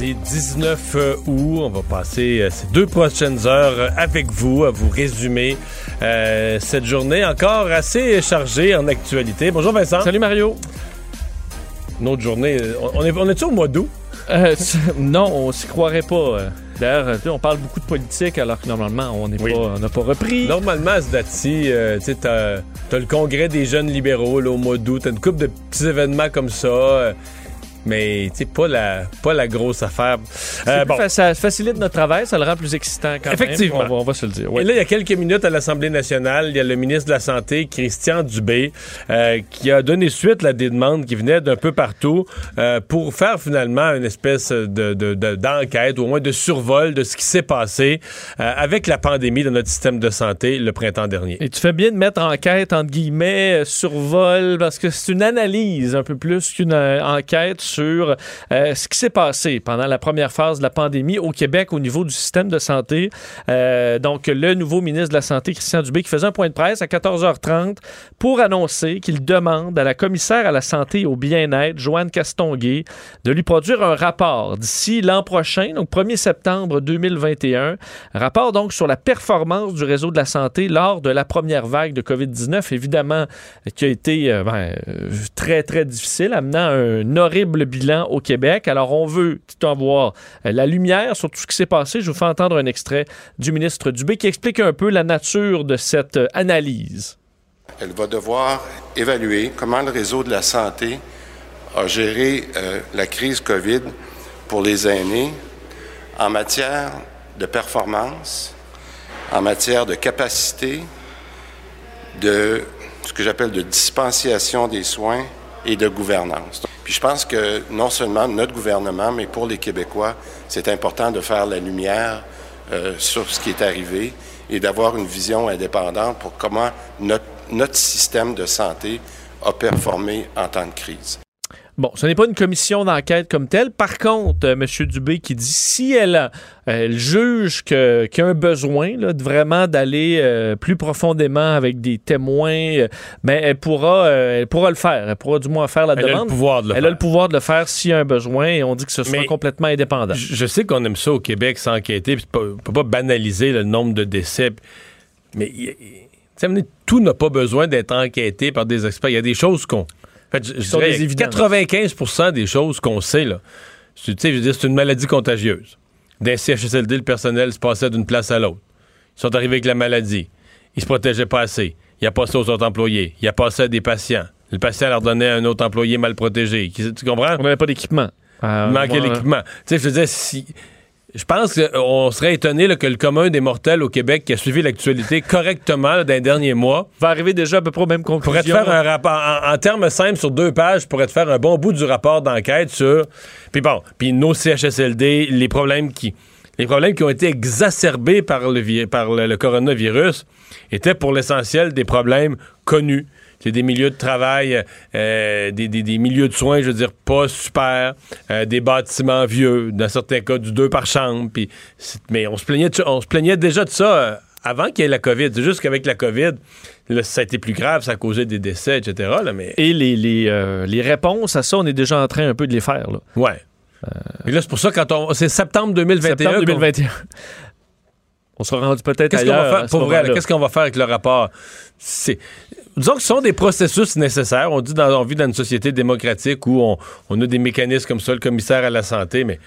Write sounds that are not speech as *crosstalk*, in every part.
Mercredi 19 août, on va passer euh, ces deux prochaines heures euh, avec vous à vous résumer euh, cette journée encore assez chargée en actualité. Bonjour Vincent. Salut Mario. Une autre journée. euh, On est, on est au mois d'août? Euh, tu- non, on s'y croirait pas. euh. D'ailleurs, tu on parle beaucoup de politique alors que normalement, on Oui. pas, n'a pas repris. Normalement, à ce date-ci, euh, tu t'as le congrès des jeunes libéraux là, au mois d'août. T'as une couple de petits événements comme ça. Mais, tu pas la, pas la grosse affaire. Euh, bon. Ça facilite notre travail, ça le rend plus excitant quand Effectivement. même. On va, on va se le dire. ouais. Et là, il y a quelques minutes à l'Assemblée nationale, il y a le ministre de la Santé, Christian Dubé, euh, qui a donné suite à des demandes qui venaient d'un peu partout euh, pour faire finalement une espèce de, de- de- d'enquête, ou au moins de survol de ce qui s'est passé euh, avec la pandémie dans notre système de santé le printemps dernier. Et tu fais bien de mettre enquête, entre guillemets, survol, parce que c'est une analyse un peu plus qu'une enquête sur euh, ce qui s'est passé pendant la première phase de la pandémie au Québec au niveau du système de santé. Euh, donc, le nouveau ministre de la Santé, Christian Dubé, qui faisait un point de presse à 14h30 pour annoncer qu'il demande à la commissaire à la santé et au bien-être, Joanne Castonguay, de lui produire un rapport d'ici l'an prochain, donc 1er septembre 2021. Un rapport donc sur la performance du réseau de la santé lors de la première vague de COVID-19, évidemment, qui a été euh, ben, très, très difficile, amenant un horrible bilan au Québec. Alors, on veut tout avoir euh, la lumière sur tout ce qui s'est passé. Je vous fais entendre un extrait du ministre Dubé qui explique un peu la nature de cette euh, analyse. Elle va devoir évaluer comment le réseau de la santé a géré euh, la crise COVID pour les aînés en matière de performance, en matière de capacité, de ce que j'appelle de dispensation des soins et de gouvernance. Puis je pense que non seulement notre gouvernement, mais pour les Québécois, c'est important de faire la lumière euh, sur ce qui est arrivé et d'avoir une vision indépendante pour comment notre, notre système de santé a performé en temps de crise. Bon, ce n'est pas une commission d'enquête comme telle. Par contre, euh, M. Dubé qui dit si elle, a- elle juge qu'il y a un besoin là, de vraiment d'aller euh, plus profondément avec des témoins, euh, ben, elle, pourra, euh, elle pourra le faire. Elle pourra du moins faire la Elle a demande. le pouvoir de le elle faire. a le pouvoir de le faire s'il y a un besoin et on dit que ce soit Mais- complètement indépendant. Je sais qu'on aime ça au Québec s'enquêter, puis on peut pas banaliser le nombre de décès, mais tout n'a pas besoin d'être enquêté par des experts. Il y a des choses qu'on. Fait, je, je sont dirais des évidences. 95% des choses qu'on sait, là, c'est- je veux dire, c'est une maladie contagieuse. D'un CHSLD, le personnel se passait d'une place à l'autre. Ils sont arrivés avec la maladie. Ils se protégeaient pas assez. Il a passé aux autres employés. Il a passé à des patients. Le patient leur donnait à un autre employé mal protégé. Tu comprends? On n'avait pas d'équipement. Euh, Il manquait l'équipement. Tu sais, je veux dire, si. Je pense qu'on serait étonné là, que le commun des mortels au Québec qui a suivi l'actualité *laughs* correctement là, dans les derniers mois va arriver déjà à peu près aux mêmes conclusions. pourrait te faire un rapport en, en termes simples sur deux pages, pourrait te faire un bon bout du rapport d'enquête sur. Puis bon, puis nos CHSLD, les problèmes qui. Les problèmes qui ont été exacerbés par le, par le, le coronavirus étaient pour l'essentiel des problèmes connus. C'est des milieux de travail, euh, des, des- des milieux de soins, je veux dire, pas super, euh, des bâtiments vieux, dans certains cas du deux par chambre. Mais on se plaignait, de on se plaignait déjà de ça euh, avant qu'il y ait la COVID. C'est juste qu'avec la COVID, là, ça a été plus grave, ça a causé des décès, etc. Là, mais Et les, les, euh, les réponses à ça, on est déjà en train un peu de les faire. Là. ouais. Et là, c'est pour ça quand on. C'est septembre 2021. Septembre qu'on- 2021. On sera rendu peut-être Qu'est-ce qu'on va à faire pour vrai? Qu'est-ce qu'on va faire avec le rapport? C'est. Disons que ce sont des processus nécessaires. On dit dans, on vit dans une société démocratique où on, on a des mécanismes comme ça, le commissaire à la santé, mais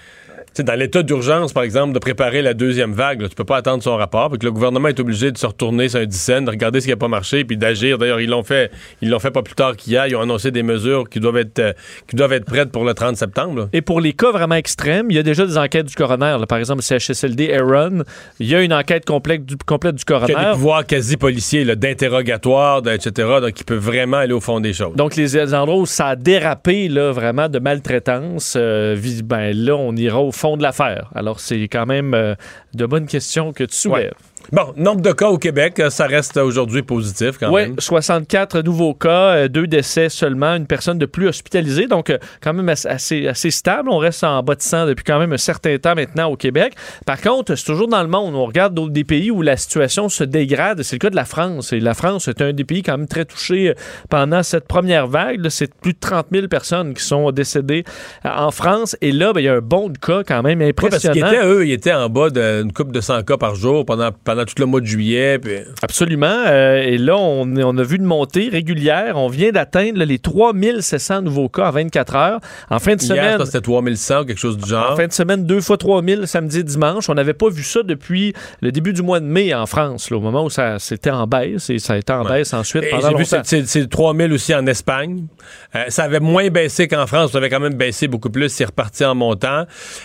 dans l'état d'urgence, par exemple, de préparer la deuxième vague, là, tu peux pas attendre son rapport, puis que le gouvernement est obligé de se retourner sur un dixaine, de regarder ce qui n'a pas marché, puis d'agir. D'ailleurs, ils l'ont fait, ils l'ont fait pas plus tard qu'hier. Ils ont annoncé des mesures qui doivent être, euh, qui doivent être prêtes pour le 30 septembre. là. Et pour les cas vraiment extrêmes, il y a déjà des enquêtes du coroner. là. Par exemple, CHSLD Aaron, il y a une enquête complète du, complète du Qui a des coroner. pouvoirs quasi policiers, d'interrogatoire, etc., donc qui peut vraiment aller au fond des choses. Donc, les endroits où ça a dérapé, là, vraiment, de maltraitance, euh, ben, là, on ira au fond de l'affaire. Alors, c'est quand même euh, de bonnes questions que tu soulèves. Bon, nombre de cas au Québec, euh, ça reste aujourd'hui positif quand Oui, même. 64 nouveaux cas, euh, deux décès seulement, une personne de plus hospitalisée, donc euh, quand même assez, stable. On reste en bas de 100 depuis quand même un certain temps maintenant au Québec. Par contre, c'est toujours dans le monde. On regarde d'autres des pays où la situation se dégrade. C'est le cas de la France. Et la France est un des pays quand même très touché pendant cette première vague. C'est plus de 30 000 personnes qui sont décédées en France. Et là, ben, il y a un bond de cas quand même Ouais, parce qu'ils impressionnant. étaient, eux, ils étaient en bas d'une couple de 100 cas par jour pendant, pendant tout le mois de juillet. puis- Absolument. Euh, et là, on, on a vu une montée régulière. On vient d'atteindre les 3700 nouveaux cas en 24 heures. En fin de semaine, c'était 3100 ou quelque chose du genre. en fin de semaine, deux fois 3000 samedi et dimanche. On n'avait pas vu ça depuis le début du mois de mai en France, là, au moment où ça c'était en baisse. Et ça a été en Ouais. baisse ensuite Et pendant J'ai vu longtemps. c'est 3000 aussi en Espagne. Euh, ça avait moins baissé qu'en France. Ça avait quand même baissé beaucoup plus. C'est reparti en montant.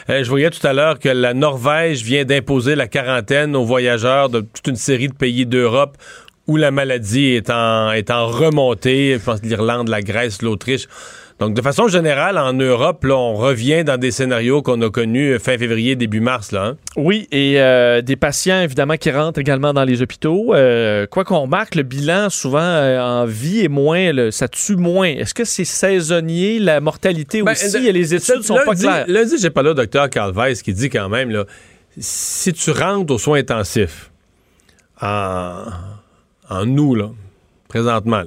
Euh, je voyais tout à l'heure que la Norvège vient d'imposer la quarantaine aux voyageurs de toute une série de pays d'Europe où la maladie est en, est en remontée. Je pense l'Irlande, la Grèce, l'Autriche. Donc, de façon générale, en Europe, là, on revient dans des scénarios qu'on a connus fin février, début mars. Là, hein. Oui, et euh, des patients, évidemment, qui rentrent également dans les hôpitaux. Euh, quoi qu'on remarque, le bilan, souvent, euh, en vie est moins, le- ça tue moins. Est-ce que c'est saisonnier, la mortalité Ben, aussi? les études sont pas claires? Lundi, j'ai parlé au docteur Carl Weiss qui dit quand même, là, si tu rentres aux soins intensifs en, nous, là, présentement,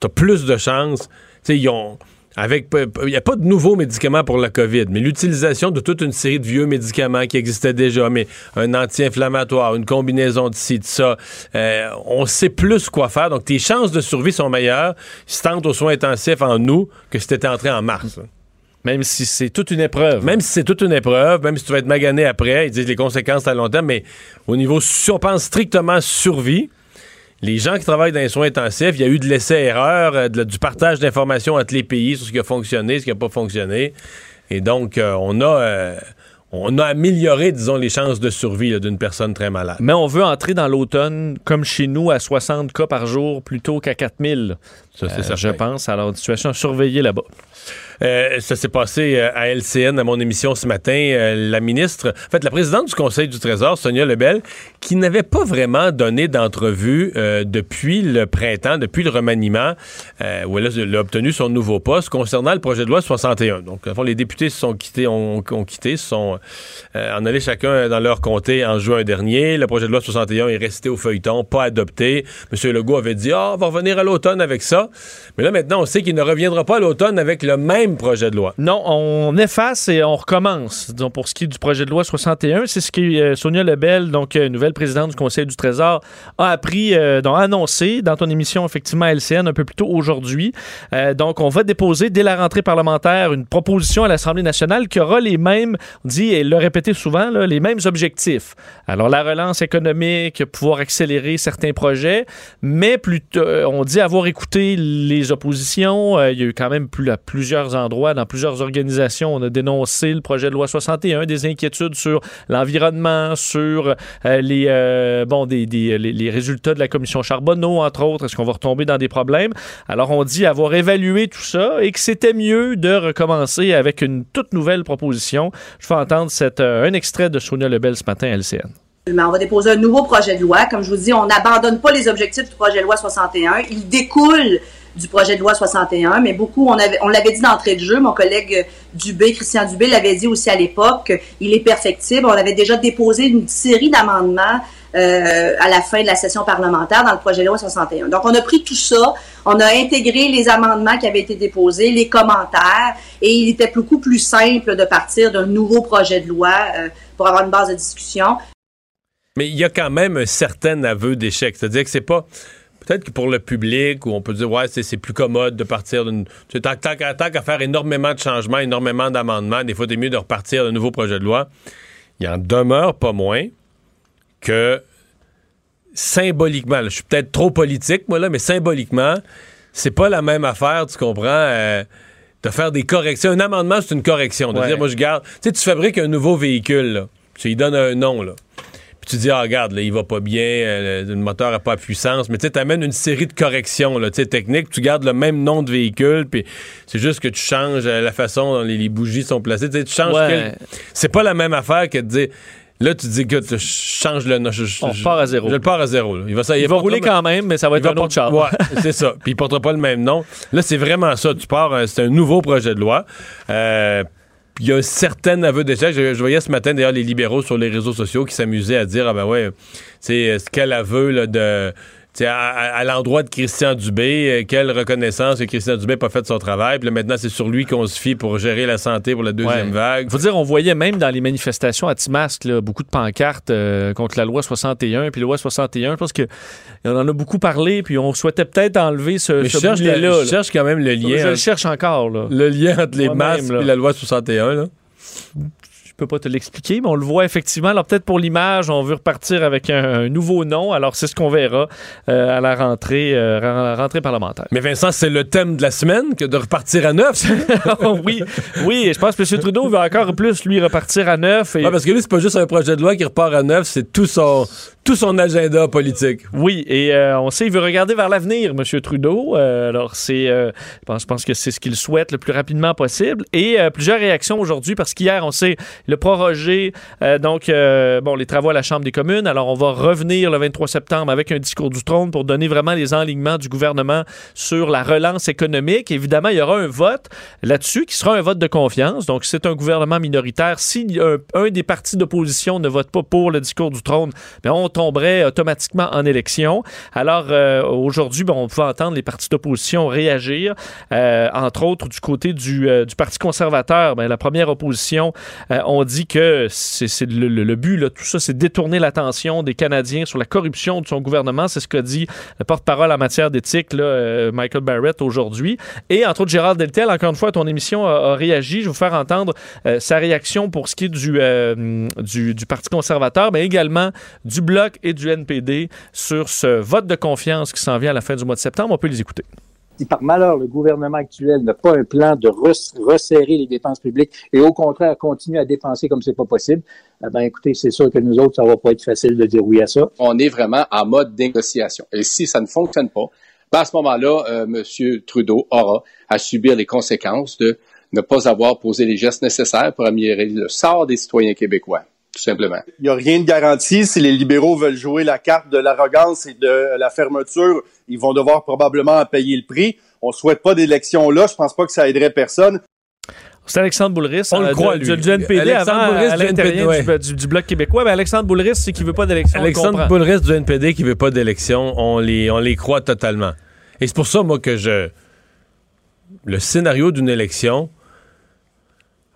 tu as plus de chances. Tu sais, ils ont. Avec, il n'y a pas de nouveaux médicaments pour la COVID, mais l'utilisation de toute une série de vieux médicaments qui existaient déjà, mais un anti-inflammatoire, une combinaison de ci, de ça, euh, on sait plus quoi faire. Donc, tes chances de survie sont meilleures si tu entres aux soins intensifs en nous que si tu étais entré en mars. Même si c'est toute une épreuve. Même si c'est toute une épreuve, même si tu vas être magané après, ils disent les conséquences à long terme, mais au niveau, si on pense strictement survie, les gens qui travaillent dans les soins intensifs, il y a eu de l'essai-erreur, euh, du partage d'informations entre les pays sur ce qui a fonctionné, ce qui n'a pas fonctionné. Et donc, euh, on a... euh, on a amélioré, disons, les chances de survie d'une personne très malade. Mais on veut entrer dans l'automne, comme chez nous, à 60 cas par jour plutôt qu'à 4000. Ça, c'est Euh, je pense. Alors, une situation à surveiller là-bas. Euh, ça s'est passé euh, à LCN, à mon émission ce matin. Euh, la ministre, en fait, la présidente du Conseil du Trésor, Sonia Lebel, qui n'avait pas vraiment donné d'entrevue depuis le printemps, depuis le remaniement, où elle a, elle a obtenu son nouveau poste concernant le projet de loi 61. Donc, fond, les députés se sont quittés, ont, ont quitté, sont en allés chacun dans leur comté en juin dernier. Le projet de loi 61 est resté au feuilleton, pas adopté. M. Legault avait dit, ah, on va revenir à l'automne avec ça. Mais là, maintenant, on sait qu'il ne reviendra pas à l'automne avec le même projet de loi. Non, on efface et on recommence. Disons, pour ce qui est du projet de loi 61, c'est ce que euh, Sonia Lebel, donc euh, nouvelle présidente du Conseil du Trésor, a appris, euh, donc annoncé dans ton émission, effectivement, à LCN, un peu plus tôt aujourd'hui. Euh, donc, on va déposer dès la rentrée parlementaire une proposition à l'Assemblée nationale qui aura les mêmes, on dit, et le répéter souvent, les mêmes objectifs. Alors, la relance économique, pouvoir accélérer certains projets, mais plutôt, on dit avoir écouté les oppositions. Euh, il y a eu quand même plus, à plusieurs endroits, dans plusieurs organisations, on a dénoncé le projet de loi 61, des inquiétudes sur l'environnement, sur euh, les, euh, bon, des, les, résultats de la commission Charbonneau, entre autres. Est-ce qu'on va retomber dans des problèmes? Alors, on dit avoir évalué tout ça et que c'était mieux de recommencer avec une toute nouvelle proposition. Je fais entendre cette, un extrait de Sonia Lebel ce matin à LCN. On va déposer un nouveau projet de loi. Comme je vous dis, on n'abandonne pas les objectifs du projet de loi 61. Il découle du projet de loi 61, mais beaucoup, on, avait, on l'avait dit d'entrée de jeu, mon collègue Dubé, Christian Dubé, l'avait dit aussi à l'époque, il est perfectible. On avait déjà déposé une série d'amendements euh, à la fin de la session parlementaire dans le projet de loi 61. Donc, on a pris tout ça, on a intégré les amendements qui avaient été déposés, les commentaires, et il était beaucoup plus simple de partir d'un nouveau projet de loi euh, pour avoir une base de discussion. Mais il y a quand même un certain aveu d'échec. C'est-à-dire que c'est pas. Peut-être que pour le public, où on peut dire, ouais, c'est plus commode de partir d'une. tu sais, Tant, tant qu'à tant qu'à faire énormément de changements, énormément d'amendements, des fois, c'est mieux de repartir d'un nouveau projet de loi. Il en demeure pas moins que symboliquement, là, je suis peut-être trop politique, moi, là, mais symboliquement, c'est pas la même affaire, tu comprends, euh, de faire des corrections. Un amendement, c'est une correction. De Ouais. dire, moi, je garde. Tu sais, tu fabriques un nouveau véhicule, là. Tu lui donnes un nom, là. Puis tu dis, ah, regarde, là, il va pas bien, euh, le moteur n'a pas de puissance, mais tu sais, amènes une série de corrections là, techniques, tu gardes le même nom de véhicule, puis c'est juste que tu changes euh, la façon dont les, bougies sont placées. Tu changes. C'est pas la même affaire que de dire. Là, tu dis que tu changes le. On part à zéro. Je le pars à zéro. Il va, ça, il, va rouler quand même, mais ça va être un autre char. Ouais, *laughs* c'est ça. Puis il portera pas le même nom. Là, c'est vraiment ça. Tu pars, c'est un nouveau projet de loi. Euh, il y a un certain aveu d'échec. Je, voyais ce matin d'ailleurs les libéraux sur les réseaux sociaux qui s'amusaient à dire ah ben ouais, c'est quel aveu là, de à, l'endroit de Christian Dubé, euh, quelle reconnaissance que Christian Dubé n'a pas fait son travail. Puis maintenant, c'est sur lui qu'on se fie pour gérer la santé pour la deuxième vague. Faut dire, on voyait même dans les manifestations à Timasque beaucoup de pancartes euh, contre la loi 61. Puis la loi 61, je pense qu'on en a beaucoup parlé. Puis on souhaitait peut-être enlever ce, ce là Je cherche quand même le lien. Je le cherche encore. Là. Le lien entre les masques et la loi 61. Là je peux pas te l'expliquer, mais on le voit effectivement. Alors peut-être pour l'image, on veut repartir avec un, nouveau nom. Alors c'est ce qu'on verra euh, à la rentrée, euh, la rentrée parlementaire. Mais Vincent, c'est le thème de la semaine que de repartir à neuf. *laughs* oui, oui. Je pense que M. Trudeau veut encore plus lui repartir à neuf. Et... parce que lui, c'est pas juste un projet de loi qui repart à neuf, c'est tout son tout son agenda politique. Oui, et euh, on sait, il veut regarder vers l'avenir, M. Trudeau. alors, c'est, je, pense, je pense que c'est ce qu'il souhaite le plus rapidement possible. Et plusieurs réactions aujourd'hui, parce qu'hier, on sait, le proroger euh, donc euh, bon les travaux à la Chambre des communes. Alors on va revenir le 23 septembre avec un discours du trône pour donner vraiment les enlignements du gouvernement sur la relance économique. Évidemment, il y aura un vote là-dessus qui sera un vote de confiance. Donc c'est un gouvernement minoritaire. Si un, des partis d'opposition ne vote pas pour le discours du trône, bien, on tomberait automatiquement en élection. Alors euh, aujourd'hui, on peut entendre les partis d'opposition réagir, entre autres du côté du, du Parti conservateur. Bien, la première opposition, on dit que c'est le, but, tout ça, c'est détourner l'attention des Canadiens sur la corruption de son gouvernement. C'est ce qu'a dit le porte-parole en matière d'éthique, euh, Michael Barrett, aujourd'hui. Et entre autres, Gérald Deltel, encore une fois, ton émission a, réagi. Je vais vous faire entendre euh, sa réaction pour ce qui est euh, du, du, Parti conservateur, mais également du Bloc et du NPD sur ce vote de confiance qui s'en vient à la fin du mois de septembre. On peut les écouter si par malheur le gouvernement actuel n'a pas un plan de resserrer les dépenses publiques et au contraire continue à dépenser comme c'est pas possible, eh ben écoutez, c'est sûr que nous autres, ça va pas être facile de dire oui à ça. On est vraiment en mode négociation. Et si ça ne fonctionne pas, ben à ce moment-là, euh, M. Trudeau aura à subir les conséquences de ne pas avoir posé les gestes nécessaires pour améliorer le sort des citoyens québécois tout simplement. Il n'y a rien de garanti. Si les libéraux veulent jouer la carte de l'arrogance et de la fermeture, ils vont devoir probablement payer le prix. On ne souhaite pas d'élection là. Je pense pas que ça aiderait personne. C'est Alexandre Boulris. On le euh, croit, du, du, NPD avant, Boulris, à du, du, Bloc québécois. Mais Alexandre Boulris, c'est qui veut pas d'élection. Alexandre Boulris du NPD qui veut pas d'élection, on les, on les croit totalement. Et c'est pour ça, moi, que je... Le scénario d'une élection,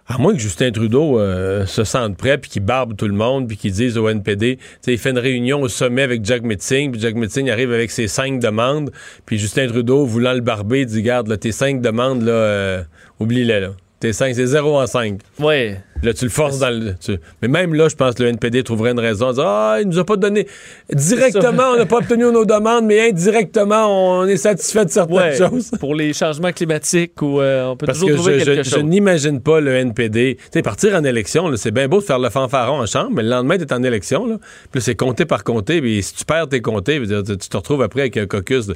à moins que Justin Trudeau euh, se sente prêt, puis qu'il barbe tout le monde, puis qu'il dise au NPD, il fait une réunion au sommet avec Jack Metzing, puis Jack Metzing arrive avec ses cinq demandes, puis Justin Trudeau, voulant le barber, dit, garde, là, tes cinq demandes, là, euh, oublie-les, là. Tes cinq, c'est 0 en 5. Oui. Là, tu le forces dans le. Mais même là, je pense que le NPD trouverait une raison. ah, il nous a pas donné. Directement, on n'a pas obtenu nos demandes, mais indirectement, on est satisfait de certaines choses. Pour les changements climatiques, ou euh, on peut toujours trouver je, quelque je, je n'imagine pas le NPD. Tu sais, partir en élection, c'est bien beau de faire le fanfaron en chambre, mais le lendemain, tu es en élection. Là. Puis c'est compté par compté. Puis si tu perds tes comptés, tu te retrouves après avec un caucus.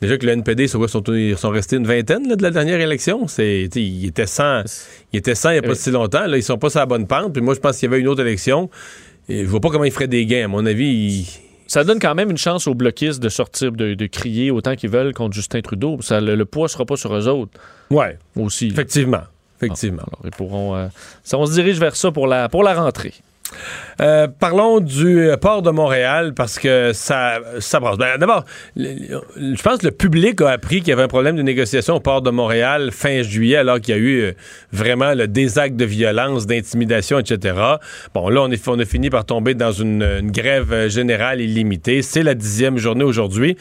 Déjà que le NPD, sont, ils sont restés une vingtaine de la dernière élection. Il était 100 il était 100 il n'y a pas si longtemps. Là, ils sont pas sur la bonne pente. Puis moi, je pense qu'il y avait une autre élection. Et je vois pas comment ils feraient des gains. À mon avis, Ça donne quand même une chance aux bloquistes de sortir, de, crier autant qu'ils veulent contre Justin Trudeau. Ça, le, poids sera pas sur eux autres. Ouais. Aussi. Effectivement. Effectivement. alors, ils pourront. Euh, ça, on se dirige vers ça pour la, pour la rentrée. Euh, parlons du port de Montréal parce que ça, ça brasse. Ben, D'abord, je pense que le public a appris qu'il y avait un problème de négociation au port de Montréal fin juillet, alors qu'il y a eu euh, vraiment le, des actes de violence, d'intimidation, etc. Bon, là, on, on a fini par tomber dans une, une grève générale illimitée. C'est la dixième journée aujourd'hui.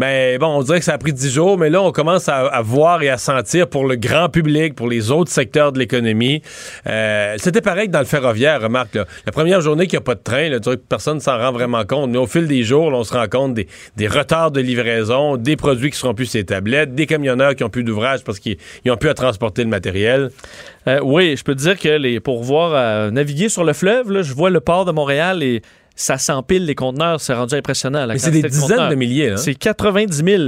Mais bon, on dirait que ça a pris dix jours, mais là, on commence à, voir et à sentir pour le grand public, pour les autres secteurs de l'économie. Euh, c'était pareil que dans le ferroviaire, remarque. La première journée qu'il n'y a pas de train, là, personne ne s'en rend vraiment compte. Mais au fil des jours, on se rend compte des, retards de livraison, des produits qui seront plus ces tablettes, des camionneurs qui ont plus d'ouvrage parce qu'ils ont plus à transporter le matériel. Euh, oui, je peux te dire que pour voir euh, naviguer sur le fleuve, là, je vois le port de Montréal et ça s'empile les conteneurs. C'est rendu impressionnant. la Mais c'est des de dizaines conteneurs. de milliers. Hein? C'est 90 000.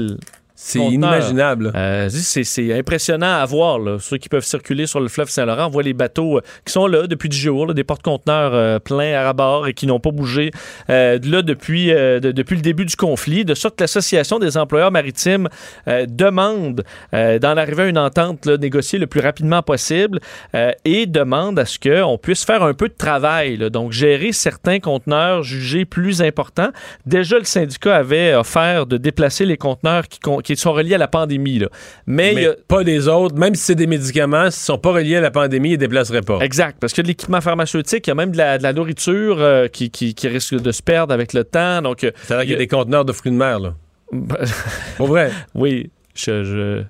C'est inimaginable. Euh, c'est, impressionnant à voir. Là. Ceux qui peuvent circuler sur le fleuve Saint-Laurent, on voit les bateaux euh, qui sont là depuis 10 jours, là, des porte-conteneurs euh, pleins à rabord et qui n'ont pas bougé euh, là depuis, de- depuis le début du conflit. De sorte que l'Association des employeurs maritimes demande d'en arriver à une entente là, négociée le plus rapidement possible et demande à ce qu'on puisse faire un peu de travail. là. donc, gérer certains conteneurs jugés plus importants. Déjà, le syndicat avait offert de déplacer les conteneurs qui, qui sont reliés à la pandémie. là. Mais, a- pas des autres. Même si c'est des médicaments, s'ils sont pas reliés à la pandémie, ils ne déplaceraient pas. Exact, parce que de l'équipement pharmaceutique, il y a même de la, de la nourriture euh, qui, qui- qui risque de se perdre avec le temps. Donc, euh, l'air qu'il y a des conteneurs de fruits de mer, là. *laughs* Pour vrai. oui, je... je...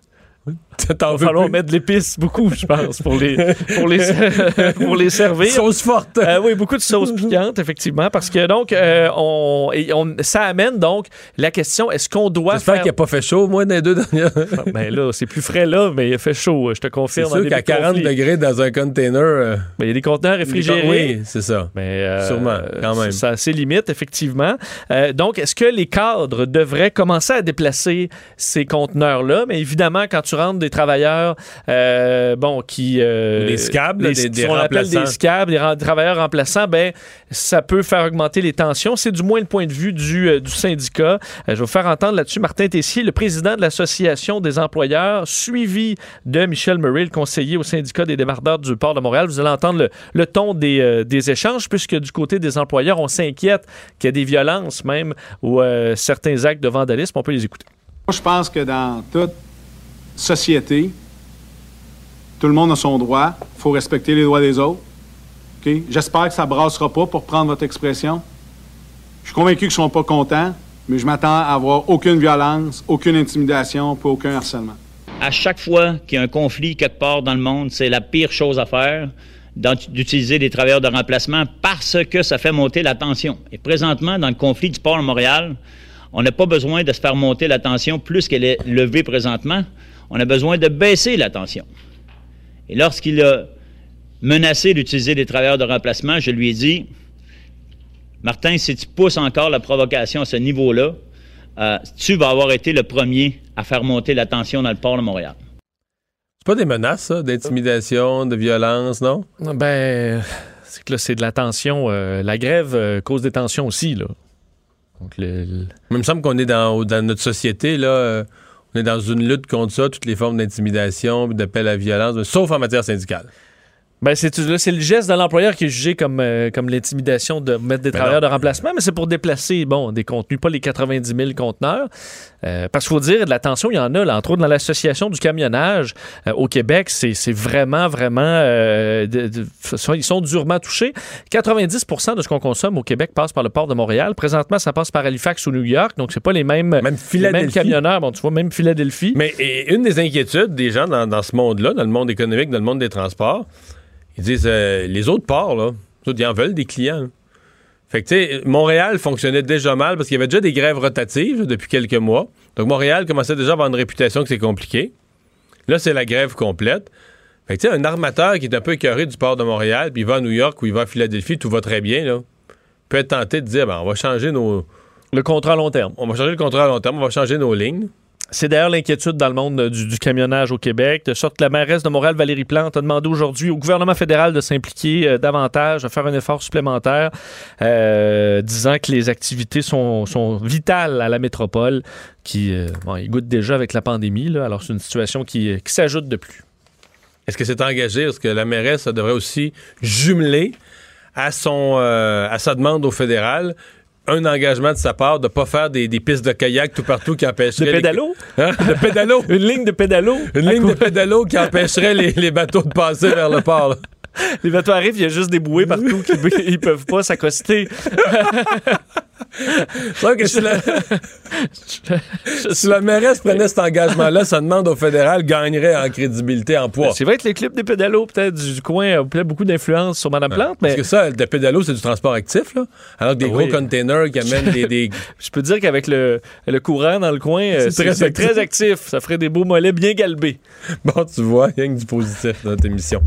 *laughs* T'en Il veux va falloir plus. mettre de l'épice beaucoup, je pense, pour les, pour les, *laughs* *laughs* pour les servir. Sauce forte. Euh, oui, beaucoup de sauce piquante, effectivement, parce que donc, euh, on, et on- ça amène donc la question est-ce qu'on doit faire. qu'il n'a pas fait chaud, moi, dans les deux dernières. Ben là, c'est plus frais là, mais il fait chaud, je te C'est confirme. en sûr qu'à de 40 conflit. degrés dans un container. euh, Ben, il y a des conteneurs réfrigérés. Oui, c'est ça. Mais euh, Sûrement, quand même. Ça a ses limites, effectivement. Euh, donc, est-ce que les cadres devraient commencer à déplacer ces conteneurs-là? Mais évidemment, quand tu rentres des travailleurs, euh, bon, qui... euh, Des scabs, les- des- des appelle remplaçants. des scabs, des ren- travailleurs remplaçants, ben, ça peut faire augmenter les tensions. C'est du moins le point de vue du, euh, du syndicat. Euh, je vais vous faire entendre là-dessus Martin Tessier, le président de l'Association des employeurs, suivi de Michel Murray, le conseiller au syndicat des débardeurs du port de Montréal. Vous allez entendre le, le ton des, euh, des échanges, puisque du côté des employeurs, on s'inquiète qu'il y a des violences même ou euh, certains actes de vandalisme. On peut les écouter. Moi, je pense que dans toute société, tout le monde a son droit. Il faut respecter les droits des autres. J'espère que ça brassera pas, pour prendre votre expression. Je suis convaincu qu'ils ne sont pas contents, mais je m'attends à avoir aucune violence, aucune intimidation, pas aucun harcèlement. à chaque fois qu'il y a un conflit quelque part dans le monde, c'est la pire chose à faire d'utiliser des travailleurs de remplacement parce que ça fait monter la tension. Et présentement, dans le conflit du port de Montréal, on n'a pas besoin de se faire monter la tension plus qu'elle est levée présentement. On a besoin de baisser la tension. Et lorsqu'il a menacé d'utiliser des travailleurs de remplacement, je lui ai dit, Martin, si tu pousses encore la provocation à ce niveau-là, euh, tu vas avoir été le premier à faire monter la tension dans le port de Montréal. C'est pas des menaces, ça, d'intimidation, de violence, non? Ben, c'est que là, c'est de la tension. euh, la grève euh, cause des tensions aussi, là. Donc, le- le- Il me semble qu'on est dans, dans notre société, là. On est dans une lutte contre ça, toutes les formes d'intimidation, d'appel à violence, sauf en matière syndicale. Ben, c'est là, c'est le geste de l'employeur qui est jugé comme, euh, comme l'intimidation de mettre des Ben travailleurs non. de remplacement, mais c'est pour déplacer bon, des contenus, pas les 90 000 conteneurs. Euh, parce qu'il faut dire, de la tension, il y en a, là, entre autres dans l'association du camionnage euh, au Québec, c'est c'est vraiment, vraiment. de- de- sont- ils sont durement touchés. 90% de ce qu'on consomme au Québec passe par le port de Montréal. Présentement, ça passe par Halifax ou New York, donc c'est pas les mêmes, Même les mêmes camionneurs. Bon, tu vois, même Philadelphie. Mais et une des inquiétudes des gens dans, dans ce monde-là, dans le monde économique, dans le monde des transports, ils disent euh, les autres ports, là, autres, ils en veulent des clients. là. Fait que, tu sais, Montréal fonctionnait déjà mal parce qu'il y avait déjà des grèves rotatives là, depuis quelques mois. Donc, Montréal commençait déjà à avoir une réputation que c'est compliqué. Là, c'est la grève complète. Fait que, tu sais, un armateur qui est un peu écœuré du port de Montréal, puis il va à New York ou il va à Philadelphie, tout va très bien, là, peut être tenté de dire, ben, on va changer nos. Le contrat à long terme. On va changer le contrat à long terme, on va changer nos lignes. C'est d'ailleurs l'inquiétude dans le monde euh, du, camionnage au Québec, de sorte que la mairesse de Montréal, Valérie Plante, a demandé aujourd'hui au gouvernement fédéral de s'impliquer euh, davantage, de faire un effort supplémentaire, euh, disant que les activités sont, vitales à la métropole, qui euh, bon, déjà avec la pandémie, alors c'est une situation qui, s'ajoute de plus. Est-ce que c'est engagé? Est-ce que la mairesse devrait aussi jumeler à sa demande au fédéral un engagement de sa part de ne pas faire des, des pistes de kayak tout partout qui empêcheraient... De les- pédalo? *laughs* Hein? De pédalo? *laughs* Une ligne de pédalo? Une ligne de pédalo qui empêcherait les, les bateaux de passer vers le port. là. Les bateaux arrivent, il y a juste des bouées partout qui ils *laughs* peuvent pas s'accoster. *laughs* Que si la, *laughs* si la mairesse prenait cet engagement-là, ça demande au fédéral gagnerait en crédibilité, en poids. C'est vrai que les clubs des pédalos, peut-être, du coin, ont peut-être beaucoup d'influence sur Mme Plante, mais... Parce que ça, le pédalo, c'est du transport actif, là. Alors que des Oui. gros containers qui amènent des, des- *laughs* Je peux dire qu'avec le, le courant dans le coin, euh, C'est très actif. très actif. Ça ferait des beaux mollets bien galbés. Bon, tu vois, il y a que du positif dans notre émission.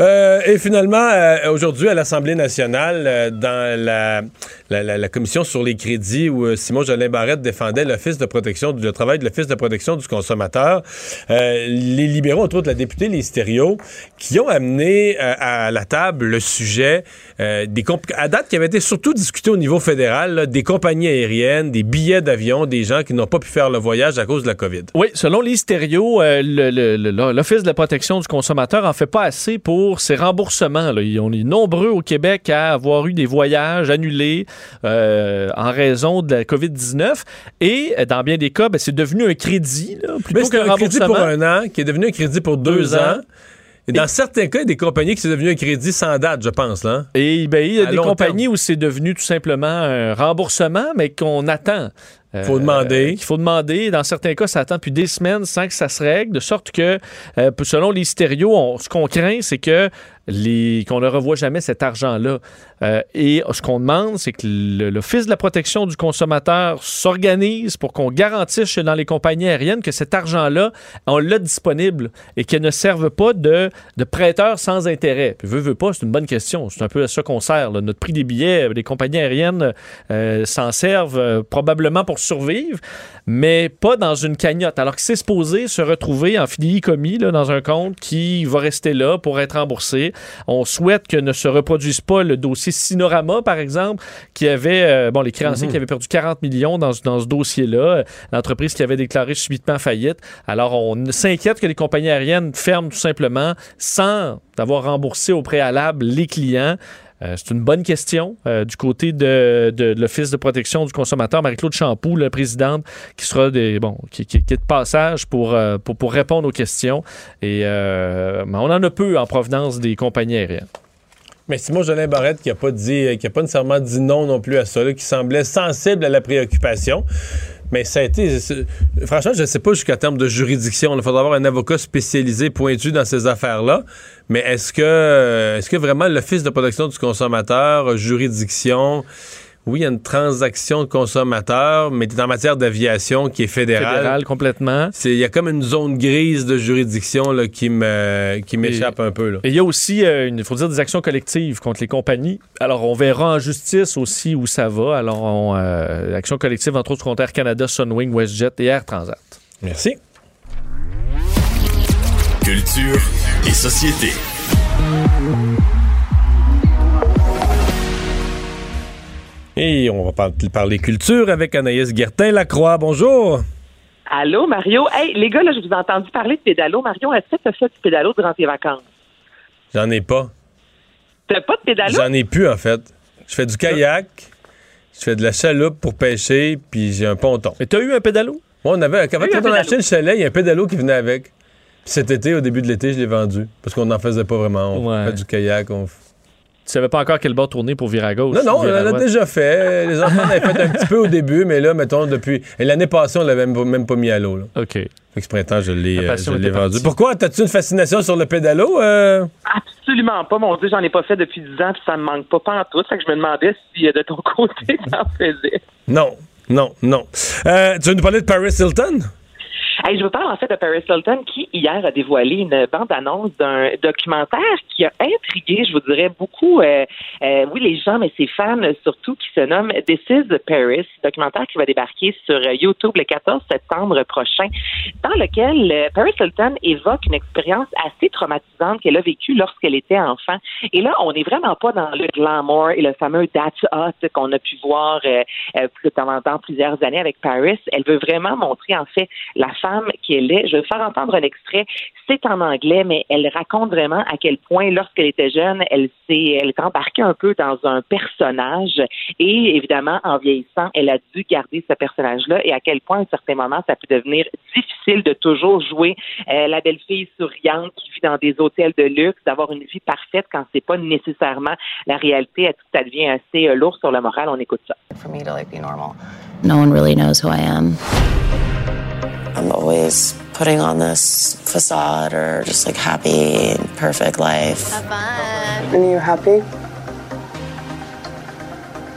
Euh, et finalement, euh, aujourd'hui, à l'Assemblée nationale, euh, dans la, la, la- la commission sur les crédits, où euh, Simon Jolin Barrette défendait l'Office de protection, le travail de l'Office de protection du consommateur, euh, les libéraux, entre autres la députée Les Stéréos, qui ont amené euh, à la table le sujet euh, des à date qui avait été surtout discuté au niveau fédéral, des compagnies aériennes, des billets d'avion, des gens qui n'ont pas pu faire le voyage à cause de la COVID. Oui, selon les le- l'Office de la protection du consommateur en fait pas assez pour ses remboursements. On est nombreux au Québec à avoir eu des voyages annulés en raison de la COVID-19. Et euh, dans bien des cas, ben, c'est devenu un crédit là, plutôt qu'un un crédit remboursement. pour un an, qui est devenu un crédit pour deux, Deux ans. ans. Et dans certains cas, il y a des compagnies qui c'est devenu un crédit sans date, je pense. Là. Et ben, il y a À des compagnies où c'est devenu tout simplement un remboursement, mais qu'on attend. Euh, Faut demander. qu'il faut demander. Dans certains cas, ça attend depuis des semaines sans que ça se règle, de sorte que, euh, selon les stéréos, on- ce qu'on craint, c'est que les, qu'on ne revoit jamais cet argent-là. Euh, et ce qu'on demande, c'est que l'Office de la protection du consommateur s'organise pour qu'on garantisse dans les compagnies aériennes que cet argent-là, on l'a disponible et qu'il ne serve pas de, de prêteur sans intérêt. Puis veut, veut pas, c'est une bonne question. C'est un peu à ça qu'on sert. là. Notre prix des billets, les compagnies aériennes euh, s'en servent euh, probablement pour survivre, mais pas dans une cagnotte. Alors que c'est supposé se retrouver en fidéicommis là, dans un compte qui va rester là pour être remboursé. On souhaite que ne se reproduise pas le dossier Sinorama, par exemple, qui avait, euh, bon, les créanciers qui avaient perdu 40 millions dans, ce- dans ce dossier-là, euh, l'entreprise qui avait déclaré subitement faillite. Alors, on s'inquiète que les compagnies aériennes ferment tout simplement sans avoir remboursé au préalable les clients. Euh, c'est une bonne question euh, du côté de, l'Office de protection du consommateur, Marie-Claude Champoux, la présidente, qui sera des, bon, qui, est de passage pour, euh, pour, pour répondre aux questions. Et on en a peu en provenance des compagnies aériennes. Mais Simon Jolin Barrette qui a pas dit, qui pas nécessairement dit non non plus à ça, qui semblait sensible à la préoccupation. Mais ça a été. Franchement, je ne sais pas jusqu'à terme de juridiction. Il faudra avoir un avocat spécialisé, pointu dans ces affaires-là. Mais est-ce que, est-ce que vraiment l'Office de protection du consommateur, juridiction, oui, il y a une transaction de consommateur, mais en matière d'aviation qui est fédérale. Fédéral, complètement. Il y a comme une zone grise de juridiction là, qui me qui m'échappe un peu. Là. Et il y a aussi, euh, il faut dire, des actions collectives contre les compagnies. Alors, on verra en justice aussi où ça va. Alors, on, euh, actions collectives, entre autres, contre Air Canada, Sunwing, WestJet et Air Transat. Merci. Culture et société. Et on va par- parler culture avec Anaïs Guertin-Lacroix. Bonjour. Allô, Mario? Hey, les gars, là, je vous ai entendu parler de pédalo. Mario, est-ce que tu as fait du pédalo durant tes vacances? J'en ai pas. T'as pas de pédalo? J'en ai plus, en fait. Je fais du kayak, je fais de la chaloupe pour pêcher, puis j'ai un ponton. Mais t'as eu un pédalo? Moi, on avait, quand, quand on a acheté le chalet, il y a un pédalo qui venait avec. Puis cet été, au début de l'été, je l'ai vendu. Parce qu'on n'en faisait pas vraiment. On Ouais. fait du kayak. On... Tu savais pas encore quel bord tourner pour virer à gauche. Non, non, on l'a déjà fait. Les enfants en avaient fait un petit peu au début, mais là, mettons, depuis. Et l'année passée, on l'avait même, pas- même pas mis à l'eau. là. OK. Fait que ce printemps, je l'ai, La euh, vendu. partie. Pourquoi? T'as-tu une fascination sur le pédalo? euh? Absolument pas, mon Dieu, j'en ai pas fait depuis 10 ans, puis ça me manque pas, pas en tout. Fait que je me demandais si de ton *laughs* côté, t'en faisais. Non, non, non. Euh, tu veux nous parler de Paris Hilton? Je vous parle en fait de Paris Hilton qui, hier, a dévoilé une bande-annonce d'un documentaire qui a intrigué, je vous dirais, beaucoup, euh, euh, oui, les gens, mais ses fans surtout, qui se nomme This is Paris, documentaire qui va débarquer sur YouTube le 14 septembre prochain, dans lequel euh, Paris Hilton évoque une expérience assez traumatisante qu'elle a vécue lorsqu'elle était enfant. Et là, on n'est vraiment pas dans le glamour et le fameux That's Hot qu'on a pu voir euh, euh, plus- pendant plusieurs années avec Paris. Elle veut vraiment montrer, en fait, la femme femme qu'elle est. Je vais faire entendre un extrait. C'est en anglais, mais elle raconte vraiment à quel point, lorsqu'elle était jeune, elle s'est, elle est embarquée un peu dans un personnage et évidemment, en vieillissant, elle a dû garder ce personnage-là et à quel point, à un certain moment, ça peut devenir difficile de toujours jouer euh, la belle fille souriante qui vit dans des hôtels de luxe, d'avoir une vie parfaite quand c'est pas nécessairement la réalité. Ça devient assez euh, lourd sur le moral? On écoute ça. For me to like be normal. No one really knows who I am. I'm always putting on this facade or just like happy, perfect life. Have fun. And you happy?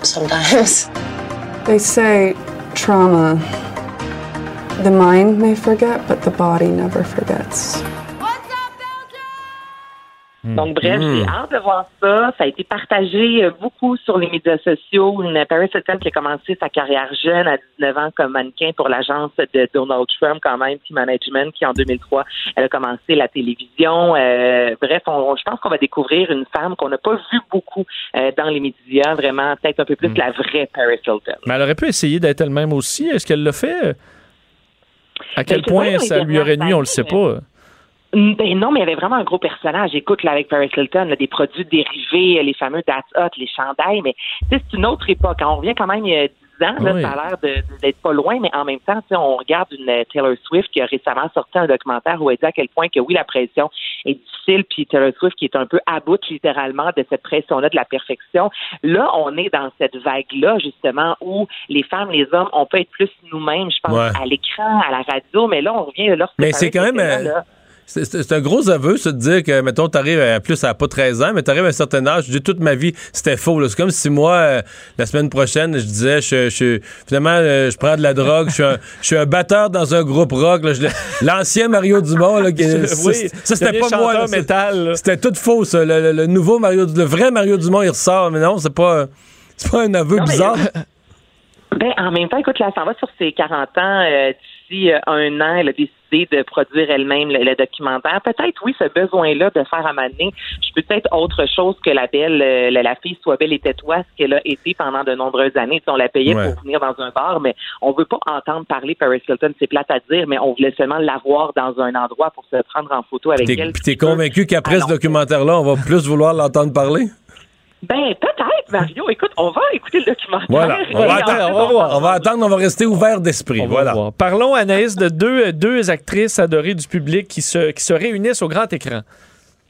Sometimes. *laughs* They say trauma. The mind may forget, but the body never forgets. Donc, bref, Hmm. j'ai hâte de voir ça. Ça a été partagé euh, beaucoup sur les médias sociaux. Une Paris Hilton qui a commencé sa carrière jeune à 19 ans comme mannequin pour l'agence de Donald Trump, quand même, Team Management, qui en 2003, elle a commencé la télévision. Euh, bref, on, je pense qu'on va découvrir une femme qu'on n'a pas vue beaucoup euh, dans les médias, vraiment, peut-être un peu plus la vraie Paris Hilton. Mais elle aurait pu essayer d'être elle-même aussi. Est-ce qu'elle l'a fait? À quel Ben, pas, point ça lui aurait nuit, on le sait pas. Ben non, mais il y avait vraiment un gros personnage. Écoute, là, avec Paris Hilton, là, des produits dérivés, les fameux That's Hot, les chandails, mais c'est une autre époque. On revient quand même il y a 10 ans, là, Oui. ça a l'air d'être pas loin, mais en même temps, sais, on regarde une euh, Taylor Swift qui a récemment sorti un documentaire où elle dit à quel point que oui, la pression est difficile, puis Taylor Swift qui est un peu à bout littéralement de cette pression-là de la perfection. Là, on est dans cette vague-là, justement, où les femmes, les hommes, on peut être plus nous-mêmes, je pense, Ouais. à l'écran, à la radio, mais là, on revient lorsque Mais c'est quand même. là, euh, là. C'est- un gros aveu, ça, de dire que, mettons, t'arrives à plus à pas 13 ans, mais t'arrives à un certain âge. Je dis toute ma vie, c'était faux. C'est comme si moi, euh, la semaine prochaine, je disais, je, je, finalement, euh, je prends de la drogue, je suis un, je suis un batteur dans un groupe rock. L'ancien Mario Dumont, là, qui, *laughs* Oui, ça, ça, c'était pas moi. C'était tout faux, ça. Le, le- le nouveau Mario, le vrai Mario Dumont, il ressort. Mais non, c'est pas, c'est pas un aveu Non, mais- bizarre. Ben, en même temps, écoute, là, ça va sur ses 40 ans. euh, D'ici euh, un an, elle a décidé de produire elle-même le, le documentaire. Peut-être, oui, ce besoin-là de faire à Mané, je peux peut-être autre chose que la belle, euh, la, la fille soit belle et tais-toi, ce qu'elle a été pendant de nombreuses années. Tu sais, on la payait Ouais. pour venir dans un bar, mais on veut pas entendre parler Paris Hilton. C'est plate à dire, mais on voulait seulement la voir dans un endroit pour se prendre en photo avec elle. Puis t'es convaincu qu'après ce documentaire-là, on va plus vouloir l'entendre parler? Ben, peut-être, Mario. Écoute, on va écouter le documentaire. Voilà. On va, attendre, on va voir. On va attendre, on va rester ouvert d'esprit. Voilà. voir. Parlons, Anaïs, de deux, deux actrices adorées du public qui se, qui se réunissent au grand écran.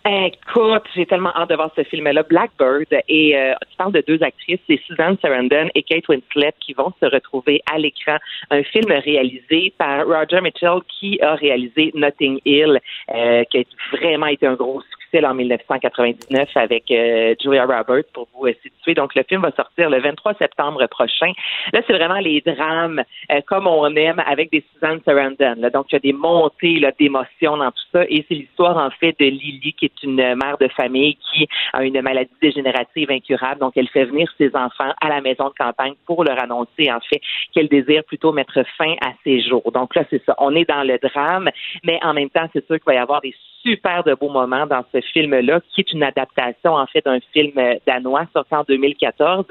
Écoute, j'ai tellement hâte de voir ce film-là, Blackbird. Et euh, tu parles de deux actrices, c'est Susan Sarandon et Kate Winslet qui vont se retrouver à l'écran. Un film réalisé par Roger Mitchell qui a réalisé Notting Hill, euh, qui a vraiment été un gros succès en 1999 avec euh, Julia Roberts pour vous euh, situer. Donc le film va sortir le 23 septembre prochain. Là, c'est vraiment les drames euh, comme on aime avec des Susan Sarandon. Là. Donc il y a des montées d'émotions dans tout ça. Et c'est l'histoire en fait de Lily qui est une mère de famille qui a une maladie dégénérative incurable. Donc elle fait venir ses enfants à la maison de campagne pour leur annoncer en fait qu'elle désire plutôt mettre fin à ses jours. Donc là, c'est ça. On est dans le drame, mais en même temps, c'est sûr qu'il va y avoir des super de beaux moments dans ce film-là, qui est une adaptation en fait d'un film euh, danois sorti en 2014.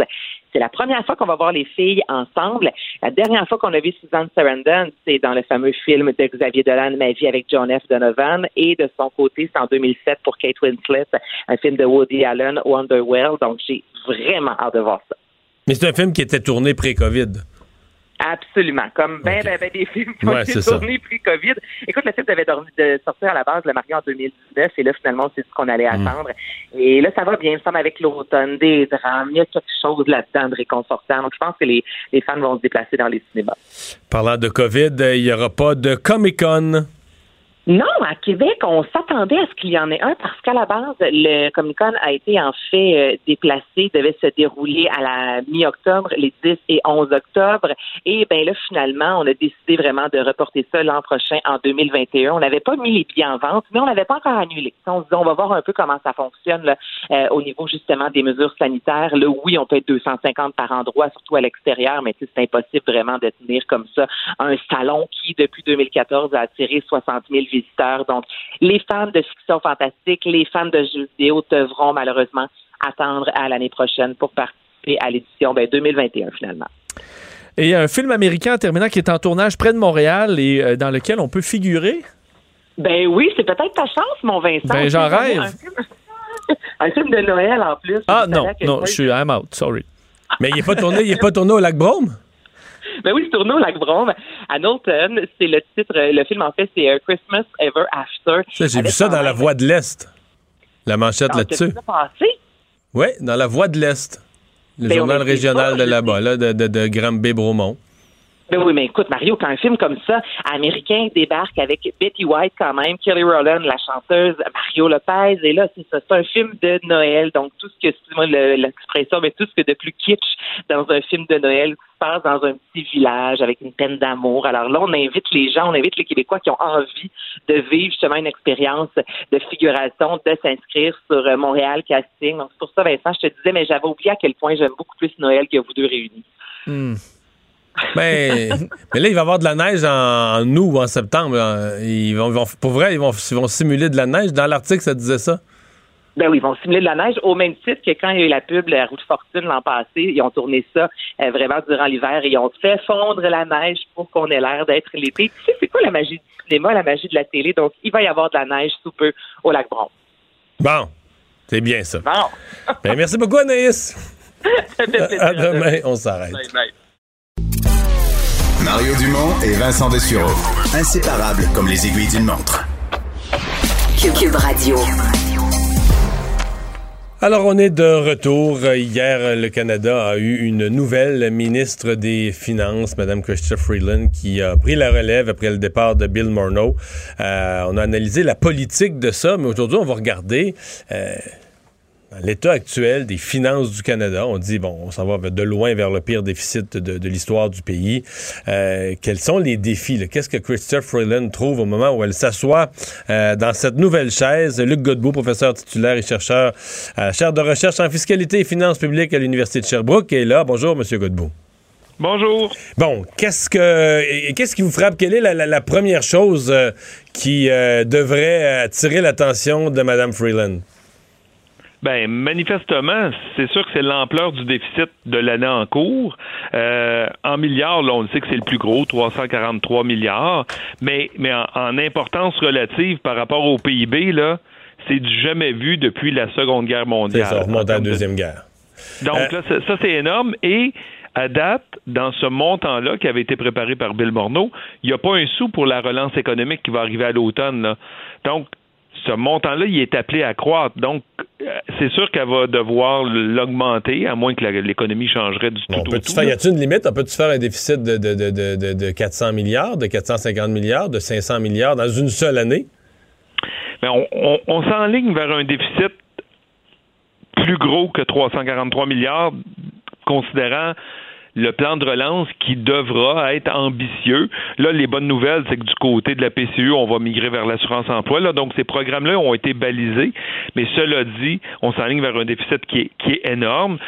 C'est la première fois qu'on va voir les filles ensemble. La dernière fois qu'on a vu Susan Sarandon, c'est dans le fameux film de Xavier Dolan, Ma vie avec John F. Donovan. Et de son côté, c'est en 2007 pour Kate Winslet, un film de Woody Allen, Wonderwell. Donc, j'ai vraiment hâte de voir ça. Mais c'est un film qui était tourné pré-COVID. Absolument. Comme ben, ben, ben des films qui ont Ouais, été tournés pré-COVID. Écoute, le film devait dormi- de sortir à la base le marié en 2019 et là, finalement, c'est ce qu'on allait Mm. attendre. Et là, ça va bien, il me semble, avec l'automne, des drames. Il y a quelque chose là-dedans de réconfortant. Donc, je pense que les, les fans vont se déplacer dans les cinémas. Parlant de COVID, euh, il n'y aura pas de Comic-Con. Non, à Québec, on s'attendait à ce qu'il y en ait un parce qu'à la base, le Comic Con a été en fait euh, déplacé, devait se dérouler à la mi-octobre, les 10 et 11 octobre. Et ben là, finalement, on a décidé vraiment de reporter ça l'an prochain en 2021. On n'avait pas mis les billets en vente, mais on n'avait pas encore annulé. On se dit, on va voir un peu comment ça fonctionne là, euh, au niveau justement des mesures sanitaires. Là, oui, on peut être 250 par endroit, surtout à l'extérieur, mais c'est impossible vraiment de tenir comme ça un salon qui, depuis 2014, a attiré 60 000 visiteurs. Donc, les fans de fiction fantastique, les fans de jeux vidéo devront malheureusement attendre à l'année prochaine pour participer à l'édition ben, 2021 finalement. Et il y a un film américain en terminant qui est en tournage près de Montréal et euh, dans lequel on peut figurer? Ben oui, c'est peut-être ta chance, mon Vincent. Ben, j'en rêve. Un film, *laughs* un film de Noël en plus. Ah non, non, je suis I'm out, sorry. Mais il n'est pas tourné, il est pas tourné au lac Brome? *laughs* Ben oui, c'est tourné au Lac Brome, à Knowlton. C'est le titre, le film en fait, c'est euh, Christmas Ever After. J'ai vu ça dans la Voie de l'Est. La manchette là-dessus. Oui, dans la Voie de l'Est. Le Ben, journal régional pas, de là-bas, là, de, de, de Granby-Bromont. Ben oui, mais écoute, Mario, quand un film comme ça, américain, débarque avec Betty White quand même, Kelly Rowland, la chanteuse, Mario Lopez, et là, c'est ça, c'est un film de Noël, donc tout ce que, excuse-moi le- l'expression, mais tout ce que de plus kitsch dans un film de Noël passe dans un petit village avec une peine d'amour. Alors là, on invite les gens, on invite les Québécois qui ont envie de vivre justement une expérience de figuration, de s'inscrire sur euh, Montréal Casting. Donc c'est pour ça, Vincent, je te disais, mais j'avais oublié à quel point j'aime beaucoup plus Noël que vous deux réunis. Hmm. Ben, *laughs* mais là, il va y avoir de la neige en, en août ou en septembre. Ils vont, vont- pour vrai, ils vont, ils vont simuler de la neige. Dans l'article, ça disait ça. Ben oui, ils vont simuler de la neige au même titre que quand il y a eu la pub La Route Fortune l'an passé. Ils ont tourné ça euh, vraiment durant l'hiver et ils ont fait fondre la neige pour qu'on ait l'air d'être l'été. Tu sais, c'est quoi la magie du cinéma, la magie de la télé? Donc, il va y avoir de la neige sous peu au lac Bron. Bon, c'est bien ça. Bon. Ben, merci beaucoup, Anaïs. *laughs* Ça fait plaisir. À demain, on s'arrête. Mario Dumont et Vincent Dessureau. Inséparables comme les aiguilles d'une montre. Cube Radio. Alors, on est de retour. Hier, le Canada a eu une nouvelle ministre des Finances, Mme Chrystia Freeland, qui a pris la relève après le départ de Bill Morneau. Euh, on a analysé la politique de ça, mais aujourd'hui, on va regarder euh, l'état actuel des finances du Canada. On dit, bon, on s'en va de loin vers le pire déficit de, de l'histoire du pays. Euh, quels sont les défis? Qu'est-ce que Chrystia Freeland trouve au moment où elle s'assoit euh, dans cette nouvelle chaise? Luc Godbout, professeur titulaire et chercheur à la chaire de recherche en fiscalité et finances publiques à l'Université de Sherbrooke est là. Bonjour, Monsieur Godbout. Bonjour. Bon, qu'est-ce que qu'est-ce qui vous frappe? Quelle est la, la- la première chose euh, qui euh, devrait attirer l'attention de Mme Freeland? Ben, manifestement, c'est sûr que c'est l'ampleur du déficit de l'année en cours. Euh, en milliards, là, on sait que c'est le plus gros, 343 milliards. Mais, mais en, en importance relative par rapport au PIB, là, c'est du jamais vu depuis la Seconde Guerre C'est mondiale. ça, on remonte à la Deuxième Guerre. Donc Euh, là, ça, ça, c'est énorme. Et à date, dans ce montant-là qui avait été préparé par Bill Morneau, il n'y a pas un sou pour la relance économique qui va arriver à l'automne. là. Donc, ce montant-là, il est appelé à croître. Donc, euh, c'est sûr qu'elle va devoir l'augmenter, à moins que l'économie changerait du tout On au tout, faire, y a-t-il une limite? On peut-tu faire un déficit de, de, de, de, de- de 400 milliards, de 450 milliards, de 500 milliards dans une seule année? Mais on, on, on s'enligne vers un déficit plus gros que 343 milliards, considérant le plan de relance qui devra être ambitieux. Là, les bonnes nouvelles, c'est que du côté de la PCU, on va migrer vers l'assurance-emploi. Là, donc, ces programmes-là ont été balisés. Mais cela dit, on s'enligne vers un déficit qui est, qui est énorme.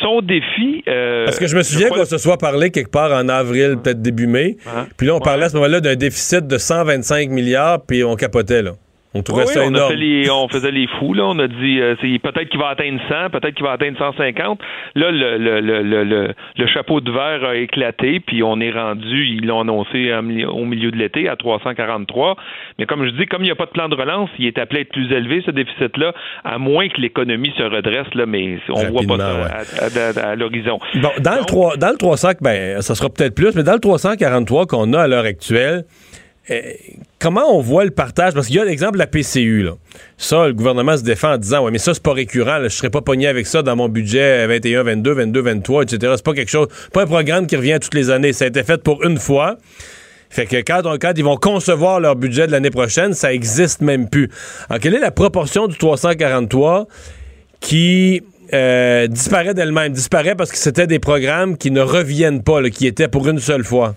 Son défi... euh, Parce que je me souviens qu'on se soit parlé quelque part en avril, peut-être début mai. Hein? Puis là, on parlait à ce moment-là d'un déficit de 125 milliards, puis on capotait, là. On trouvait Oui, ça on, a énorme. fait les, on faisait les fous, là. On a dit euh, peut-être qu'il va atteindre 100, peut-être qu'il va atteindre 150. Là, le, le, le, le, chapeau de verre a éclaté, puis on est rendu, ils l'ont annoncé au milieu de l'été à 343. Mais comme je dis, comme il n'y a pas de plan de relance, il est appelé à être plus élevé, ce déficit-là, à moins que l'économie se redresse, là, mais on voit pas ça à, à- à- à l'horizon. Bon, dans, le 3, dans le 300, ben, ça sera peut-être plus, mais dans le 343 qu'on a à l'heure actuelle, comment on voit le partage? Parce qu'il y a l'exemple de la PCU. Ça, le gouvernement se défend en disant, ouais, mais ça, c'est pas récurrent. là. Je serais pas pogné avec ça dans mon budget 21, 22, 22, 23, etc. C'est pas quelque chose, pas un programme qui revient toutes les années. Ça a été fait pour une fois. Fait que quand, quand ils vont concevoir leur budget de l'année prochaine, ça existe même plus. Alors, quelle est la proportion du 343 qui euh, disparaît d'elle-même? Disparaît parce que c'était des programmes qui ne reviennent pas, qui étaient pour une seule fois.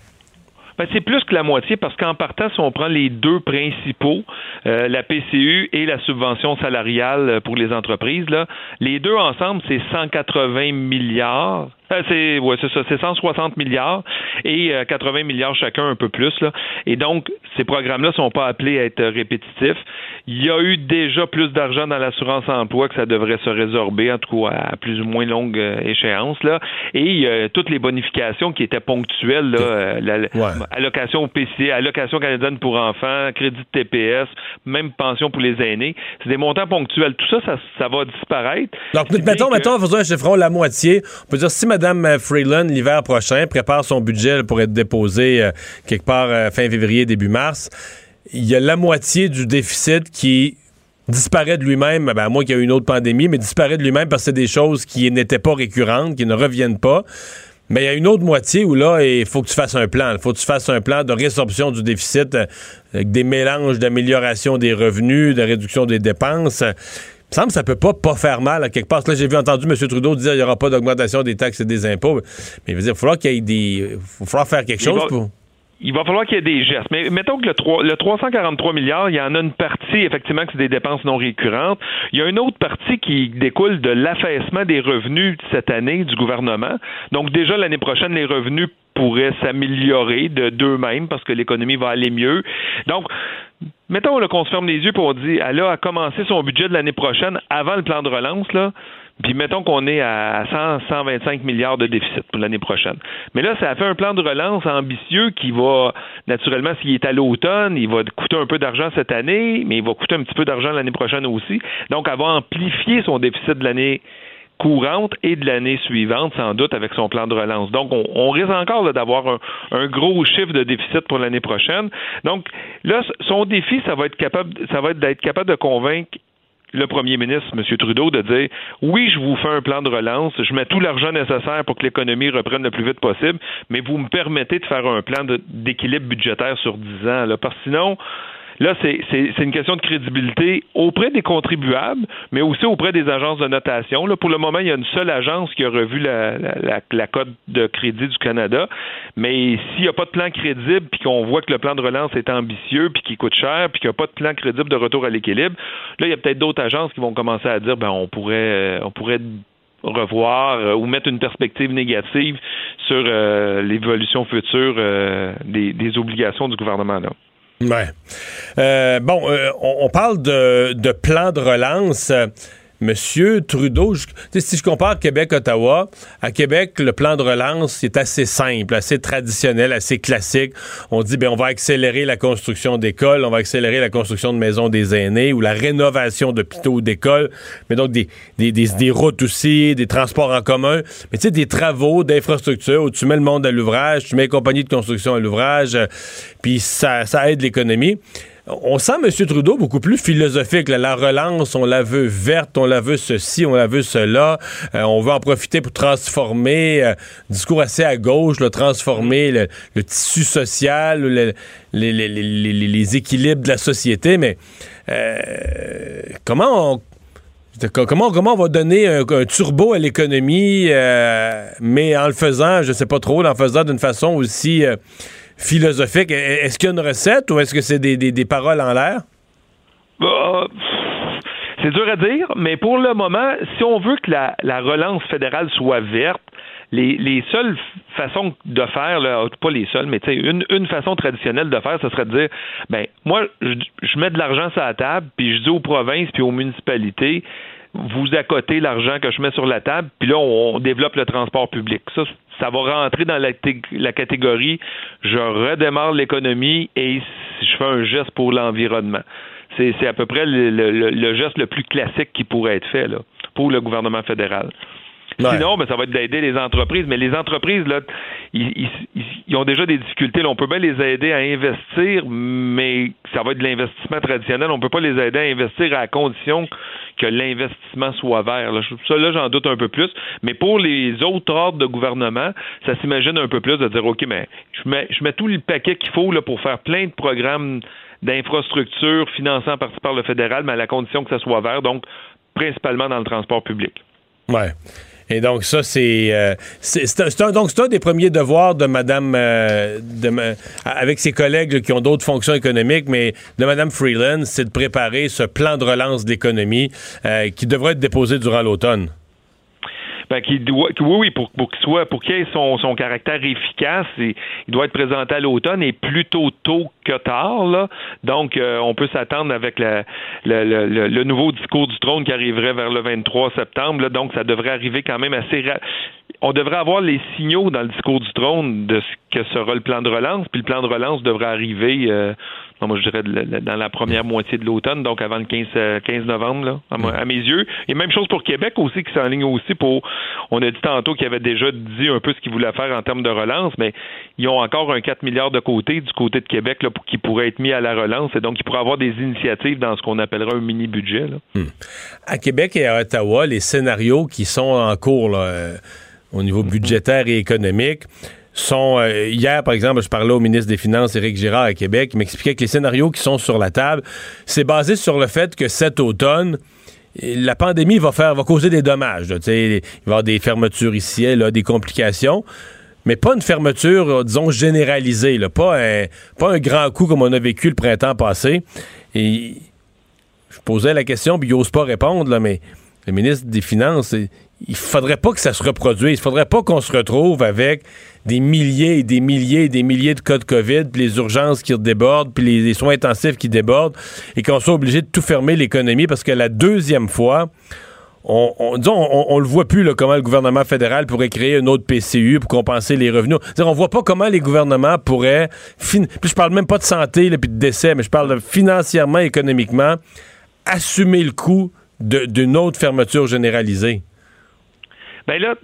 Ben, c'est plus que la moitié parce qu'en partant, si on prend les deux principaux, euh, la PCU et la subvention salariale euh, pour les entreprises, là, les deux ensemble, c'est 180 milliards. Euh, c'est ouais, c'est ça, c'est 160 milliards et 80 milliards chacun, un peu plus là. Et donc ces programmes-là sont pas appelés à être répétitifs. Il y a eu déjà plus d'argent dans l'assurance emploi que ça devrait se résorber, en tout cas à plus ou moins longue échéance là. Et toutes les bonifications qui étaient ponctuelles là, allocation au PC, allocation canadienne pour enfants, crédit de TPS, même pension pour les aînés, c'est des montants ponctuels. Tout ça, ça, va disparaître. Donc mettons, mettons, faisons un chiffron la moitié. On peut dire si Mme Freeland, l'hiver prochain, prépare son budget pour être déposé euh, quelque part euh, fin février, début mars, il y a la moitié du déficit qui disparaît de lui-même, ben, à moins qu'il y ait une autre pandémie, mais disparaît de lui-même parce que c'est des choses qui n'étaient pas récurrentes, qui ne reviennent pas. Mais il y a une autre moitié où là, il faut que tu fasses un plan. Il faut que tu fasses un plan de résorption du déficit euh, avec des mélanges d'amélioration des revenus, de réduction des dépenses me semble que ça peut pas pas faire mal à quelque part. Là, j'ai vu entendu M. Trudeau dire qu'il n'y aura pas d'augmentation des taxes et des impôts. Mais il va falloir qu'il y ait des. Il falloir faire quelque chose pour il va falloir qu'il y ait des gestes. Mais mettons que le, 3, le 343 milliards, il y en a une partie, effectivement, que c'est des dépenses non récurrentes. Il y a une autre partie qui découle de l'affaissement des revenus cette année du gouvernement. Donc, déjà, l'année prochaine, les revenus pourraient s'améliorer de d'eux-mêmes parce que l'économie va aller mieux. Donc, mettons qu'on se ferme les yeux pour dire, elle a commencé son budget de l'année prochaine avant le plan de relance, là. Puis mettons qu'on est à 100, 125 milliards de déficit pour l'année prochaine. Mais là, ça a fait un plan de relance ambitieux qui va, naturellement, s'il est à l'automne, il va coûter un peu d'argent cette année, mais il va coûter un petit peu d'argent l'année prochaine aussi. Donc, elle va amplifier son déficit de l'année courante et de l'année suivante, sans doute, avec son plan de relance. Donc, on, risque encore d'avoir un, un, gros chiffre de déficit pour l'année prochaine. Donc, là, son défi, ça va être capable, ça va être d'être capable de convaincre le premier ministre, M. Trudeau, de dire oui, je vous fais un plan de relance, je mets tout l'argent nécessaire pour que l'économie reprenne le plus vite possible, mais vous me permettez de faire un plan d'équilibre budgétaire sur 10 ans. Là, parce que sinon, Là, c'est une question de crédibilité auprès des contribuables, mais aussi auprès des agences de notation. Là, pour le moment, il y a une seule agence qui a revu la, la, la, cote de crédit du Canada. Mais s'il n'y a pas de plan crédible, puis qu'on voit que le plan de relance est ambitieux, puis qu'il coûte cher, puis qu'il n'y a pas de plan crédible de retour à l'équilibre, là, il y a peut-être d'autres agences qui vont commencer à dire, ben, on pourrait, euh, on pourrait revoir euh, ou mettre une perspective négative sur euh, l'évolution future des, des, obligations du gouvernement. Là. Ouais. Euh, bon, euh, on, parle de, de, plan de relance. Monsieur Trudeau, si je compare Québec-Ottawa, à Québec, le plan de relance est assez simple, assez traditionnel, assez classique. On dit, ben, on va accélérer la construction d'écoles, on va accélérer la construction de maisons des aînés ou la rénovation d'hôpitaux ou d'écoles, mais donc des, des, des, des, routes aussi, des transports en commun, mais tu sais, des travaux d'infrastructure où tu mets le monde à l'ouvrage, tu mets les compagnies de construction à l'ouvrage, euh, puis ça, ça aide l'économie on sent M. Trudeau beaucoup plus philosophique. La relance, on la veut verte, on la veut ceci, on la veut cela. Euh, on veut en profiter pour transformer, euh, discours assez à gauche, transformer le, tissu social, les, équilibres de la société. Mais euh, comment on Comment, comment on va donner un, turbo à l'économie, mais en le faisant, je sais pas trop, en le faisant d'une façon aussi philosophique. Est-ce qu'il y a une recette ou est-ce que c'est des, des, paroles en l'air? Bah, c'est dur à dire, mais pour le moment, si on veut que la, la relance fédérale soit verte, les, les, seules façons de faire, pas les seules, mais une, une façon traditionnelle de faire, ce serait de dire ben moi, je, je mets de l'argent sur la table, puis je dis aux provinces puis aux municipalités, vous accotez l'argent que je mets sur la table, puis là, on, développe le transport public. Ça, ça va rentrer dans la, catégorie je redémarre l'économie et je fais un geste pour l'environnement. C'est à peu près le, geste le plus classique qui pourrait être fait pour le gouvernement fédéral. Sinon, ben, ça va être d'aider les entreprises. Mais les entreprises, là, ils, ont déjà des difficultés. on peut bien les aider à investir, mais ça va être de l'investissement traditionnel. On peut pas les aider à investir à condition que l'investissement soit vert. Là. Ça, là, j'en doute un peu plus. Mais pour les autres ordres de gouvernement, ça s'imagine un peu plus de dire, OK, mais je mets, je mets tout le paquet qu'il faut là, pour faire plein de programmes d'infrastructures financés en partie par le fédéral, mais à la condition que ça soit vert, donc principalement dans le transport public. Ouais. Et donc ça, c'est euh, un, donc c'est un des premiers devoirs de Madame euh, de, avec ses collègues qui ont d'autres fonctions économiques, mais de Madame Freeland, c'est de préparer ce plan de relance d'économie euh, qui devrait être déposé durant l'automne. Ben, qu'il doit, oui, oui, pour, qu'il soit, pour qu'il ait son, son caractère efficace, et- il doit être présenté à l'automne et plutôt tôt que tard. Là. Donc, euh, on peut s'attendre avec la- le, le- le- nouveau discours du trône qui arriverait vers le 23 septembre. là. donc, ça devrait arriver quand même assez On devrait avoir les signaux dans le discours du trône de ce que sera le plan de relance, puis le plan de relance devrait arriver, euh, non, moi je dirais de dans la première moitié de l'automne, donc avant le 15, euh, 15 novembre, là, à, mes yeux. Et même chose pour Québec aussi, qui s'enligne aussi pour. On a dit tantôt qu'ils avaient déjà dit un peu ce qu'ils voulaient faire en termes de relance, mais ils ont encore un 4 milliards de côté du côté de Québec là, pour, qui pourrait être mis à la relance, et donc ils pourraient avoir des initiatives dans ce qu'on appellera un mini-budget. là. À Québec et à Ottawa, les scénarios qui sont en cours là, euh, au niveau budgétaire et économique sont... euh, hier, par exemple, je parlais au ministre des Finances, Éric Girard, à Québec, il m'expliquait que les scénarios qui sont sur la table, c'est basé sur le fait que cet automne, la pandémie va faire va causer des dommages. il va y avoir des fermetures ici, et là, des complications. Mais pas une fermeture, euh, disons, généralisée. Pas, un, pas un grand coup comme on a vécu le printemps passé. Et je posais la question, puis il n'ose pas répondre, mais le ministre des Finances, il- faudrait pas que ça se reproduise. Il faudrait pas qu'on se retrouve avec des milliers et des milliers et des milliers de cas de COVID, puis les urgences qui débordent, puis les, soins intensifs qui débordent, et qu'on soit obligé de tout fermer l'économie, parce que la deuxième fois, on, on, disons, on, on le voit plus là, comment le gouvernement fédéral pourrait créer un autre PCU pour compenser les revenus. On voit pas comment les gouvernements pourraient... Puis je parle même pas de santé là, puis de décès, mais je parle financièrement, économiquement, assumer le coût d'une autre fermeture généralisée. Ben là,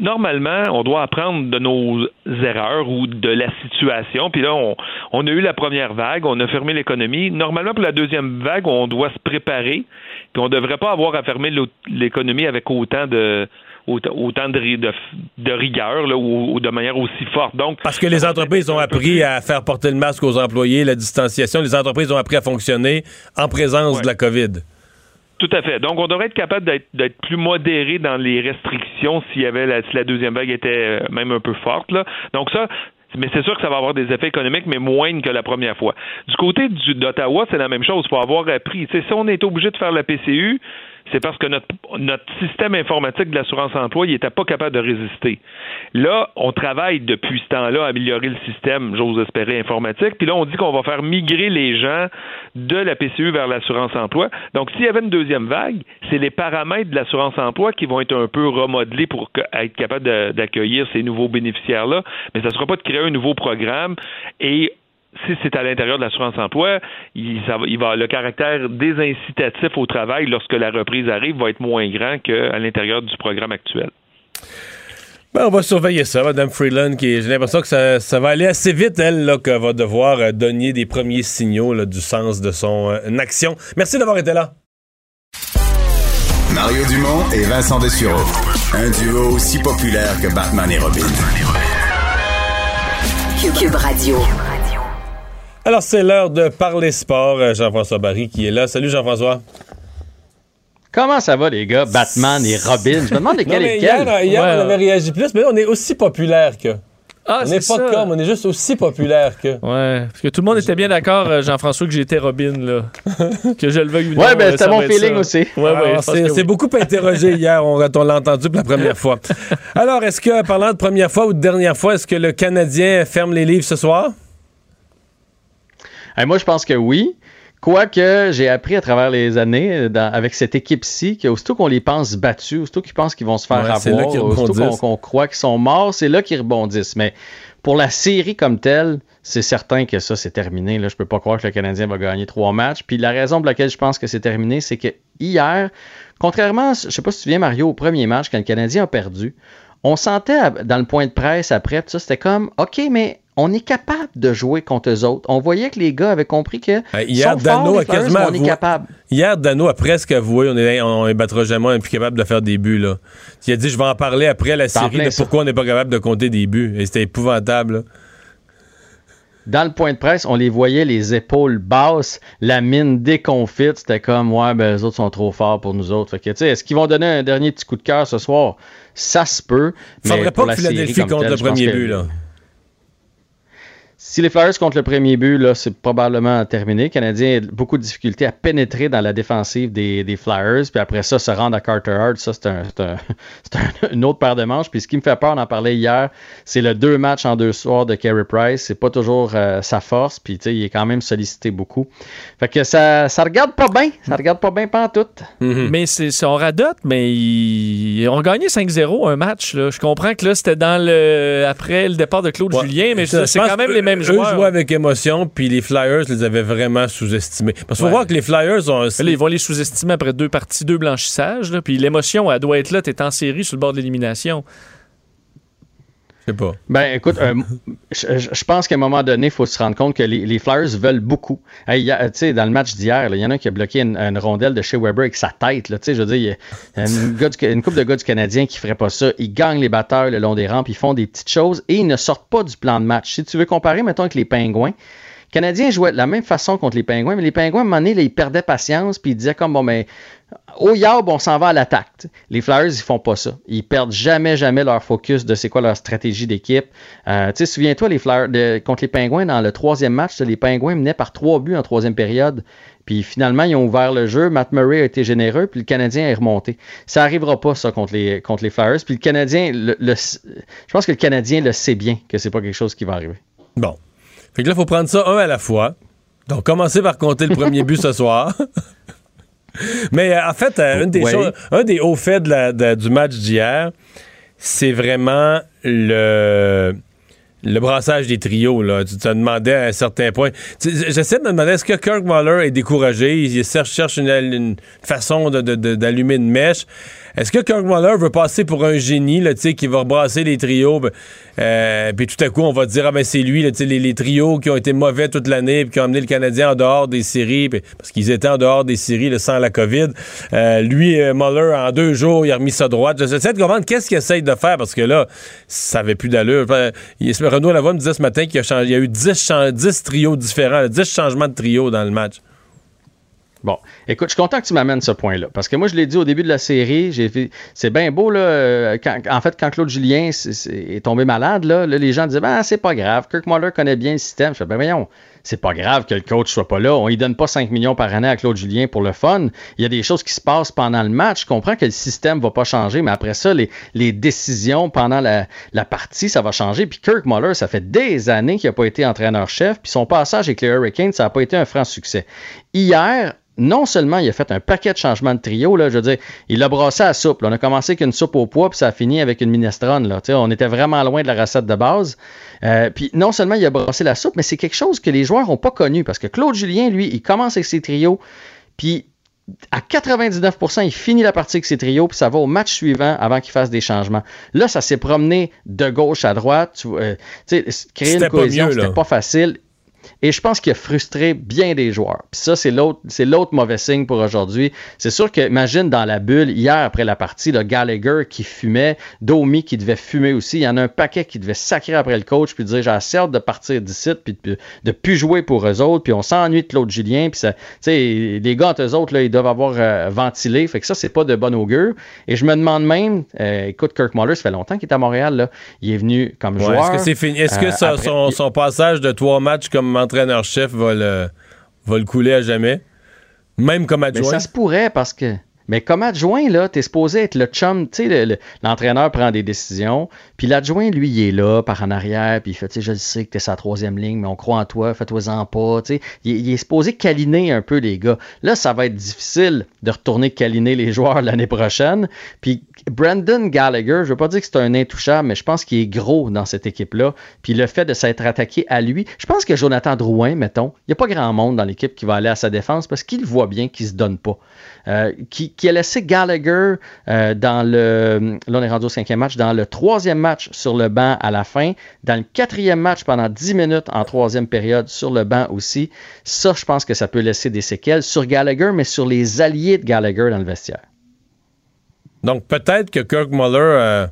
normalement, on doit apprendre de nos erreurs ou de la situation. Puis là, on, on a eu la première vague, on a fermé l'économie. Normalement, pour la deuxième vague, on doit se préparer. Puis on ne devrait pas avoir à fermer l'économie avec autant de autant, autant de, ri- de, de rigueur là, ou, ou de manière aussi forte. Donc, Parce que les entreprises ont appris à faire porter le masque aux employés, la distanciation. Les entreprises ont appris à fonctionner en présence de la COVID. Tout à fait. Donc, on devrait être capable d'être, plus modéré dans les restrictions s'il y avait la, si la deuxième vague était euh, même un peu forte. Là. Donc ça, mais c'est sûr que ça va avoir des effets économiques, mais moindres que la première fois. Du côté du, d'Ottawa, c'est la même chose. Il faut avoir appris. Tu sais, si on est obligé de faire la PCU, c'est parce que notre, système informatique de l'assurance-emploi, il n'était pas capable de résister. Là, on travaille depuis ce temps-là à améliorer le système, j'ose espérer, informatique. Puis là, on dit qu'on va faire migrer les gens de la PCU vers l'assurance-emploi. Donc, s'il y avait une deuxième vague, c'est les paramètres de l'assurance-emploi qui vont être un peu remodelés pour être capable d'accueillir ces nouveaux bénéficiaires-là. Mais ça ne sera pas de créer un nouveau programme et si c'est à l'intérieur de il, ça va- il va, le caractère désincitatif au travail lorsque la reprise arrive va être moins grand qu'à l'intérieur du programme actuel. Ben, on va surveiller ça, Mme Freeland, qui j'ai l'impression que ça, ça va aller assez vite, elle, là, qu'elle va devoir euh, donner des premiers signaux là, du sens de son euh, action. Merci d'avoir été là. Mario Dumont et Vincent Dessureau. Un duo aussi populaire que Batman et Robin. Cube Radio. Alors, c'est l'heure de parler sport. Euh, Jean-François Barry qui est là. Salut, Jean-François. Comment ça va, les gars? Batman et Robin. Je me demande Non, lesquels mais est hier, hier, Ouais. on avait réagi plus, mais là, on est aussi populaire que. Ah, on n'est pas ça. comme, on est juste aussi populaire que. Ouais, parce que tout le monde était bien d'accord, euh, Jean-François, que j'étais Robin, là. *laughs* que je le veuille ou non. Ouais, ben, c'était mon feeling ça. aussi. Ouais, ouais, c'est oui. beaucoup interrogé hier, on, on l'a entendu pour la première fois? *laughs* Alors, est-ce que, parlant de première fois ou de dernière fois, est-ce que le Canadien ferme les livres ce soir? Hey, moi, je pense que oui. Quoique, j'ai appris à travers les années euh, dans- avec cette équipe-ci qu'aussitôt qu'on les pense battus, aussitôt qu'ils pensent qu'ils vont se faire Ouais, avoir, aussitôt qu'on croit qu'ils sont morts, c'est là qu'ils rebondissent. Mais pour la série comme telle, c'est certain que ça, c'est terminé. Là. Je peux pas croire que le Canadien va gagner trois matchs. Puis la raison pour laquelle je pense que c'est terminé, c'est que hier, contrairement, à- je sais pas si tu te souviens, Mario, au premier match, quand le Canadien a perdu, on sentait dans le point de presse après, ça, c'était comme, OK, mais on est capable de jouer contre eux autres. On voyait que les gars avaient compris que Hier, sont forts, Dano a Flyers, quasiment mais on est capable. Hier, Dano a presque avoué, on est, on les battra jamais, on est plus capable de faire des buts, là. Il a dit, je vais en parler après la série de ça. pourquoi on n'est pas capable de compter des buts. Et c'était épouvantable, là. Dans le point de presse, on les voyait les épaules basses, la mine déconfite. C'était comme, ouais, ben, les autres sont trop forts pour nous autres. Fait que, tu sais, est-ce qu'ils vont donner un dernier petit coup de cœur ce soir? Ça se peut. mais Faudrait pour pas que Philadelphie compte le premier but, là. Si les Flyers contre le premier but, là, c'est probablement terminé. Le Canadien a beaucoup de difficultés à pénétrer dans la défensive des, des Flyers. Puis après ça, se rendre à Carter Hart, ça, c'est un, c'est un- *laughs* c'est un- une autre paire de manches. Puis ce qui me fait peur, on en parlait hier, c'est le deux matchs en deux soirs de Carey Price. C'est pas toujours euh, sa force. Puis tu sais, il est quand même sollicité beaucoup. Fait que ça, ça regarde pas bien. Ça regarde pas bien pantoute. Mais c'est, c'est- on radote, mais ils ont gagné 5-0 un match. Là. Je comprends que là, c'était dans le après le départ de Claude Julien, mais c'est quand même que les mêmes eux joueurs. jouaient avec émotion, puis les Flyers les avaient vraiment sous-estimés. Parce qu'il faut Ouais. voir que les Flyers ont... Là, ils vont les sous-estimer après deux parties, deux blanchissages. là. Puis l'émotion, elle doit être là. T'es en série sur le bord de l'élimination. Je sais pas. Ben, écoute, euh, *laughs* je, pense qu'à un moment donné, il faut se rendre compte que les, les Flyers veulent beaucoup. Hey, y a- tu sais, dans le match d'hier, il y en a un qui a bloqué une, une rondelle de chez Weber avec sa tête. Là, je veux dire, il y a une, *laughs* gars du- une couple de gars du Canadien qui ferait pas ça. Ils gagnent les batteurs le long des rampes, ils font des petites choses et ils ne sortent pas du plan de match. Si tu veux comparer, mettons, avec les Pingouins, les Canadiens jouaient de la même façon contre les Pingouins, mais les Pingouins, à un moment donné, là, ils perdaient patience, puis ils disaient comme, bon, mais au Yarb, on s'en va à l'attaque. Les Flyers, ils font pas ça. Ils perdent jamais, jamais leur focus de c'est quoi leur stratégie d'équipe. Euh, tu sais, souviens-toi, les Flyers, de- contre les Pingouins, dans le troisième match, les Pingouins menaient par trois buts en troisième période. Puis finalement, ils ont ouvert le jeu. Matt Murray a été généreux, puis le Canadien est remonté. Ça arrivera pas, ça, contre les, contre les Flyers. Puis le Canadien, le- le- je pense que le Canadien le sait bien que c'est pas quelque chose qui va arriver. Bon. Fait que là, il faut prendre ça un à la fois. Donc, commencer par compter le premier but ce soir. *laughs* Mais euh, en fait, euh, une des Ouais. choses, un des hauts faits de la- de- du match d'hier, c'est vraiment le, le brassage des trios. Là. Tu te demandais à un certain point. J'essaie de me demander est-ce que Kirk Muller est découragé? Il cherche, cherche une, une façon de- de- de- d'allumer une mèche. Est-ce que Kirk Muller veut passer pour un génie là, sais, qui va rebrasser les trios? ben, euh, puis tout à coup, on va dire, ah ben c'est lui, là, sais, les, les trios qui ont été mauvais toute l'année, puis qui ont amené le Canadien en dehors des séries, parce qu'ils étaient en dehors des séries là, sans la COVID. Euh, lui, euh, Muller, en deux jours, il a remis ça droite. De comprendre qu'est-ce qu'il essaye de faire, parce que là, ça avait plus d'allure. Renaud Lavoie me disait ce matin qu'il y a, a eu 10, chan- 10 trios différents, là, 10 changements de trios dans le match. Bon, écoute, je suis content que tu m'amènes ce point-là. Parce que moi, je l'ai dit au début de la série, j'ai c'est bien beau, là. euh, en fait, quand Claude Julien est tombé malade, là, là, les gens disaient, ben, c'est pas grave. Kirk Muller connaît bien le système. Je fais, ben, voyons, c'est pas grave que le coach soit pas là. On lui donne pas 5 millions par année à Claude Julien pour le fun. Il y a des choses qui se passent pendant le match. Je comprends que le système va pas changer, mais après ça, les, décisions pendant la, partie, ça va changer. Puis Kirk Muller, ça fait des années qu'il a pas été entraîneur-chef. Puis son passage avec les Hurricanes, ça a pas été un franc succès. Hier, non seulement il a fait un paquet de changements de trio, je veux dire, il a brassé à soupe. On a commencé avec une soupe au pois, puis ça a fini avec une minestrone. Là. On était vraiment loin de la recette de base. Euh, puis non seulement il a brassé la soupe, mais c'est quelque chose que les joueurs n'ont pas connu. Parce que Claude Julien, lui, il commence avec ses trios, puis à 99%, il finit la partie avec ses trios, puis ça va au match suivant avant qu'il fasse des changements. Là, ça s'est promené de gauche à droite. Tu, euh, créer une cohésion, c'était pas facile. Et je pense qu'il a frustré bien des joueurs. Puis ça, c'est l'autre, c'est l'autre mauvais signe pour aujourd'hui. C'est sûr que, imagine dans la bulle, hier après la partie, le Gallagher qui fumait, Domi qui devait fumer aussi. Il y en a un paquet qui devait sacrer après le coach puis dire j'ai assez hâte de partir d'ici puis de, de plus jouer pour eux autres. Puis on s'ennuie de Claude Julien. Puis ça, tu sais, les gars entre eux autres, là, ils doivent avoir euh, ventilé. Fait que ça, c'est pas de bon augure. Et je me demande même, euh, écoute, Kirk Muller, ça fait longtemps qu'il est à Montréal. Là. Il est venu comme Ouais, joueur. Est-ce que Euh, ça- après- son, son passage de trois matchs comme entraîneur-chef va le, va le couler à jamais? Même comme Mais adjoint? ça se pourrait parce que. Mais comme adjoint, là, t'es supposé être le chum. Tu sais, le- le- l'entraîneur prend des décisions, puis l'adjoint, lui, il est là, par en arrière, puis il fait, tu sais, je sais que t'es sa troisième ligne, mais on croit en toi, fais-toi-en pas. Tu sais, il, il est supposé câliner un peu les gars. Là, ça va être difficile de retourner câliner les joueurs l'année prochaine. Puis Brandon Gallagher, je veux pas dire que c'est un intouchable, mais je pense qu'il est gros dans cette équipe-là. Puis le fait de s'être attaqué à lui, je pense que Jonathan Drouin, mettons, il n'y a pas grand monde dans l'équipe qui va aller à sa défense parce qu'il voit bien qu'il se donne pas. Euh, qui, a laissé Gallagher euh, dans le. Là, on est cinquième match. Dans le troisième match sur le banc à la fin. Dans le quatrième match pendant 10 minutes en troisième période sur le banc aussi. Ça, je pense que ça peut laisser des séquelles sur Gallagher, mais sur les alliés de Gallagher dans le vestiaire. Donc peut-être que Kirk Muller euh,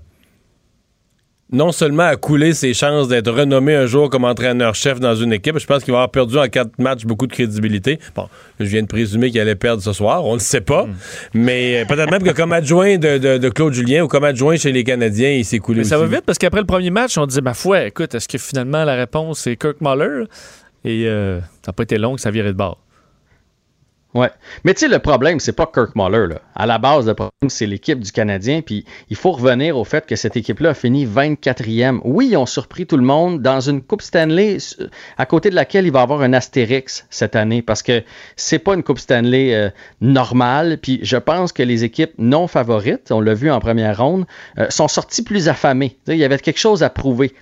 non seulement a coulé ses chances d'être renommé un jour comme entraîneur-chef dans une équipe, je pense qu'il va avoir perdu en quatre matchs beaucoup de crédibilité. Bon, je viens de présumer qu'il allait perdre ce soir, on ne le sait pas, mais euh, peut-être même que comme adjoint de, de- de Claude Julien ou comme adjoint chez les Canadiens, il s'est coulé Mais ça va vite parce qu'après le premier match, on disait, ma foi, écoute, est-ce que finalement la réponse c'est Kirk Muller? Et euh, ça n'a pas été long que ça virait de bord. Ouais. Mais tu sais, le problème, c'est pas Kirk Muller. Là. À la base, le problème, c'est l'équipe du Canadien. Puis il faut revenir au fait que cette équipe-là a fini 24e. Oui, ils ont surpris tout le monde dans une Coupe Stanley euh, à côté de laquelle il va y avoir un astérix cette année parce que c'est pas une Coupe Stanley euh, normale. Puis je pense que les équipes non favorites, on l'a vu en première ronde, euh, sont sorties plus affamées. Il y avait quelque chose à prouver.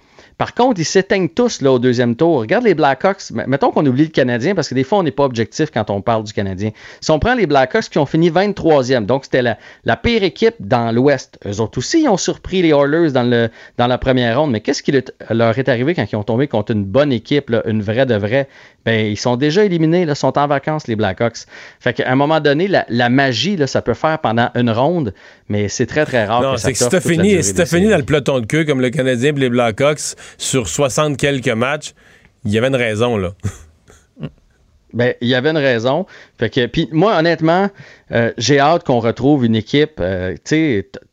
Par contre, ils s'éteignent tous là, au deuxième tour. Regarde les Blackhawks. M- Mettons qu'on oublie le Canadien parce que des fois, on n'est pas objectif quand on parle du Canadien. Si on prend les Blackhawks qui ont fini 23e, donc c'était la, pire équipe dans l'Ouest. Eux autres aussi, ils ont surpris les Oilers dans, la première ronde. Mais qu'est-ce qui le- leur est arrivé quand ils ont tombé contre une bonne équipe, une vraie de vraie? Ben, ils sont déjà éliminés, là, sont en vacances, les Blackhawks. Fait qu'à un moment donné, la, la magie, là, ça peut faire pendant une ronde, mais c'est très, très rare Non, c'est que si t'as fini, si dans le peloton de queue comme le Canadien et les Blackhawks sur 60 quelques matchs, il y avait une raison, là. *laughs* Ben, il y avait une raison. Fait que, puis moi, honnêtement, euh, j'ai hâte qu'on retrouve une équipe, euh,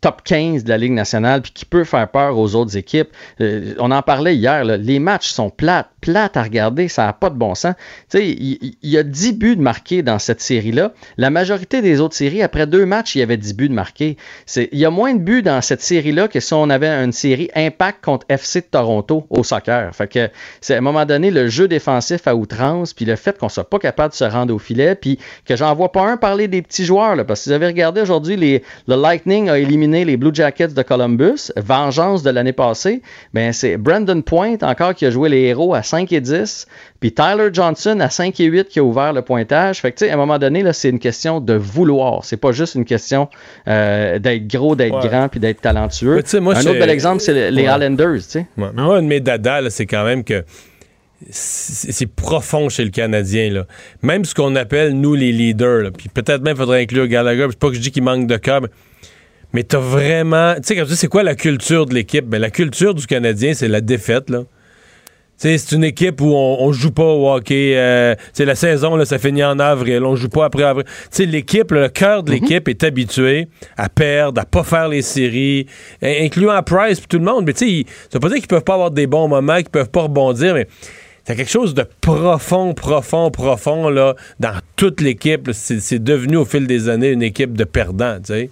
top 15 de la Ligue nationale, puis qui peut faire peur aux autres équipes. Euh, on en parlait hier, les matchs sont plates, plates à regarder, ça n'a pas de bon sens. Il y, a 10 buts de marqués dans cette série-là. La majorité des autres séries, après deux matchs, il y avait 10 buts de marqués. Il y a moins de buts dans cette série-là que si on avait une série Impact contre FC de Toronto au soccer. Fait que, c'est à un moment donné, le jeu défensif à outrance, puis le fait qu'on soit pas capable de se rendre au filet, puis que j'en vois pas un parler des petits joueurs, là, parce que vous avez regardé aujourd'hui, les, le Lightning a éliminé les Blue Jackets de Columbus, vengeance de l'année passée, ben c'est Brandon Point encore qui a joué les héros à 5 et 10, puis Tyler Johnson à 5 et 8 qui a ouvert le pointage. Fait que tu sais, à un moment donné, là, c'est une question de vouloir. C'est pas juste une question euh, d'être gros, d'être Ouais. grand, puis d'être talentueux. Moi, un autre bel exemple, c'est les Ouais. Islanders, tu sais. Ouais. Mais moi, un de mes dadas, là, c'est quand même que c'est profond chez le Canadien. Là. Même ce qu'on appelle, nous, les leaders, là, puis peut-être même faudrait inclure Gallagher, c'est pas que je dis qu'il manque de cœur, mais, mais t'as vraiment... Tu sais, quand tu dis c'est quoi la culture de l'équipe, ben, la culture du Canadien, c'est la défaite, là. Tu sais, c'est une équipe où on, on joue pas au hockey. euh, la saison, là, ça finit en avril. On joue pas après avril. Tu sais, l'équipe, le cœur de l'équipe est habitué à perdre, à pas faire les séries, in- incluant Price puis tout le monde. Mais tu sais, ça veut pas dire qu'ils peuvent pas avoir des bons moments, qu'ils peuvent pas rebondir, mais c'est quelque chose de profond, profond, profond, là, dans toute l'équipe. C'est devenu, au fil des années, une équipe de perdants, tu sais.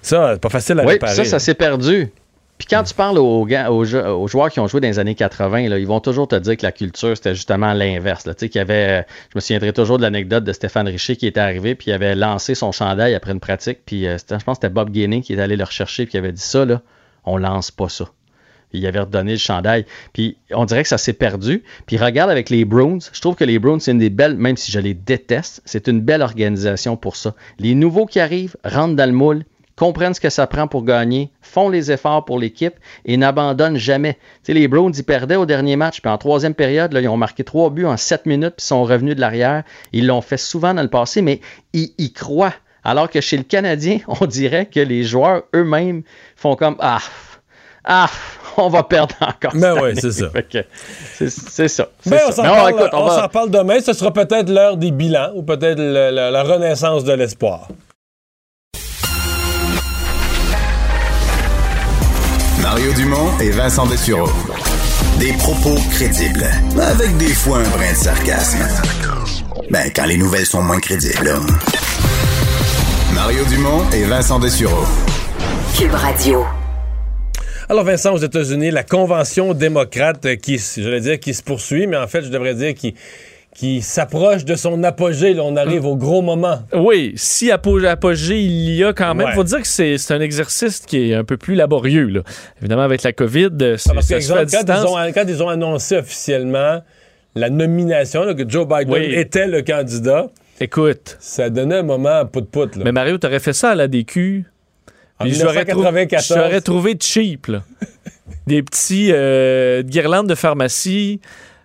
Ça, c'est pas facile à Oui, réparer. ça, ça s'est perdu. Puis quand tu parles aux, joueurs qui ont joué dans les années 80, là, ils vont toujours te dire que la culture, c'était justement l'inverse. Tu sais, qu'il y avait, je me souviendrai toujours de l'anecdote de Stéphane Richer qui était arrivé, puis il avait lancé son chandail après une pratique, puis euh, je pense que c'était Bob Gainey qui est allé le rechercher, puis il avait dit ça, là, on lance pas ça. Il avait redonné le chandail. Puis on dirait que ça s'est perdu. Puis regarde avec les Bruins. Je trouve que les Bruins, c'est une des belles, même si je les déteste, c'est une belle organisation pour ça. Les nouveaux qui arrivent rentrent dans le moule, comprennent ce que ça prend pour gagner, font les efforts pour l'équipe et n'abandonnent jamais. Les Browns, ils perdaient au dernier match, puis en troisième période, là, ils ont marqué trois buts en sept minutes, puis sont revenus de l'arrière. Ils l'ont fait souvent dans le passé, mais ils y croient. Alors que chez le Canadien, *laughs* on dirait que les joueurs eux-mêmes font comme Ah, ah, *laughs* on va perdre encore. Ben cette ouais, année. c'est ça. C'est c'est ça. c'est Ben, on ça. s'en parle, va- parle demain. Ce sera peut-être l'heure des bilans ou peut-être la renaissance de l'espoir. Mario Dumont et Vincent Dessureau. Des propos crédibles, avec des fois un brin de sarcasme. Ben, quand les nouvelles sont moins crédibles. Mario Dumont et Vincent Dessureau. Cube Radio. Alors Vincent, aux États-Unis, la convention démocrate qui, j'allais dire, qui se poursuit, mais en fait, je devrais dire qui, qui s'approche de son apogée. Là, on arrive au gros moment. Oui, si apo- apogée il y a quand même, Ouais. faut dire que c'est un exercice qui est un peu plus laborieux. Là. Évidemment, avec la COVID, euh, c'est- Ah, Parce ça se fait à exemple, quand, ils ont, quand ils ont annoncé officiellement la nomination, là, que Joe Biden Oui. était le candidat, Écoute, ça donnait un moment pout-pout. mais Mario, t'aurais fait ça à la DQ. En je l'aurais trou- 1994. je l'aurais trouvé cheap. là. Des petits euh, guirlandes de pharmacie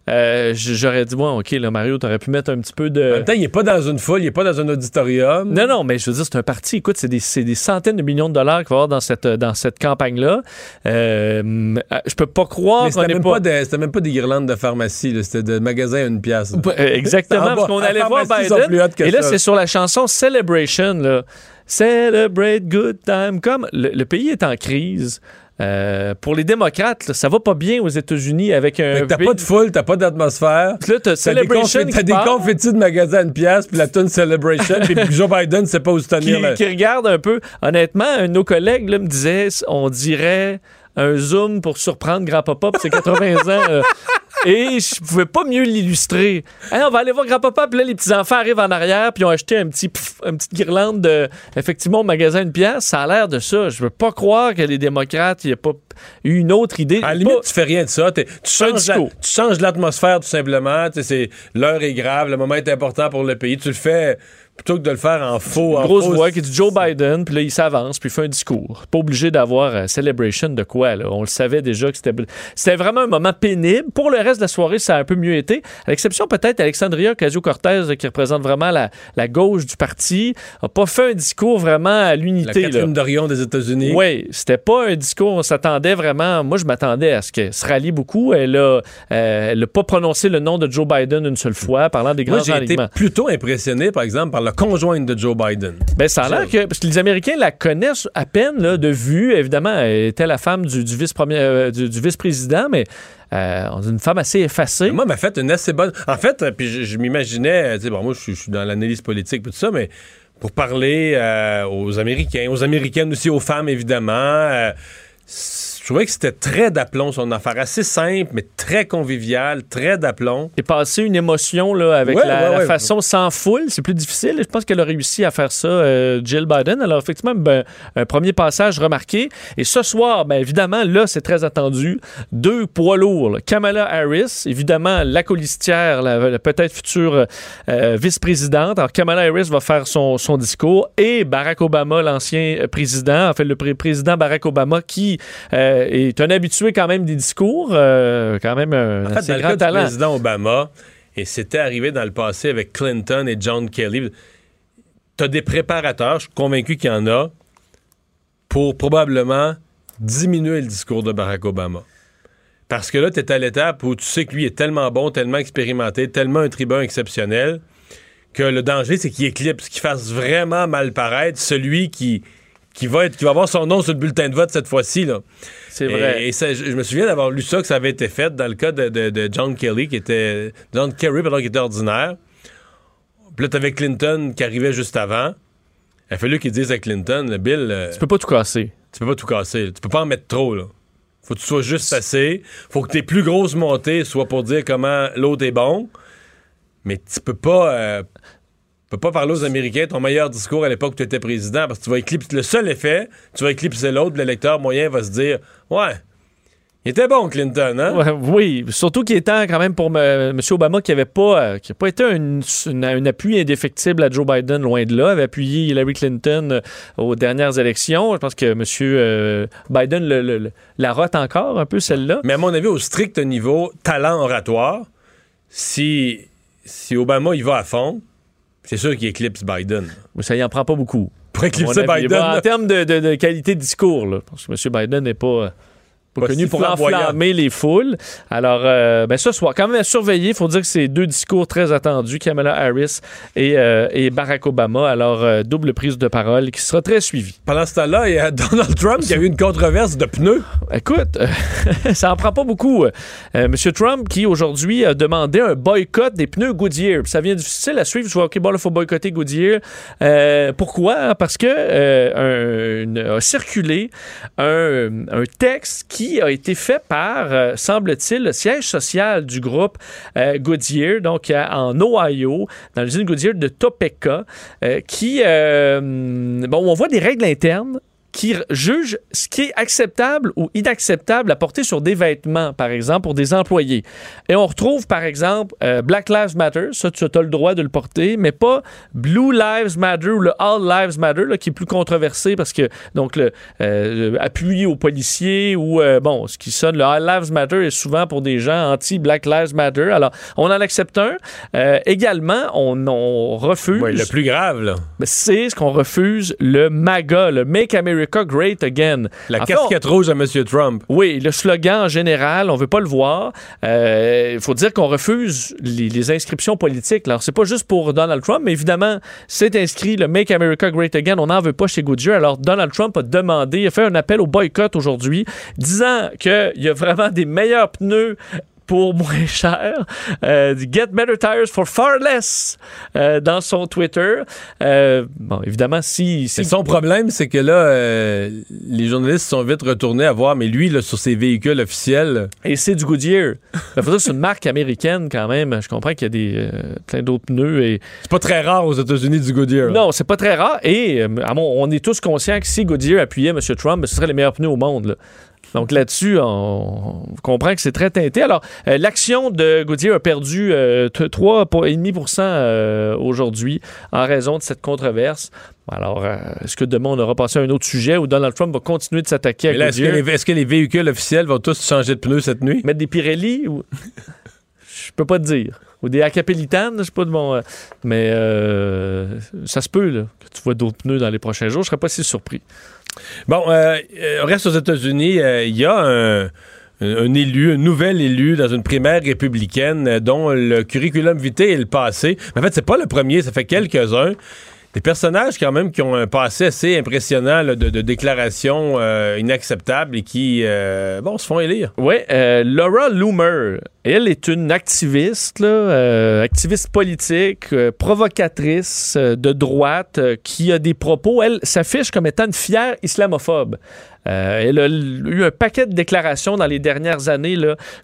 euh, j'aurais dit, bon, OK, là, Mario, t'aurais pu mettre un petit peu En de. même temps, il n'est pas dans une foule, il n'est pas dans un auditorium. Non, non, mais je veux dire, c'est un parti. Écoute, c'est des, des centaines de millions de dollars qu'il va y avoir dans cette, dans cette campagne-là. Euh, je peux pas croire qu'on c'était n'est même, pas. c'était même pas des guirlandes de pharmacie, c'était de magasins à une pièce. Exactement, En bas, parce qu'on allait la voir Biden. Et là, c'est sur la chanson Celebration. Là. Celebrate good time. Comme le, le pays est en crise. Euh, pour les démocrates, là, ça va pas bien aux États-Unis avec un. T'as pas de foule, t'as pas d'atmosphère. Là, t'as T'as des, Celebration t'as des confettis de magasins à une pièce, puis la tune Celebration, puis *laughs* Joe Biden sait pas où se tenir. qui, là. qui regarde un peu. Honnêtement, un de nos collègues là, me disait on dirait un zoom pour surprendre grand-papa, c'est *laughs* 80 ans. euh, et je pouvais pas mieux l'illustrer. Hey, on va aller voir grand-papa, puis là, les petits-enfants arrivent en arrière, puis ils ont acheté un petit, pff, une petite guirlande de, effectivement, au magasin une pièce. Ça a l'air de ça. Je veux pas croire que les démocrates, il n'y a pas eu une autre idée. À la limite, tu fais rien de ça. Tu, changes la- tu changes l'atmosphère tout simplement. L'heure est grave, le moment est important pour le pays. Tu le fais plutôt que de le faire en faux. en grosse faux- voix qui dit Joe Biden, puis là, il s'avance, puis il fait un discours. Pas obligé d'avoir euh, celebration de quoi, là. On le savait déjà que c'était... C'était vraiment un moment pénible. Pour le reste de la soirée, ça a un peu mieux été. À l'exception peut-être Alexandria Ocasio-Cortez, qui représente vraiment la, la gauche du parti, a pas fait un discours vraiment à La l'unité, là. Catherine Dorion des États-Unis. Oui, c'était pas un discours, on s'attendait vraiment. Moi, je m'attendais à ce qu'elle se rallie beaucoup. Elle a, euh, elle a pas prononcé le nom de Joe Biden une seule fois, parlant des grands Moi, j'ai été plutôt impressionné, par exemple, par la conjointe de Joe Biden. Ben, ça a l'air que. Parce que les Américains la connaissent à peine là, de vue. Évidemment, elle était la femme du, du vice-premier, euh, du, du vice-président, mais euh, une femme assez effacée. Moi, m'a fait une assez bonne. En fait, euh, puis je, je m'imaginais, euh, tu sais, bon, moi, je suis- je suis dans l'analyse politique, tout ça, mais pour parler euh, aux Américains, aux Américaines aussi, aux femmes, évidemment, euh, je trouvais que c'était très d'aplomb, son affaire. Assez simple, mais très convivial, très d'aplomb. Et passer une émotion là, avec Ouais, la, ouais, la ouais. façon sans foule, c'est plus difficile. Je pense qu'elle a réussi à faire ça, euh, Jill Biden. Alors, effectivement, ben, un premier passage remarqué. Et ce soir, ben, évidemment, là, c'est très attendu. Deux poids lourds. là. Kamala Harris, évidemment, la colistière, la, la peut-être future euh, vice-présidente. Alors, Kamala Harris va faire son, son discours. Et Barack Obama, l'ancien président, en fait, le pré- président Barack Obama, qui euh, est un habitué quand même des discours, euh, quand même un En fait, assez dans le du président Obama, et c'était arrivé dans le passé avec Clinton et John Kelly, t'as des préparateurs, je suis convaincu qu'il y en a, pour probablement diminuer le discours de Barack Obama. Parce que là, tu es à l'étape où tu sais que lui est tellement bon, tellement expérimenté, tellement un tribun exceptionnel, que le danger, c'est qu'il éclipse, qu'il fasse vraiment mal paraître celui qui, qui, va être, qui va avoir son nom sur le bulletin de vote cette fois-ci. là. C'est vrai. Et, et ça, je, je me souviens d'avoir lu ça, que ça avait été fait dans le cas de, de- de John Kelly, qui était. John Kerry, pardon, qui était ordinaire. Puis là, t'avais Clinton qui arrivait juste avant. Il a fallu qu'il dise à Clinton, le Bill. euh, Tu peux pas tout casser. tu peux pas tout casser. Tu peux pas en mettre trop, là. Faut que tu sois juste assez. Faut que tes plus grosses montées soient pour dire comment l'autre est bon. Mais tu peux pas. euh, peux pas parler aux Américains ton meilleur discours à l'époque où tu étais président parce que tu vas éclipser. Le seul effet, tu vas éclipser l'autre, le lecteur moyen va se dire Ouais, il était bon, Clinton, hein? Ouais, oui, surtout qu'il était quand même pour me- M. Obama qui avait pas, euh, qui a pas été un, un appui indéfectible à Joe Biden, loin de là, avait appuyé Hillary Clinton euh, aux dernières élections. Je pense que M. euh, Biden le- le- le- la rote encore un peu celle-là. Mais à mon avis, au strict niveau talent oratoire, si, si Obama y va à fond, c'est sûr qu'il éclipse Biden. Mais ça y en prend pas beaucoup. Pour éclipser. Biden. Bon, en termes de, de- de qualité de discours, là, parce que M. Biden n'est pas, euh, pas Pas connu si pour enflammer les foules. Alors, euh, ben, ce soir, quand même à surveiller, il faut dire que c'est deux discours très attendus, Kamala Harris et, euh, et Barack Obama. Alors, euh, double prise de parole qui sera très suivie. Pendant ce temps-là, il y a Donald Trump qui a eu une controverse de pneus. Écoute, euh, *laughs* ça en prend pas beaucoup. Monsieur Trump qui aujourd'hui a demandé un boycott des pneus Goodyear. Puis Ça vient difficile à suivre. Je vois, OK, bon, il faut boycotter Goodyear. Pourquoi? Parce que un- une- a circulé un, un texte qui a été fait par, euh, semble-t-il, le siège social du groupe euh, Goodyear, donc à- en Ohio, dans l'usine Goodyear de Topeka, euh, qui, euh, bon, on voit des règles internes qui juge ce qui est acceptable ou inacceptable à porter sur des vêtements, par exemple, pour des employés. Et on retrouve, par exemple, euh, Black Lives Matter, ça, tu as le droit de le porter, mais pas Blue Lives Matter ou le All Lives Matter, là, qui est plus controversé parce que, donc, le euh, appui aux policiers ou, euh, bon, ce qui sonne, le All Lives Matter est souvent pour des gens anti-Black Lives Matter. Alors, on en accepte un. Également, on, on refuse. Ouais, le plus grave, là. Mais C'est ce qu'on refuse, le MAGA, le Make America Great Again. La En fait, casquette rouge à M. Trump. oui, le slogan en général, on veut pas le voir. Euh, Il faut dire qu'on refuse les, les inscriptions politiques. Alors, c'est pas juste pour Donald Trump, mais évidemment, c'est inscrit le Make America Great Again. On n'en veut pas chez Goodyear. Alors, Donald Trump a demandé, il a fait un appel au boycott aujourd'hui, disant qu'il y a vraiment des meilleurs pneus pour moins *laughs* cher. Euh, Get better tires for far less euh, dans son Twitter. Euh, bon, évidemment, si... si son problème, c'est que là, les journalistes sont vite retournés à voir, mais lui, là, sur ses véhicules officiels. Et c'est du Goodyear. C'est une marque américaine quand même. Je comprends qu'il y a des, plein d'autres pneus. et C'est pas très rare aux États-Unis du Goodyear. Non, c'est pas très rare. Et on est tous conscients que si Goodyear appuyait M. trump, ce serait les meilleurs pneus au monde. là. Donc là-dessus, on, on comprend que c'est très teinté. Alors, euh, l'action de Goodyear a perdu euh, t- 3,5% euh, aujourd'hui en raison de cette controverse. Alors, euh, est-ce que demain, on aura passé à un autre sujet où Donald Trump va continuer de s'attaquer à là, est-ce que, les, est-ce que les véhicules officiels vont tous changer de pneus cette nuit? Mettre des Pirelli ou. *laughs* Je peux pas te dire. Ou des Acapelitanes, je sais pas de mon. euh, Mais euh, ça se peut, là, que tu vois d'autres pneus dans les prochains jours. Je serais pas si surpris. Bon, euh, euh, reste aux États-Unis. Euh, Il y a un, élu, un nouvel élu dans une primaire républicaine dont le curriculum vitae est le passé. Mais en fait, c'est pas le premier, ça fait quelques-uns. Des personnages quand même qui ont un passé assez impressionnant de, déclarations euh, inacceptables et qui, euh, bon, se font élire. Oui, euh, Laura Loomer, elle est une activiste, activiste politique, provocatrice de droite, qui a des propos, elle s'affiche comme étant une fière islamophobe. Euh, elle a eu un paquet de déclarations dans les dernières années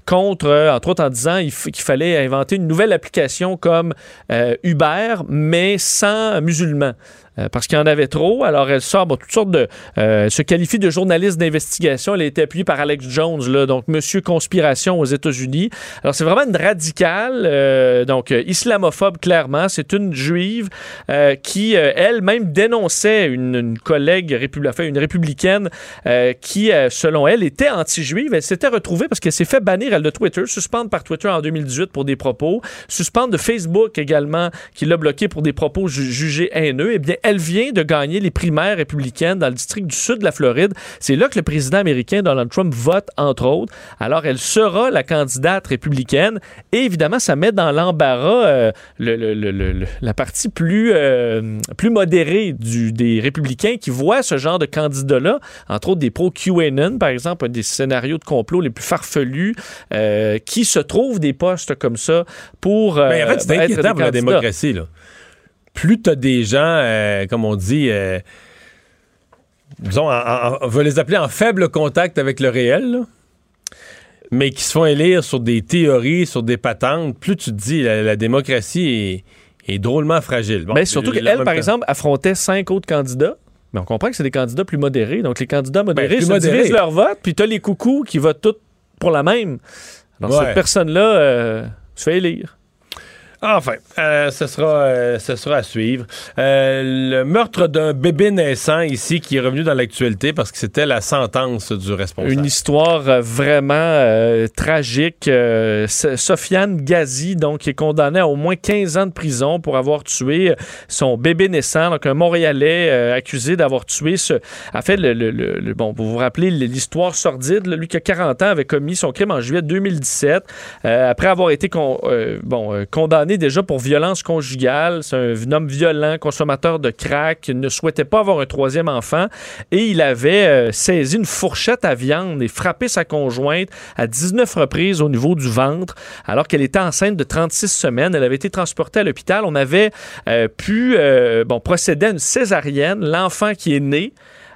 contre, euh, entre autres en disant qu'il fallait inventer une nouvelle application comme euh, Uber, mais sans musulmans. Euh, parce qu'il y en avait trop. Alors, elle sort bon, toutes sortes de. euh, se qualifie de journaliste d'investigation. Elle a été appuyée par Alex Jones, là, donc Monsieur Conspiration aux États-Unis. Alors, c'est vraiment une radicale, euh, donc euh, islamophobe, clairement. C'est une juive euh, qui, elle-même, dénonçait une, une collègue, répub- enfin, une républicaine, qui, selon elle, était anti-juive. Elle s'était retrouvée parce qu'elle s'est fait bannir, elle, de Twitter, suspendre par Twitter en 2018 pour des propos, suspendre de Facebook également, qui l'a bloqué pour des propos ju- jugés haineux. Eh bien, vient de gagner les primaires républicaines dans le district du sud de la Floride. C'est là que le président américain Donald Trump vote, entre autres. Alors, elle sera la candidate républicaine. Et évidemment, ça met dans l'embarras euh, le- la partie plus, euh, plus modérée du, des républicains qui voient ce genre de candidat-là, entre autres des pro-QAnon, par exemple, des scénarios de complot les plus farfelus, euh, qui se trouvent des postes comme ça pour. euh, Ben, en fait, c'est inquiétant pour la démocratie. Là. Plus tu as des gens, euh, comme on dit, euh, disons, en- en- on va les appeler en faible contact avec le réel, là, mais qui se font élire sur des théories, sur des patentes, plus tu te dis la, la démocratie est, est drôlement fragile. Bon, Mais surtout qu'elle, par exemple, affrontait cinq autres candidats. Mais on comprend que c'est des candidats plus modérés. Donc, les candidats modérés Ben, se modérés. divisent leur vote, puis tu as les coucous qui votent tous pour la même. Alors, Ouais. cette personne-là euh, se fait élire. Enfin, euh, ce, sera, euh, ce sera à suivre. Euh, le meurtre d'un bébé naissant ici qui est revenu dans l'actualité parce que c'était la sentence du responsable. Une histoire vraiment tragique. Sofiane Ghazi, donc, est condamné à au moins 15 ans de prison pour avoir tué son bébé naissant, donc un Montréalais accusé d'avoir tué ce... En fait, le, bon, vous vous rappelez l'histoire sordide, lui qui a 40 ans avait commis son crime en juillet 2017, euh, après avoir été con- bon, euh, déjà pour violence conjugale. C'est un homme violent, consommateur de crack, ne souhaitait pas avoir un troisième enfant et il avait euh, saisi une fourchette à viande et frappé sa conjointe à 19 reprises au niveau du ventre alors qu'elle était enceinte de 36 semaines. Elle avait été transportée à l'hôpital. On avait euh, pu euh, bon, procéder à une césarienne. L'enfant qui est né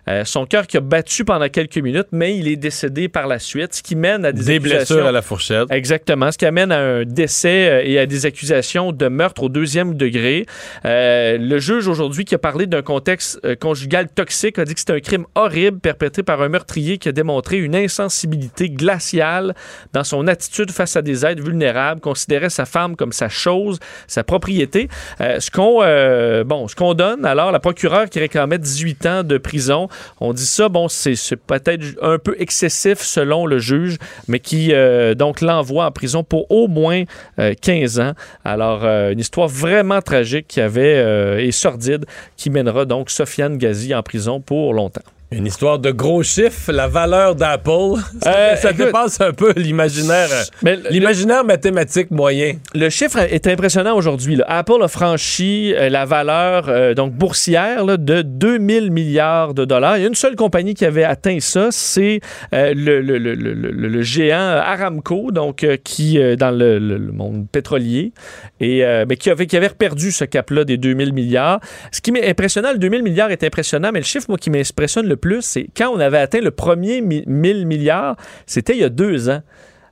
Euh, son cœur qui a battu pendant quelques minutes, mais il est décédé par la suite, ce qui mène à des, Des blessures à la fourchette. Exactement, ce qui amène à un décès euh, et à des accusations de meurtre au deuxième degré. Euh, le juge aujourd'hui qui a parlé d'un contexte euh, conjugal toxique a dit que c'est un crime horrible perpétré par un meurtrier qui a démontré une insensibilité glaciale dans son attitude face à des êtres vulnérables, considérait sa femme comme sa chose, sa propriété. Euh, ce qu'on euh, bon, ce qu'on donne alors la procureure qui réclamait 18 ans de prison, on dit ça bon c'est peut-être un peu excessif selon le juge, mais qui euh, donc l'envoie en prison pour au moins euh, 15 ans. Alors euh, une histoire vraiment tragique qui avait euh, et sordide qui mènera donc Sofiane Ghazi en prison pour longtemps. Une histoire de gros chiffres, la valeur d'Apple. *laughs* Ça, Euh, ça écoute, dépasse un peu l'imaginaire. euh, L'imaginaire mathématique moyen. Le chiffre est impressionnant aujourd'hui. Apple a franchi euh, la valeur euh, donc boursière là, de 2000 milliards de dollars. Il y a une seule compagnie qui avait atteint ça, c'est le, le- le- le- géant Aramco, donc qui dans le, monde pétrolier et mais qui avait qui avait perdu ce cap-là des 2000 milliards. Ce qui m'est impressionnant, le 2000 milliards est impressionnant, mais le chiffre moi qui m'impressionne le plus, c'est quand on avait atteint le premier mi- 1000 milliards, c'était il y a deux ans.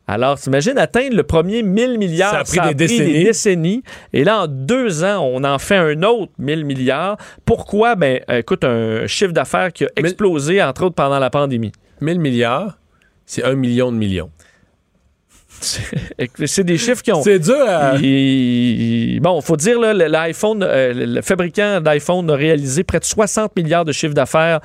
Alors, t'imagines atteindre le premier 1000 milliards, Ça a pris des décennies. décennies. Et là, en deux ans, on en fait un autre 1000 milliards. Pourquoi? Ben, euh, écoute, un chiffre d'affaires qui a explosé, entre autres, pendant la pandémie. 1000 milliards, c'est un million de millions. *laughs* C'est des chiffres qui ont. C'est dur à- Il- Bon, faut dire, là, le- l'iPhone, euh, le fabricant d'iPhone a réalisé près de 60 milliards de chiffre d'affaires,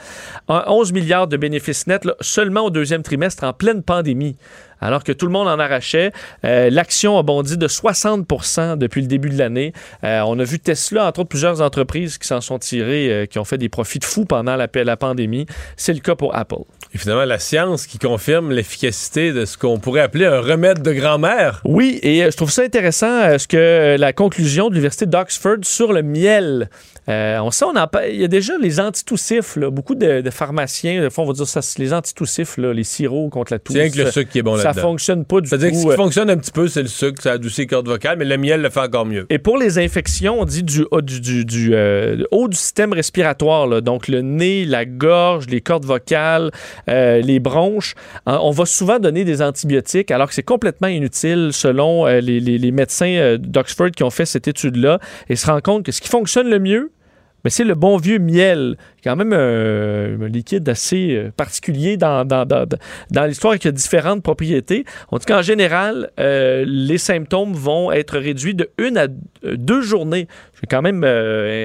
un- 11 milliards de bénéfices nets là, seulement au deuxième trimestre en pleine pandémie. Alors que tout le monde en arrachait. Euh, L'action a bondi de 60% depuis le début de l'année. Euh, on a vu Tesla, entre autres, plusieurs entreprises qui s'en sont tirées, euh, qui ont fait des profits de fous pendant la, la pandémie. C'est le cas pour Apple. Et finalement, la science qui confirme l'efficacité de ce qu'on pourrait appeler un remède de grand-mère. Oui, et je trouve ça intéressant ce que la conclusion de l'Université d'Oxford sur le miel. Euh, on sait, on en pa- il y a déjà les antitoussifs. là. Beaucoup de, de pharmaciens, des fois, on va dire ça, les antitoussifs, là, les sirops contre la toux. C'est que le sucre qui est bon Ça là-dedans. fonctionne pas du C'est-à-dire que ce tout. qui euh, fonctionne un petit peu, c'est le sucre, ça adoucit les cordes vocales, mais le miel le fait encore mieux. Et pour les infections, on dit du, haut- du, du- du, euh, haut du système respiratoire, là, donc le nez, la gorge, les cordes vocales, euh, les bronches, hein, on va souvent donner des antibiotiques alors que c'est complètement inutile selon les, les- les médecins d'Oxford qui ont fait cette étude-là et se rendent compte que ce qui fonctionne le mieux, mais c'est le bon vieux miel, quand même euh, un liquide assez euh, particulier dans, dans, dans, l'histoire qui a différentes propriétés. On dit qu'en général, euh, les symptômes vont être réduits de une à deux journées. C'est quand même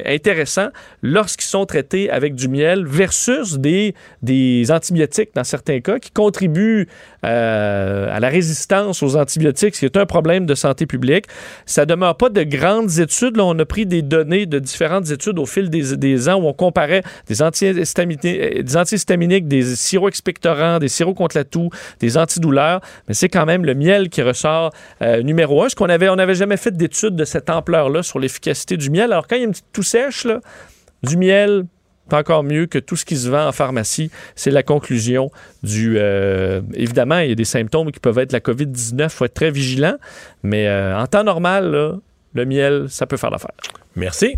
intéressant lorsqu'ils sont traités avec du miel versus des, des antibiotiques dans certains cas qui contribuent à la résistance aux antibiotiques, ce qui est un problème de santé publique. Ça demeure pas de grandes études. Là, on a pris des données de différentes études au fil des, des ans où on comparait des antihistaminiques, des, antihistaminiques, des sirops expectorants, des sirops contre la toux, des antidouleurs. Mais c'est quand même le miel qui ressort euh, numéro un. Ce qu'on avait, on n'avait jamais fait d'études de cette ampleur-là sur l'efficacité du miel. Alors quand il y a une petite toux sèche, du miel, c'est encore mieux que tout ce qui se vend en pharmacie. C'est la conclusion du... euh, évidemment, il y a des symptômes qui peuvent être la COVID-19. Il faut être très vigilant. Mais euh, en temps normal, le miel, ça peut faire l'affaire. Merci.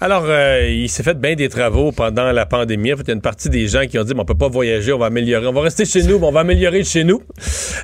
Alors, euh, il s'est fait bien des travaux pendant la pandémie. En fait, il y a une partie des gens qui ont dit, on peut pas voyager, on va améliorer, on va rester chez nous, mais on va améliorer chez nous.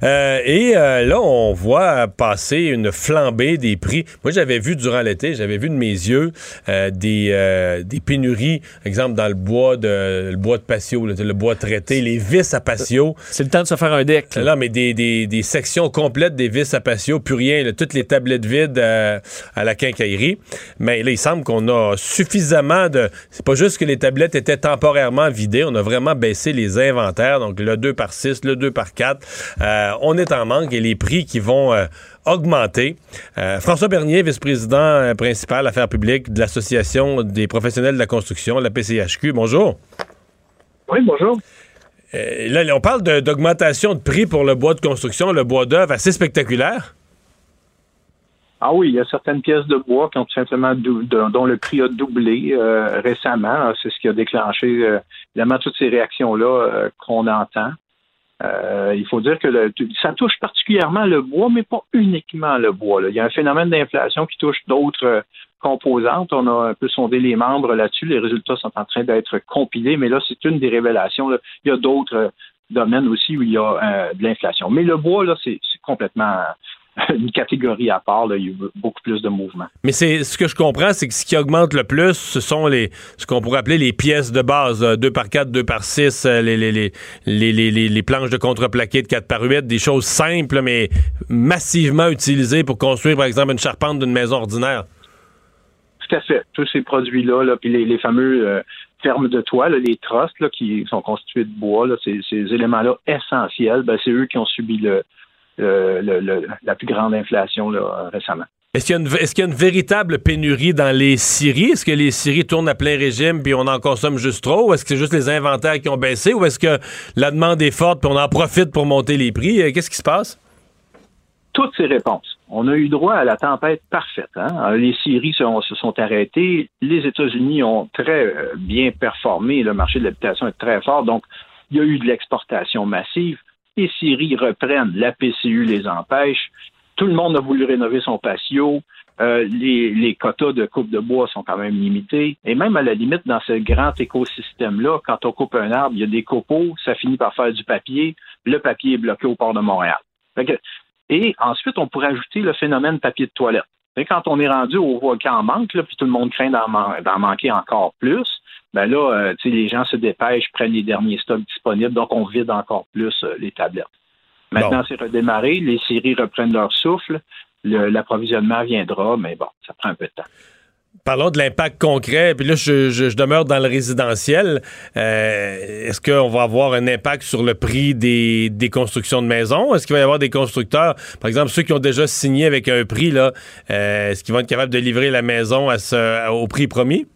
Euh, et euh, là, on voit passer une flambée des prix. Moi, j'avais vu durant l'été, j'avais vu de mes yeux des, des pénuries, exemple dans le bois de le bois de patio, le bois traité, les vis à patio. C'est le temps de se faire un deck. Là, mais des, des, des sections complètes des vis à patio, plus rien, là, toutes les tablettes vides à la quincaillerie. Mais là, il semble qu'on a suffisamment de. C'est pas juste que les tablettes étaient temporairement vidées, on a vraiment baissé les inventaires, donc le 2 par 6, le 2 par 4. Euh, on est en manque et les prix qui vont. euh, augmenter. Euh, François Bernier, vice-président principal affaires publiques de l'Association des professionnels de la construction, la PCHQ. Bonjour. Oui, bonjour. Là, on parle de- d'augmentation de, prix pour le bois de construction, le bois d'œuvre assez spectaculaire. Ah oui, il y a certaines pièces de bois qui ont simplement dont le prix a doublé euh, récemment. C'est ce qui a déclenché euh, évidemment toutes ces réactions-là euh, qu'on entend. Il faut dire que ça touche particulièrement le bois, mais pas uniquement le bois. Il y a un phénomène d'inflation qui touche d'autres composantes. On a un peu sondé les membres là-dessus. Les résultats sont en train d'être compilés, mais là, c'est une des révélations. Il y a d'autres domaines aussi où il y a de l'inflation. Mais le bois, là, c'est complètement *laughs* une catégorie à part. Là, il y a beaucoup plus de mouvements. Mais c'est ce que je comprends, c'est que ce qui augmente le plus, ce sont les ce qu'on pourrait appeler les pièces de base, 2 par 4, 2 par 6, les, les, les, les, les planches de contreplaqué de 4 par 8, des choses simples, mais massivement utilisées pour construire, par exemple, une charpente d'une maison ordinaire. Tout à fait. Tous ces produits-là, là, puis les, fameux euh, fermes de toit, les trusses là, qui sont constitués de bois, là, ces, ces éléments-là essentiels, ben, c'est eux qui ont subi le, la plus grande inflation récemment. Est-ce qu'il, y a une véritable pénurie dans les scieries? Est-ce que les scieries tournent à plein régime puis on en consomme juste trop? Ou est-ce que c'est juste les inventaires qui ont baissé? Ou est-ce que la demande est forte puis on en profite pour monter les prix? Euh, qu'est-ce qui se passe? Toutes ces réponses. On a eu droit à la tempête parfaite. Hein? Les scieries se, se sont arrêtées. Les États-Unis ont très euh, bien performé. Le marché de l'habitation est très fort. Donc, il y a eu de l'exportation massive les scieries reprennent, la PCU les empêche. Tout le monde a voulu rénover son patio. Euh, les, quotas de coupe de bois sont quand même limités. Et même à la limite, dans ce grand écosystème-là, quand on coupe un arbre, il y a des copeaux, ça finit par faire du papier. Le papier est bloqué au port de Montréal. et ensuite, on pourrait ajouter le phénomène papier de toilette. Et quand on est rendu au volcan en manque, puis tout le monde craint d'en manquer encore plus, ben là, euh, les gens se dépêchent, prennent les derniers stocks disponibles, donc on vide encore plus euh, les tablettes. Maintenant, c'est redémarré, les séries reprennent leur souffle, l'approvisionnement viendra, mais bon, ça prend un peu de temps. Parlons de l'impact concret, puis là, je, demeure dans le résidentiel. Euh, est-ce qu'on va avoir un impact sur le prix des, constructions de maisons? Est-ce qu'il va y avoir des constructeurs, par exemple, ceux qui ont déjà signé avec un prix, là, est-ce qu'ils vont être capables de livrer la maison à ce, au prix promis?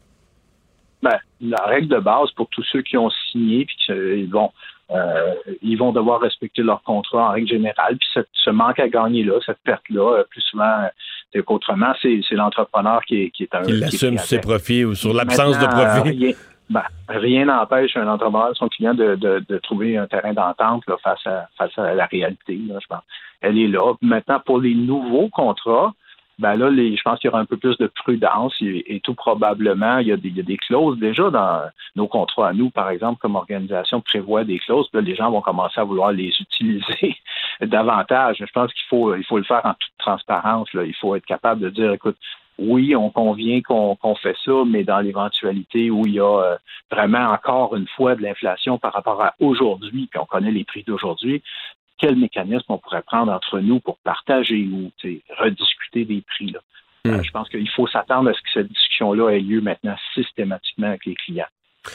Ben, la règle de base pour tous ceux qui ont signé puis ils vont euh, ils vont devoir respecter leur contrat en règle générale. Puis ce, manque à gagner là, cette perte là, euh, plus souvent euh, qu'autrement, c'est, l'entrepreneur qui est, qui est un qui l'assume sur ses profits ou sur l'absence de profit. Rien, ben, rien n'empêche un entrepreneur, son client, de, de, de, trouver un terrain d'entente là, face à face à la réalité. Là, je pense. Elle est là. Maintenant, pour les nouveaux contrats, ben là, les, je pense qu'il y aura un peu plus de prudence et, tout probablement, il y, a des, il y, a des, clauses déjà dans nos contrats à nous, par exemple, comme organisation prévoit des clauses, les gens vont commencer à vouloir les utiliser *laughs* davantage. Je pense qu'il faut, il faut le faire en toute transparence. Là. Il faut être capable de dire, écoute, oui, on convient qu'on fait ça, mais dans l'éventualité où il y a euh, vraiment encore une fois de l'inflation par rapport à aujourd'hui, puis on connaît les prix d'aujourd'hui, quel mécanisme on pourrait prendre entre nous pour partager ou rediscuter des prix. Là. Hmm. Euh, je pense qu'il faut s'attendre à ce que cette discussion-là ait lieu maintenant systématiquement avec les clients.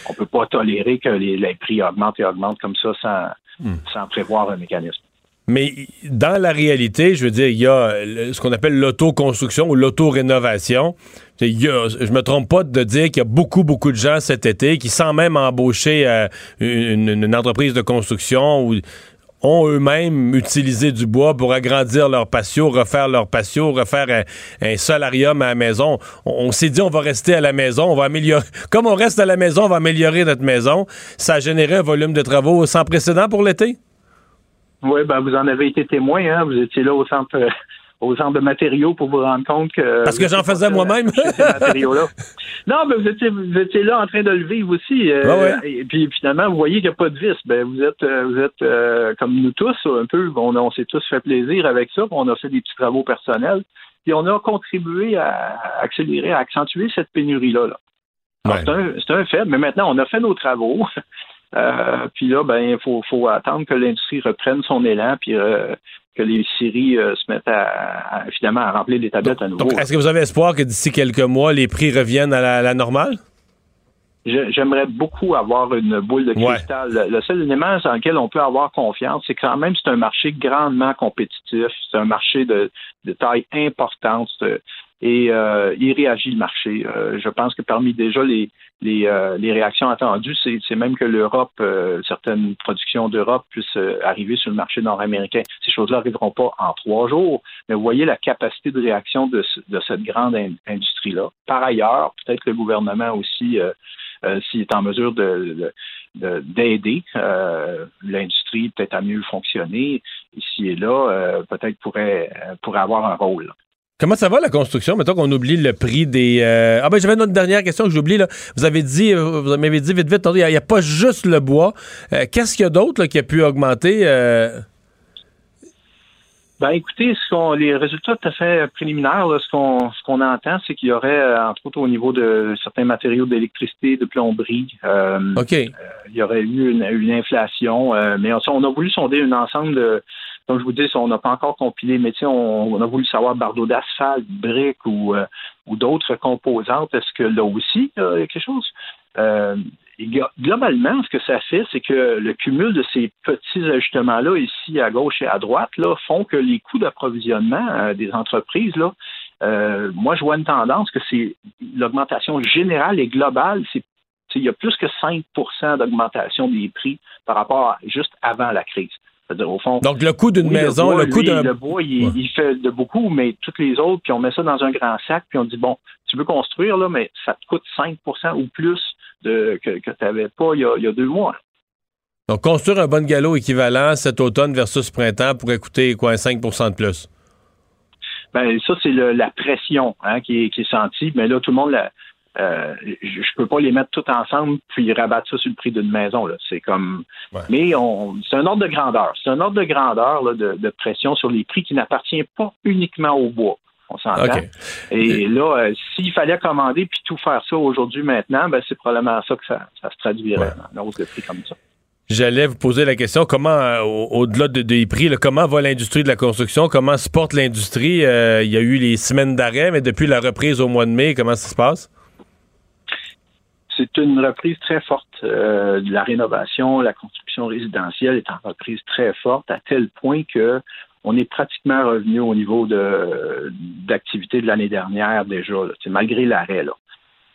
On ne peut pas tolérer que les, prix augmentent et augmentent comme ça sans, hmm. sans prévoir un mécanisme. Mais dans la réalité, je veux dire, il y a ce qu'on appelle l'autoconstruction ou l'auto-rénovation. Je je me trompe pas de dire qu'il y a beaucoup, beaucoup de gens cet été qui, sans même embaucher euh, une, une, entreprise de construction ou ont eux-mêmes utilisé du bois pour agrandir leur patio, refaire leur patio, refaire un, solarium à la maison. On, s'est dit on va rester à la maison, on va améliorer. *laughs* Comme on reste à la maison, on va améliorer notre maison. Ça a généré un volume de travaux sans précédent pour l'été? Oui, ben vous en avez été témoin, hein? Vous étiez là au centre aux centres de matériaux pour vous rendre compte que. Parce que j'en faisais moi-même. *laughs* non, mais vous étiez, vous étiez là en train de le vivre aussi. Euh, et puis finalement, vous voyez qu'il n'y a pas de vis. Ben, vous êtes, euh, vous êtes euh, comme nous tous, un peu. On, on s'est tous fait plaisir avec ça. On a fait des petits travaux personnels. Puis on a contribué à accélérer, à accentuer cette pénurie-là. C'est un, un, fait, mais maintenant, on a fait nos travaux. *laughs* puis là, ben, il faut, faut, attendre que l'industrie reprenne son élan, puis que les séries euh, se mettent à, finalement à remplir les tablettes à nouveau. est-ce que vous avez espoir que d'ici quelques mois, les prix reviennent à la, normale? J'aimerais beaucoup avoir une boule de cristal. Le seul élément dans lequel on peut avoir confiance, c'est quand même c'est un marché grandement compétitif. C'est un marché de, de taille importante et euh, il réagit le marché. Euh, je pense que parmi déjà les, les, euh, les réactions attendues, c'est même que l'Europe, euh, certaines productions d'Europe puissent arriver sur le marché nord-américain. Ces choses-là n'arriveront pas en trois jours, mais vous voyez la capacité de réaction de, de cette grande industrie-là. Par ailleurs, peut-être le gouvernement aussi, s'il est en mesure de, d'aider l'industrie peut-être à mieux fonctionner ici et là, peut-être pourrait, pourrait avoir un rôle. Comment ça va la construction? Mettons qu'on oublie le prix des. Ah ben j'avais une autre dernière question que j'oublie là. Vous avez dit, vous m'avez dit vite vite, il n'y a, pas juste le bois. Qu'est-ce qu'il y a d'autre qui a pu augmenter? Ben, écoutez, ce les résultats tout à fait préliminaires, ce qu'on ce qu'on entend, c'est qu'il y aurait, euh, entre autres au niveau de certains matériaux d'électricité, de plomberie, euh, euh il y aurait eu une, une inflation, euh, mais on, a voulu sonder un ensemble de, comme je vous dis, on n'a pas encore compilé, mais on, on a voulu savoir bardeau d'asphalte, briques ou, ou d'autres composantes. Est-ce que là aussi, il y a quelque chose? Globalement, ce que ça fait, c'est que le cumul de ces petits ajustements-là, ici à gauche et à droite, là, font que les coûts d'approvisionnement euh, des entreprises, là, euh, moi, je vois une tendance que c'est l'augmentation générale et globale, c'est il y a plus que 5% d'augmentation des prix par rapport à juste avant la crise. Au fond, Donc, le coût d'une maison, le, coût d'un. Le bois, il, il, fait de beaucoup, mais toutes les autres, puis on met ça dans un grand sac, puis on dit, bon, tu veux construire, là, mais ça te coûte 5% ou plus de, que, que tu n'avais pas il y, a, deux mois. Donc, construire un bon galop équivalent cet automne versus printemps pourrait coûter quoi, 5% de plus? Ben, ça, c'est la pression hein, qui, est, qui, est, sentie. Mais là, tout le monde, euh, je ne peux pas les mettre tout ensemble puis rabattre ça sur le prix d'une maison. C'est comme. Mais on, c'est un ordre de grandeur. C'est un ordre de grandeur là, de, de, pression sur les prix qui n'appartient pas uniquement au bois. On s'entend. Et là, euh, s'il fallait commander puis tout faire ça aujourd'hui, maintenant, ben, c'est probablement ça que ça, se traduirait dans hausse de prix comme ça. J'allais vous poser la question, comment, euh, au-delà de, des prix, comment va l'industrie de la construction? Comment se porte l'industrie? Euh, il y a eu les semaines d'arrêt, mais depuis la reprise au mois de mai, comment ça se passe? C'est une reprise très forte de la rénovation, la construction résidentielle est en reprise très forte, à tel point que on est pratiquement revenu au niveau de d'activité de l'année dernière déjà, malgré l'arrêt.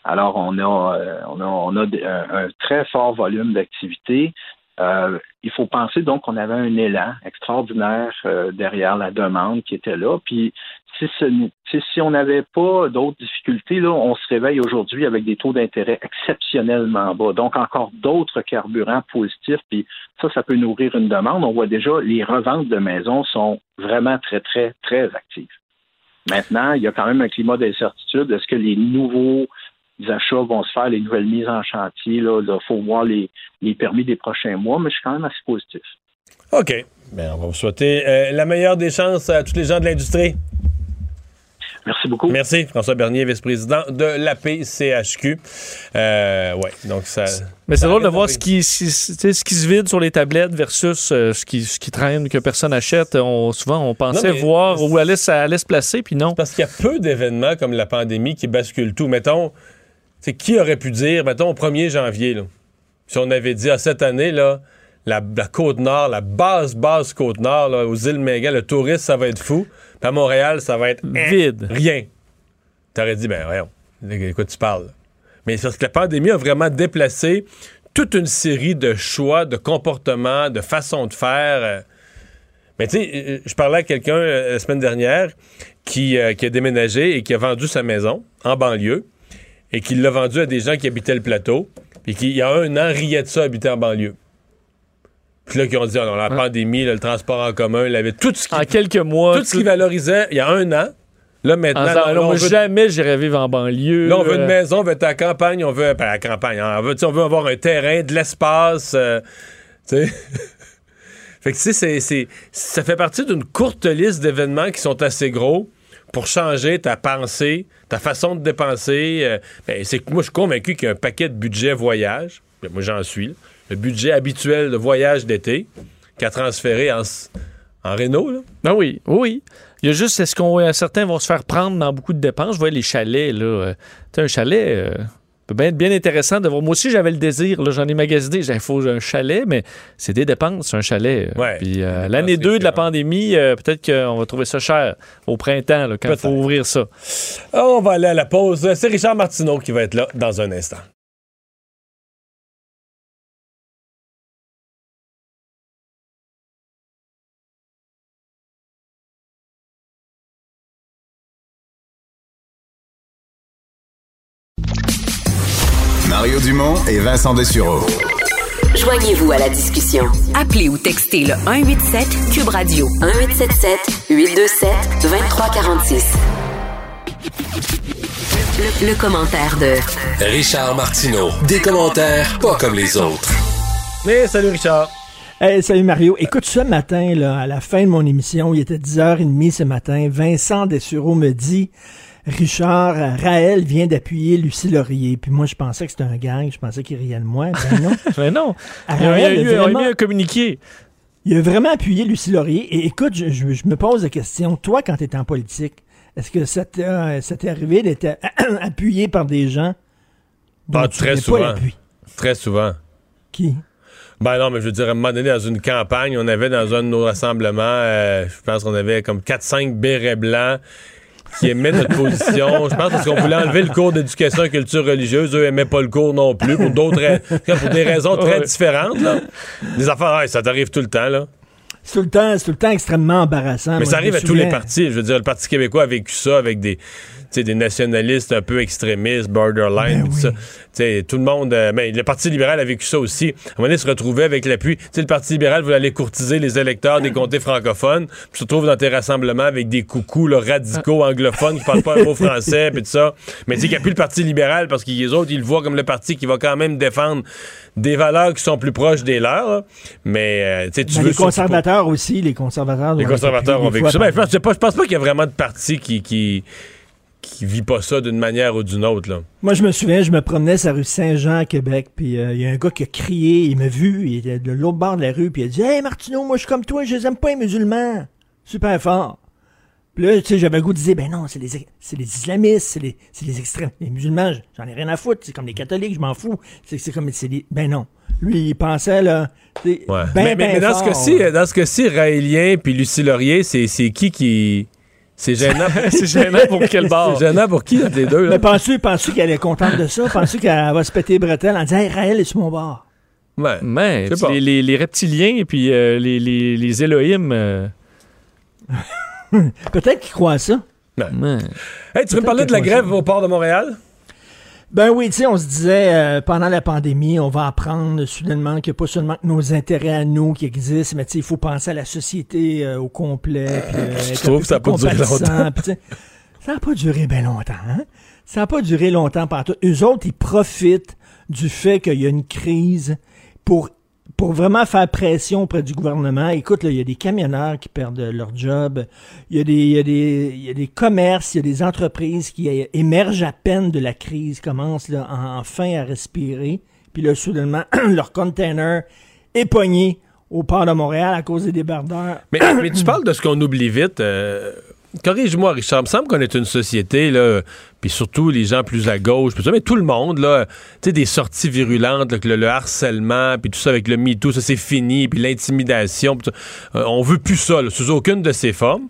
Alors, on a, euh, on a, on a un, très fort volume d'activité. Euh, il faut penser donc qu'on avait un élan extraordinaire euh, derrière la demande qui était là. Puis si, on n'avait pas d'autres difficultés, là, on se réveille aujourd'hui avec des taux d'intérêt exceptionnellement bas. Donc encore d'autres carburants positifs. Puis ça, ça peut nourrir une demande. On voit déjà les reventes de maisons sont vraiment très, très, très actives. Maintenant, il y a quand même un climat d'incertitude. Est-ce que les nouveaux les achats vont se faire, les nouvelles mises en chantier. Il faut voir les, permis des prochains mois, mais je suis quand même assez positif. OK. Bien, on va vous souhaiter euh, la meilleure des chances à tous les gens de l'industrie. Merci beaucoup. Merci. François Bernier, vice-président de l'APCHQ. Euh, ouais, donc ça. Mais c'est drôle de voir ce qui, ce qui se vide sur les tablettes versus euh, ce, qui, ce qui traîne, que personne achète. On, souvent, on pensait voir où allait, ça allait se placer, puis non. Parce qu'il y a peu d'événements comme la pandémie qui basculent tout. Mettons, c'est qui aurait pu dire, mettons, au 1er janvier, là, si on avait dit à cette année, là, la, côte nord, la basse, basse côte nord, aux îles Mégan, le tourisme, ça va être fou. Puis à Montréal, ça va être vide. Rien. T'aurais dit, ben voyons, écoute, tu parles. Mais c'est parce que la pandémie a vraiment déplacé toute une série de choix, de comportements, de façons de faire. Euh. Mais tu sais, euh, je parlais à quelqu'un euh, la semaine dernière qui, qui a déménagé et qui a vendu sa maison en banlieue et qu'il l'a vendu à des gens qui habitaient le plateau, puis qui, il y a un an, riait de ça, habiter en banlieue. Puis là, qui ont dit, oh non, la pandémie, le transport en commun, il avait tout ce qui... En quelques mois... Tout ce qui valorisait, il y a un an, Là, maintenant, on veut... jamais j'irai vivre en banlieue. Là, on veut une euh. maison, on veut être à la campagne, on veut. Ben, à la campagne, on veut, on veut avoir un terrain, de l'espace. Euh, tu sais. *laughs* fait que, tu sais, ça fait partie d'une courte liste d'événements qui sont assez gros pour changer ta pensée, ta façon de dépenser. Euh, ben, c'est que moi, je suis convaincu qu'il y a un paquet de budget voyage. Ben, moi, j'en suis. Le budget habituel de voyage d'été qu'a transféré en, en Renault. Là. Ben oui, oui. Il y a juste, est-ce qu'on certains vont se faire prendre dans beaucoup de dépenses? Je vois les chalets, là. Euh, un chalet, euh, peut bien être bien intéressant de voir. Moi aussi, j'avais le désir, j'en ai magasiné, il faut un chalet, mais c'est des dépenses, un chalet. Puis euh, l'année 2 de la pandémie, peut-être qu'on va trouver ça cher au printemps, quand il faut ouvrir ça. On va aller à la pause. C'est Richard Martineau qui va être là dans un instant. Et Vincent Dessureau. Joignez-vous à la discussion. Appelez ou textez le 187 Cube Radio 1877 827 2346. Le, le commentaire de Richard Martineau. Des commentaires pas comme les autres. Mais salut Richard. Hey, salut Mario. Écoute, ce matin, là, à la fin de mon émission, il était 10h30 ce matin, Vincent Dessureau me dit Richard, euh, Raël vient d'appuyer Lucie Laurier. Puis moi, je pensais que c'était un gang, je pensais qu'il riait de moi. Ben non. Mais *laughs* non. Ah, Il y a, Raël il y a eu- vraiment- il y a eu un communiqué. Il a vraiment appuyé Lucie Laurier. Et écoute, je, je- je me pose la question, toi, quand tu étais en politique, est-ce que ça t'est ça t'est arrivé d'être *clears throat* appuyé par des gens dont Ah, tu très pas souvent. l'appui? Très souvent. Qui? Ben non, mais je veux dire, à un moment donné, dans une campagne, on avait dans un de nos rassemblements, euh, je pense qu'on avait comme 4-5 bérets blancs qui aimaient notre position. Je pense parce qu'on voulait enlever le cours d'éducation et culture religieuse. Eux aimaient pas le cours non plus, pour d'autres pour des raisons très différentes. Là. Des affaires, ça t'arrive tout le temps. là. C'est tout le temps, c'est tout le temps extrêmement embarrassant. Mais Moi, ça arrive à tous les partis. Je veux dire, le Parti québécois a vécu ça avec des, des nationalistes un peu extrémistes, borderline, Ben tout ça. Tu sais, tout le monde. euh, mais le Parti libéral a vécu ça aussi. À un moment donné, se retrouver avec l'appui. Le Parti libéral voulait aller courtiser les électeurs des comtés francophones, puis se retrouve dans tes rassemblements avec des coucous là, radicaux anglophones qui parlent pas un mot français, puis tout ça. Mais tu sais, qu'il n'y a plus le Parti libéral parce que les autres, ils le voient comme le parti qui va quand même défendre des valeurs qui sont plus proches des leurs. là. Mais, euh, tu Ben, veux les conservateurs aussi, les conservateurs. les conservateurs ont vécu ça. fois Ben, je, pense, pas- je pense pas qu'il y a vraiment de parti qui, qui, qui vit pas ça d'une manière ou d'une autre. Là. Moi, je me souviens, je me promenais sur la rue Saint-Jean à Québec, puis euh, il y a un gars qui a crié, il m'a vu, il était de l'autre bord de la rue, puis il a dit Hey Martineau, moi je suis comme toi, je les aime pas les musulmans. Super fort. Puis là, tu sais, j'avais le goût de dire Ben non, c'est les, c'est les islamistes, c'est les, c'est les extrêmes. Les musulmans, j'en ai rien à foutre, c'est comme les catholiques, je m'en fous. C'est, c'est comme, c'est les. Ben non. Lui, il pensait, là. c'est Ouais. ben, mais, mais- ben mais dans, ce cas-ci, dans ce cas-ci, Raélien puis Lucie Laurier, c'est, c'est qui qui. C'est gênant. *laughs* C'est gênant pour quel *laughs* bord? C'est gênant pour qui, les deux? Là? Mais penses-tu, penses-tu qu'elle est contente de ça? Penses-tu qu'elle va se péter les bretelles en disant Hey, Raël est sur mon bord? Ouais. Mais les, les- les reptiliens et puis euh, les, les, les Élohim. euh, *laughs* Peut-être qu'il croit à ça. ouais. Hey, tu veux me parler de la grève au port de Montréal? Ben oui, tu sais, on se disait, euh, pendant la pandémie, on va apprendre soudainement qu'il n'y a pas seulement que nos intérêts à nous qui existent, mais tu sais, il faut penser à la société euh, au complet. puis, euh, Je trouve que ça a plus pas duré longtemps. ça n'a pas duré bien longtemps, hein? Ça n'a pas duré longtemps partout. Eux autres, ils profitent du fait qu'il y a une crise pour pour vraiment faire pression auprès du gouvernement. Écoute, il y a des camionneurs qui perdent leur job. Il y a des, y a des, y a des commerces, il y a des entreprises qui émergent à peine de la crise, commencent là, en- enfin à respirer. Puis là, soudainement, *clears throat* leur container est pogné au port de Montréal à cause des débardeurs. *coughs* Mais, mais tu parles de ce qu'on oublie vite. euh, Corrige-moi, Richard. Il me semble qu'on est une société, là, puis surtout les gens plus à gauche, ça, mais tout le monde, là, tu sais, des sorties virulentes, là, le, le harcèlement, puis tout ça avec le MeToo, ça c'est fini, puis l'intimidation. Euh, on veut plus ça, sous aucune de ces formes.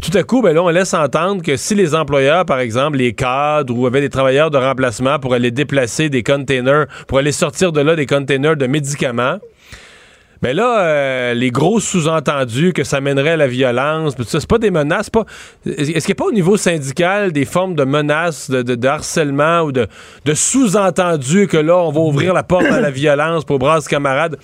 Puis tout à coup, ben là, on laisse entendre que si les employeurs, par exemple, les cadres ou avaient des travailleurs de remplacement pour aller déplacer des containers, pour aller sortir de là des containers de médicaments, mais là, euh, les gros sous-entendus que ça mènerait à la violence, pis tout ça, c'est pas des menaces, pas. Est-ce qu'il n'y a pas au niveau syndical des formes de menaces, de, de- de harcèlement ou de, de sous-entendus que là, on va ouvrir la porte à la violence pour brasser camarades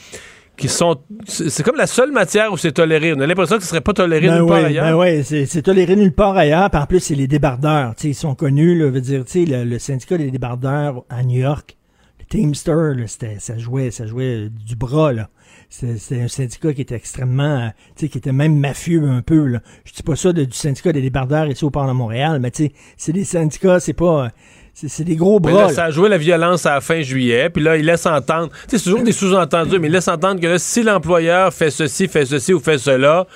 qui sont. C'est comme la seule matière où c'est toléré. On a l'impression que ce serait pas toléré Ben nulle part oui, ailleurs. ben ouais, c'est toléré nulle part ailleurs. Puis en plus, c'est les débardeurs. Ils sont connus, là, veut dire, le, le syndicat des débardeurs à New York, le Teamster, là, ça jouait, ça jouait du bras, là. C'est un syndicat qui était extrêmement, euh, tu sais, qui était même mafieux un peu, là. Je dis pas ça de- du syndicat des débardeurs ici au port de Montréal, mais tu sais, c'est des syndicats, c'est pas, euh, c'est des gros bras. là. ça a joué la violence à la fin juillet, puis là, il laisse entendre. Tu sais, c'est toujours des sous-entendus, mais il laisse entendre que là, si l'employeur fait ceci, fait ceci ou fait cela.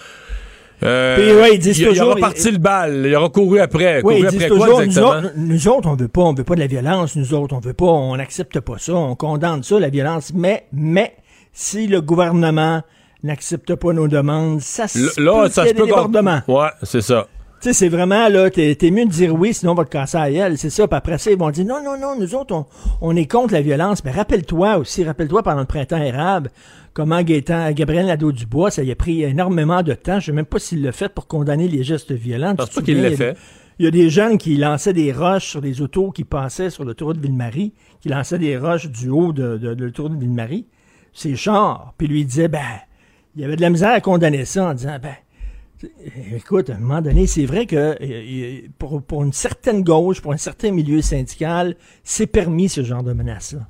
euh, Puis, ouais, ils disent il, il toujours- aura parti le bal, il aura couru après. Couru après quoi toujours, nous exactement? autres, nous autres, on veut pas, on veut pas de la violence, nous autres, on veut pas, on n'accepte pas ça, on condamne ça, la violence, mais, mais, si le gouvernement n'accepte pas nos demandes, ça se L- peut Là, qu'il ça se peut. Ouais, c'est ça. Tu sais, c'est vraiment, là, t'es mieux de dire oui, sinon on va te casser à la gueule, c'est ça. Puis après ça, ils vont dire non, non, non, nous autres, on, on est contre la violence. Mais rappelle-toi aussi, rappelle-toi pendant le printemps érable, comment Gaétan, Gabriel Nadeau-Dubois, ça y a pris énormément de temps. Je sais même pas s'il l'a fait pour condamner les gestes violents. Pas qu'il souviens, l'ait il y a- fait. Il y a des jeunes qui lançaient des roches sur des autos qui passaient sur l'autoroute Ville-Marie, qui lançaient des roches du haut de, de, de l'autoroute Ville-Marie. C'est chars. Puis lui disait, ben, il y avait de la misère à condamner ça en disant, ben, écoute, à un moment donné, c'est vrai que euh, pour, pour une certaine gauche, pour un certain milieu syndical, c'est permis ce genre de menace-là.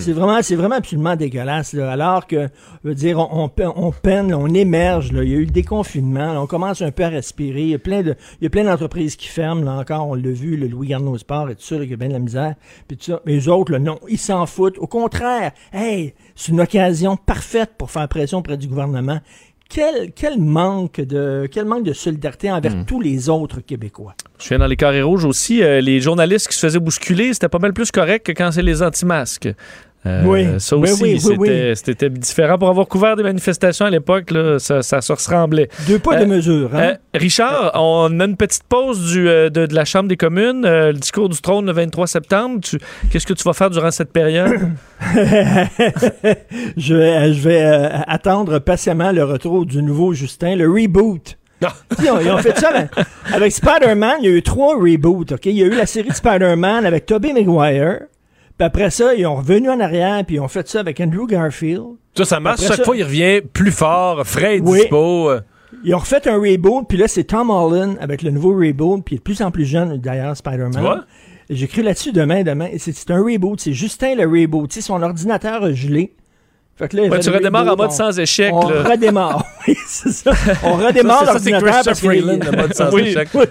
C'est vraiment, c'est vraiment absolument dégueulasse. là. Alors que, je veux dire, on, on, pe- on peine, on émerge. Là. Il y a eu le déconfinement. on commence un peu à respirer. Il y a plein de, il y d'entreprises qui ferment. Là encore, on l'a vu, le Louis Garneau Sport et tout ça, il y a bien de la misère. Puis tout ça. Mais les autres, non, ils s'en foutent. Au contraire, hey, c'est une occasion parfaite pour faire pression auprès du gouvernement. Quel, quel manque de, quel manque de solidarité envers tous les autres Québécois? Je suis dans les carrés rouges aussi. euh, les journalistes qui se faisaient bousculer, c'était pas mal plus correct que quand c'est les anti-masques. Euh, Oui. Ça Oui, aussi, oui, oui, c'était différent. Pour avoir couvert des manifestations à l'époque, ça, ça se ressemblait. Deux poids, deux mesures. Hein? euh, Richard, on a une petite pause du, euh, de, de la Chambre des communes. euh, le discours du trône le 23 septembre. Qu'est-ce que tu vas faire durant cette période? *coughs* *coughs* je vais, je vais euh, attendre patiemment le retour du nouveau Justin, le reboot. Ils ont, ils ont fait ça avec, avec Spider-Man. Il y a eu trois reboots. ok? Il y a eu la série de Spider-Man avec Tobey Maguire. Puis après ça, ils ont revenu en arrière puis ils ont fait ça avec Andrew Garfield. Ça, ça marche. Après Chaque ça- fois, il revient plus fort, frais et Oui. dispo. euh. Ils ont refait un reboot, puis là, c'est Tom Holland avec le nouveau reboot, puis il est de plus en plus jeune, d'ailleurs, Tu Spider-Man. vois? J'écris là-dessus demain, demain. C'est c'est un reboot. C'est Justin le reboot. Tu sais, son ordinateur a gelé. Fait que là, il Ouais, fait tu redémarres en mode on- sans échec, On là. redémarre. *laughs* Oui, c'est ça. On *laughs* redémarre Ça, c'est- Christopher. Freeland, le mode sans *laughs* Oui, échec. oui.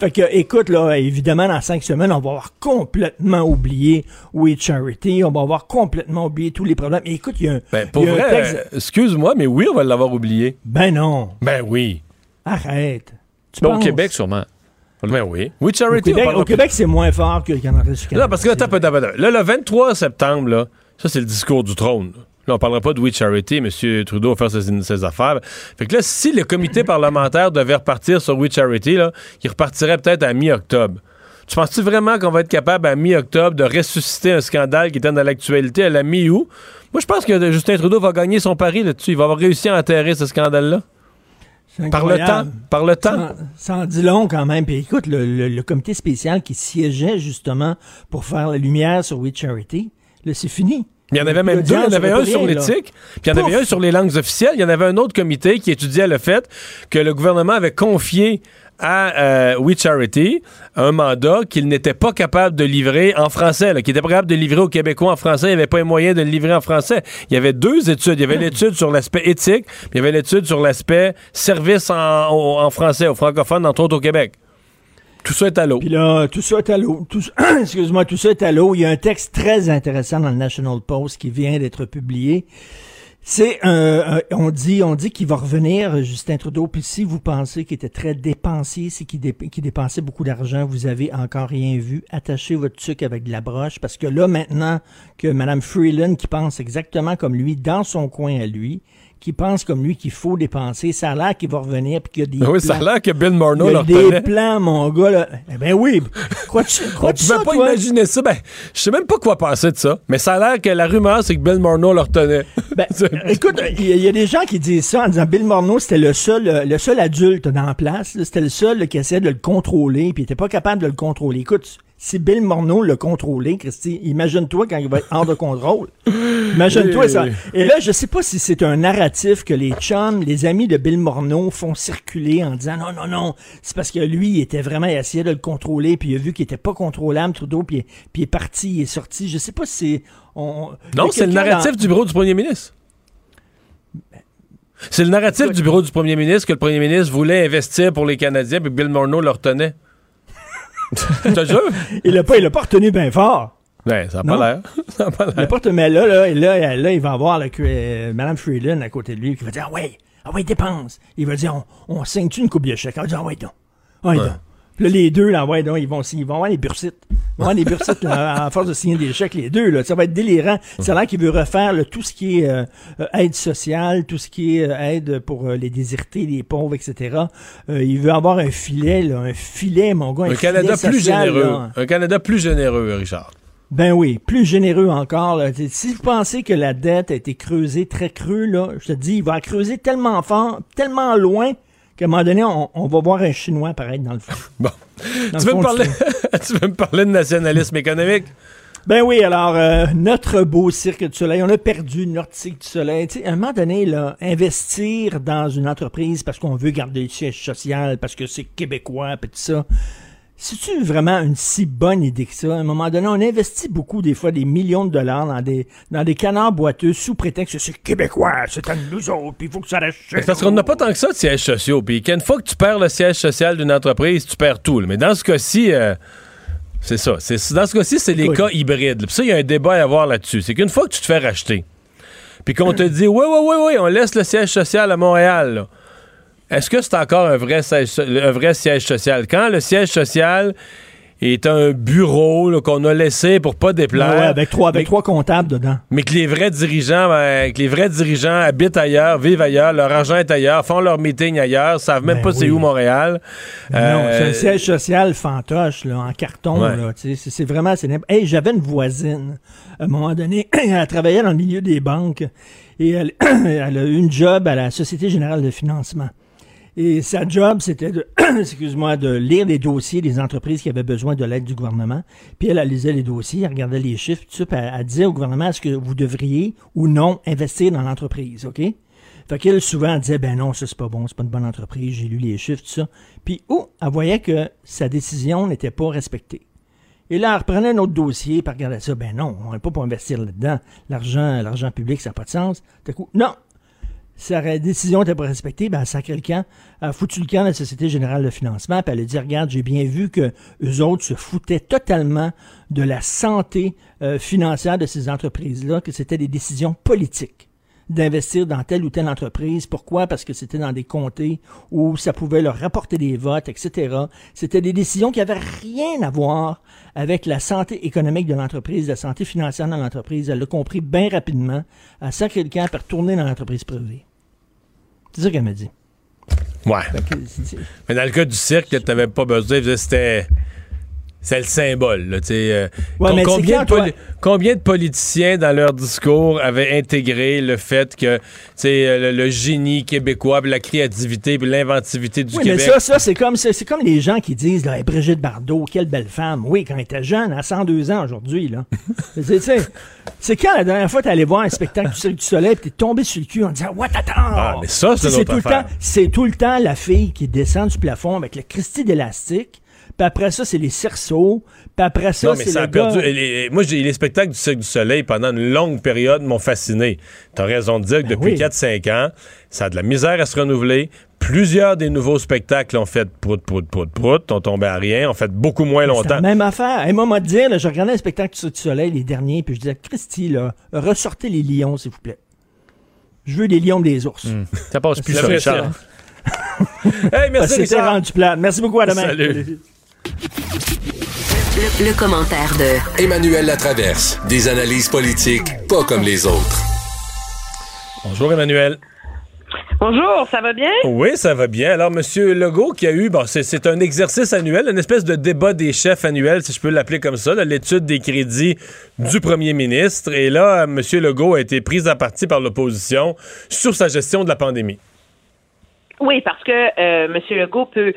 fait que, écoute, là, évidemment, dans cinq semaines, on va avoir complètement oublié We Charity. On va avoir complètement oublié tous les problèmes. Et écoute, il y a un... Ben, pour il y a un vrai, texte- euh, excuse-moi, mais oui, on va l'avoir oublié. Ben non. Ben oui. Arrête. Tu Ben, au? Québec, sûrement. Ben oui. Au Charity, on Québec, au Québec, c'est moins fort que le Canada du Canada. Non, parce que là. Là, le 23 septembre, là, ça, c'est le discours du trône. Là, on parlera pas de We Charity. M. Trudeau va faire ses, ses affaires. Fait que là, si le comité parlementaire devait repartir sur We Charity, là, il repartirait peut-être à mi-octobre. Tu penses-tu vraiment qu'on va être capable à mi-octobre de ressusciter un scandale qui était dans l'actualité à la mi-août? Moi, je pense que Justin Trudeau va gagner son pari là-dessus. Il va avoir réussi à enterrer ce scandale-là. Par le temps. Par le temps. Ça, ça en dit long quand même. Puis écoute, le, le- le comité spécial qui siégeait justement pour faire la lumière sur We Charity, c'est fini. Il y en avait même deux. Il y en avait un sur l'éthique, puis il y en avait un sur les langues officielles. Il y en avait un autre comité qui étudiait le fait que le gouvernement avait confié à euh, We Charity un mandat qu'il n'était pas capable de livrer en français, qu'il était pas capable de livrer aux Québécois en français. Il n'y avait pas les moyens de le livrer en français. Il y avait deux études. Il y avait l'étude sur l'aspect éthique, puis il y avait l'étude sur l'aspect service en français, aux francophones, entre autres au Québec. Tout ça est à l'eau. Puis là, tout ça est à l'eau. *clears throat* Excuse-moi, tout ça est à l'eau. Il y a un texte très intéressant dans le National Post qui vient d'être publié. C'est un- on dit, on dit qu'il va revenir, Justin Trudeau. Puis si vous pensez qu'il était très dépensier, c'est qu'il dé- qu'il dépensait beaucoup d'argent, vous avez encore rien vu. Attachez votre sucre avec de la broche, parce que là maintenant que Mme Freeland, qui pense exactement comme lui, dans son coin à lui, qui pense comme lui qu'il faut dépenser, ça a l'air qu'il va revenir puis qu'il y a des Oui, ça a plans. l'air que Bill Morneau Il y le a des plans, mon gars. Là. Eh ben oui. On crois-tu pouvait ça, pas toi? imaginer ça. Ben, je sais même pas quoi penser de ça. Mais ça a l'air que la rumeur, c'est que Bill Morneau le retenait. Ben, *laughs* écoute, il y, a- il y a des gens qui disent ça en disant Bill Morneau, c'était le seul, le seul adulte dans la place. C'était le seul qui essayait de le contrôler, puis il était pas capable de le contrôler. Écoute, si Bill Morneau l'a contrôlé, Christy, imagine-toi quand il va être hors de contrôle. Imagine-toi Oui, ça. oui. Et là, je sais pas si c'est un narratif que les chums, les amis de Bill Morneau font circuler en disant non, non, non, c'est parce que lui, il était vraiment, il essayait de le contrôler, puis il a vu qu'il était pas contrôlable, Trudeau, puis, puis il est parti, il est sorti. Je sais pas si c'est... on- Non, c'est le narratif dans- du bureau du premier ministre. C'est le narratif du bureau du premier ministre que le premier ministre voulait investir pour les Canadiens, puis Bill Morneau le retenait. Je te jure. Il l'a pas, il l'a pas retenu bien fort. Ben, ça n'a pas l'air. *laughs* Ça a pas Il l'a l'air. pas retenu, mais là, là, là, là, il va avoir là, que, euh, Mme Freeland à côté de lui qui va dire Ah ouais, ah ouais, dépense. Il va dire On, on signe-tu une coupe de chèque? On va dire Ah ouais, donc. Ah ouais, Ouais. donc. Puis là, les deux, là, ouais, donc, ils vont, ils vont avoir les bursites. Ils vont avoir les bursites, là, à force de signer des chèques, les deux, là. Ça va être délirant. C'est là qu'il veut refaire, là, tout ce qui est euh, euh, aide sociale, tout ce qui est euh, aide pour euh, les désertés, les pauvres, etc. Euh, il veut avoir un filet, là, un filet, mon gars. Un filet Canada plus généreux. là. Un Canada plus généreux, Richard. Ben oui, plus généreux encore. là. Si vous pensez que la dette a été creusée très creux, là, je te dis, il va creuser tellement fort, tellement loin qu'à un moment donné, on, on va voir un Chinois apparaître dans le fond. *laughs* Bon. Dans Tu veux, me fond parler, *laughs* tu veux me parler de nationalisme *laughs* économique? Ben oui, alors, euh, notre beau Cirque du Soleil, on a perdu notre Cirque du Soleil. À un moment donné, là, investir dans une entreprise parce qu'on veut garder le siège social, parce que c'est québécois, puis tout ça, c'est-tu vraiment une si bonne idée que ça? À un moment donné, on investit beaucoup, des fois, des millions de dollars dans des, dans des canards boiteux sous prétexte que c'est québécois, c'est à nous autres, puis il faut que ça reste chez C'est Parce qu'on n'a pas tant que ça de sièges sociaux. Puis qu'une fois que tu perds le siège social d'une entreprise, tu perds tout. Mais dans ce cas-ci, euh, c'est ça. C'est, dans ce cas-ci, c'est les cas hybrides. Puis ça, il y a un débat à avoir là-dessus. C'est qu'une fois que tu te fais racheter, puis qu'on te dit, oui, oui, oui, oui, on laisse le siège social à Montréal, là. Est-ce que c'est encore un vrai, siège, so- un vrai siège social? Quand le siège social est un bureau qu'on a laissé pour pas déplaire. Ouais, avec trois, avec mais- trois comptables dedans. mais que les vrais dirigeants, ben, que les vrais dirigeants habitent ailleurs, vivent ailleurs, leur argent est ailleurs, font leur meeting ailleurs, savent même Ben pas c'est où Montréal. Non, Euh, c'est un siège social fantoche, là, en carton, Ouais. c'est, vraiment, c'est Hey, j'avais une voisine, à un moment donné, *clears throat* elle travaillait dans le milieu des banques, et elle, *clears throat* elle a eu une job à la Société Générale de Financement. Et sa job, c'était de, *clears throat* excuse-moi, de lire les dossiers des entreprises qui avaient besoin de l'aide du gouvernement. Puis elle, elle lisait les dossiers, elle regardait les chiffres, tout ça, puis elle, disait au gouvernement est-ce que vous devriez ou non investir dans l'entreprise, OK? Fait qu'elle, souvent, elle disait, ben non, ça, c'est pas bon, c'est pas une bonne entreprise, j'ai lu les chiffres, tout ça. Puis, oh, elle voyait que sa décision n'était pas respectée. Et là, elle reprenait un autre dossier, puis elle regardait ça, ben non, on n'est pas pour investir là-dedans. L'argent, l'argent public, ça n'a pas de sens. Tout coup, non! Sa décision n'était pas respectée, ben, sacré le camp, a foutu le camp de la Société Générale de Financement, puis elle a dit, regarde, j'ai bien vu que eux autres se foutaient totalement de la santé euh, financière de ces entreprises-là, que c'était des décisions politiques d'investir dans telle ou telle entreprise. Pourquoi? Parce que c'était dans des comtés où ça pouvait leur rapporter des votes, etc. C'était des décisions qui avaient rien à voir avec la santé économique de l'entreprise, la santé financière de l'entreprise. Elle l'a compris bien rapidement. Elle sacré le camp pour retourner dans l'entreprise privée. C'est ça qu'elle m'a dit. Ouais. Que Mais dans le cas du cirque, tu n'avais pas besoin. C'était. C'est le symbole. Là, tu euh, Ouais, combien, de poli- combien de politiciens, dans leur discours, avaient intégré le fait que tu euh, le, le génie québécois, puis la créativité, puis l'inventivité du Oui, mais Québec? ça, ça c'est comme, c'est, comme les gens qui disent, là, Hey, Brigitte Bardot, quelle belle femme. Oui, quand elle était jeune, à 102 ans aujourd'hui, là. *laughs* c'est, tu quand la dernière fois t'es allé voir un spectacle du Cirque du Soleil pis t'es tombé sur le cul en disant, what, attends! Ah, mais ça, c'est tout le temps, c'est tout le temps la fille qui descend du plafond avec le Christie d'élastique. Puis après ça, c'est les cerceaux. Puis après ça, Non, mais c'est ça le a perdu. gars- les- moi, les spectacles du Cirque du Soleil pendant une longue période m'ont fasciné. T'as raison de dire que depuis Ben oui. 4-5 ans, ça a de la misère à se renouveler. Plusieurs des nouveaux spectacles ont fait prout, prout, prout, prout, ont tombé à rien, ont fait beaucoup moins la longtemps. même affaire. À un moment de dire, là, je regardais un spectacle du Cirque du Soleil, les derniers, puis je disais, Christy, là, ressortez les lions, s'il vous plaît. Je veux des lions des ours. Ça passe plus ça, Richard. Hey, merci, C'était Richard. rendu plate. Merci beaucoup, à demain. Salut. Le, le commentaire de Emmanuel Latraverse. Des analyses politiques pas comme les autres. Bonjour, Emmanuel. Bonjour, ça va bien? Oui, ça va bien. Alors, M. Legault qui a eu, bon, c'est- un exercice annuel, une espèce de débat des chefs annuel, si je peux l'appeler comme ça, l'étude des crédits du premier ministre. Et là, M. Legault a été pris à partie par l'opposition sur sa gestion de la pandémie. Oui, parce que euh, M. Legault peut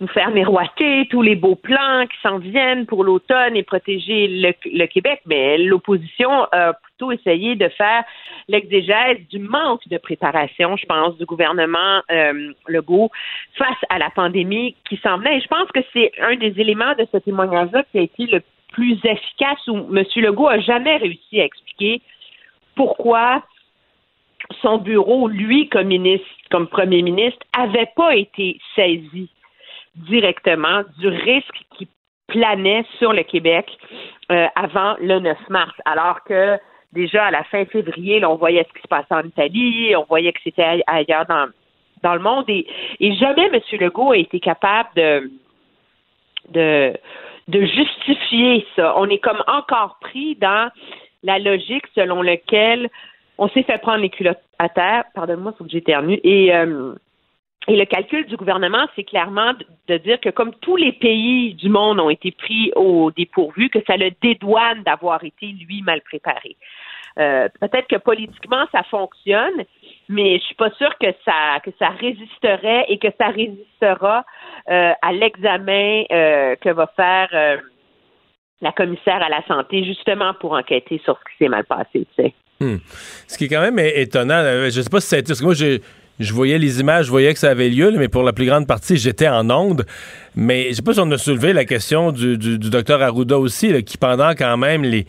nous faire miroiter tous les beaux plans qui s'en viennent pour l'automne et protéger le, le Québec, mais l'opposition a plutôt essayé de faire l'exégèse du manque de préparation, je pense, du gouvernement euh, Legault face à la pandémie qui s'en venait. Je pense que c'est un des éléments de ce témoignage-là qui a été le plus efficace où M. Legault a jamais réussi à expliquer pourquoi son bureau, lui, comme ministre, comme premier ministre, avait pas été saisi directement du risque qui planait sur le Québec euh, avant le 9 mars, alors que déjà à la fin février, on voyait ce qui se passait en Italie, on voyait que c'était ai- ailleurs dans, dans le monde, et, jamais M. Legault a été capable de, de justifier ça. On est comme encore pris dans la logique selon laquelle on s'est fait prendre les culottes à terre. Pardonne-moi, faut que j'éternue. Et, euh, et le calcul du gouvernement, c'est clairement de, dire que comme tous les pays du monde ont été pris au dépourvu, que ça le dédouane d'avoir été, lui, mal préparé. Euh, peut-être que politiquement ça fonctionne, mais je suis pas sûre que ça que ça résisterait et que ça résistera euh, à l'examen que va faire la commissaire à la santé justement pour enquêter sur ce qui s'est mal passé. Tu sais. Hmm. Ce qui est quand même étonnant, je sais pas si ça a été. Parce que moi, je voyais les images, je voyais que ça avait lieu, mais pour la plus grande partie, j'étais en onde. Mais je sais pas si on a soulevé la question du, du, du docteur Arruda aussi, qui pendant quand même les,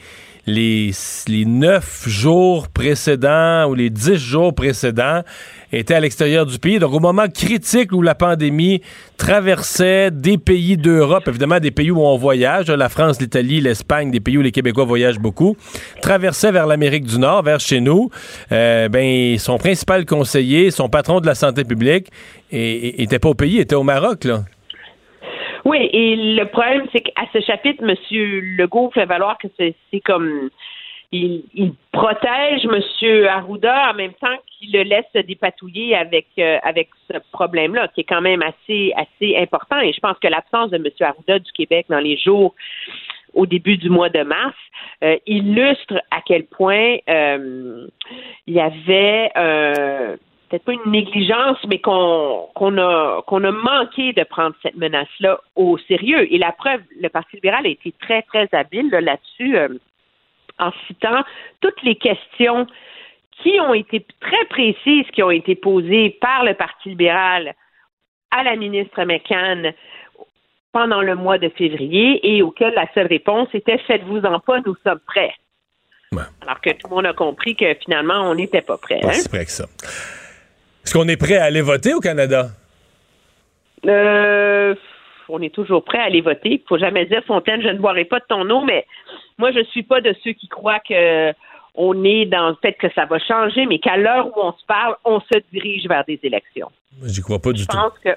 les, neuf jours précédents ou les dix jours précédents était à l'extérieur du pays. Donc, au moment critique où la pandémie traversait des pays d'Europe, évidemment des pays où on voyage, la France, l'Italie, l'Espagne, des pays où les Québécois voyagent beaucoup, traversait vers l'Amérique du Nord, vers chez nous, euh, ben, son principal conseiller, son patron de la santé publique, était pas au pays, était au Maroc, là. Oui, et le problème, c'est qu'à ce chapitre, M. Legault fait valoir que c'est comme il, il, protège M. Arruda en même temps qu'il le laisse se dépatouiller avec euh, avec ce problème-là, qui est quand même assez assez important. Et je pense que l'absence de M. Arruda du Québec dans les jours au début du mois de mars euh, illustre à quel point euh, il y avait euh, peut-être pas une négligence, mais qu'on a qu'on a manqué de prendre cette menace-là au sérieux. Et la preuve, le Parti libéral a été très, très habile là-dessus. Là en citant toutes les questions qui ont été très précises, qui ont été posées par le Parti libéral à la ministre McCann pendant le mois de février et auxquelles la seule réponse était faites-vous-en pas, nous sommes prêts. Ouais. Alors que tout le monde a compris que finalement, on n'était pas prêt. Pas hein? si que ça. Est-ce qu'on est prêt à aller voter au Canada? Euh, on est toujours prêt à aller voter. Il faut jamais dire, Fontaine, je ne boirai pas de ton eau, mais moi, je suis pas de ceux qui croient que on est dans le fait que ça va changer, mais qu'à l'heure où on se parle, on se dirige vers des élections. J'y crois pas du je tout. pense que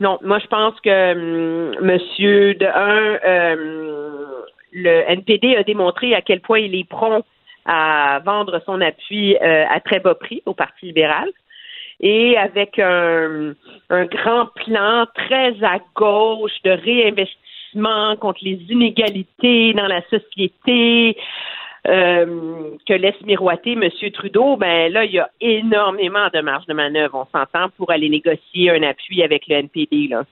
non, moi je pense que hum, Monsieur de un, euh, le NPD a démontré à quel point il est prompt à vendre son appui euh, à très bas prix au Parti libéral et avec un, un grand plan très à gauche de réinvestissement contre les inégalités dans la société euh, que laisse miroiter M. Trudeau, ben là, il y a énormément de marge de manœuvre, on s'entend, pour aller négocier un appui avec le NPD. Là.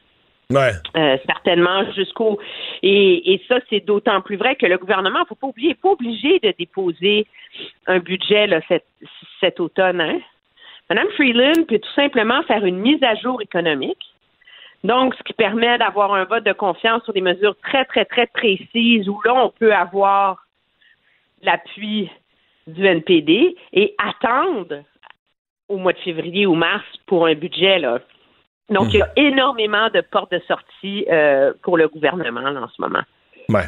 Ouais. Euh, certainement jusqu'au et, et ça c'est d'autant plus vrai que le gouvernement faut pas oublier pas obligé de déposer un budget là, cet, cet automne hein? Madame Freeland peut tout simplement faire une mise à jour économique donc ce qui permet d'avoir un vote de confiance sur des mesures très très très précises où là on peut avoir l'appui du NPD et attendre au mois de février ou mars pour un budget là donc, il y a énormément de portes de sortie euh, pour le gouvernement là, en ce moment. Ouais.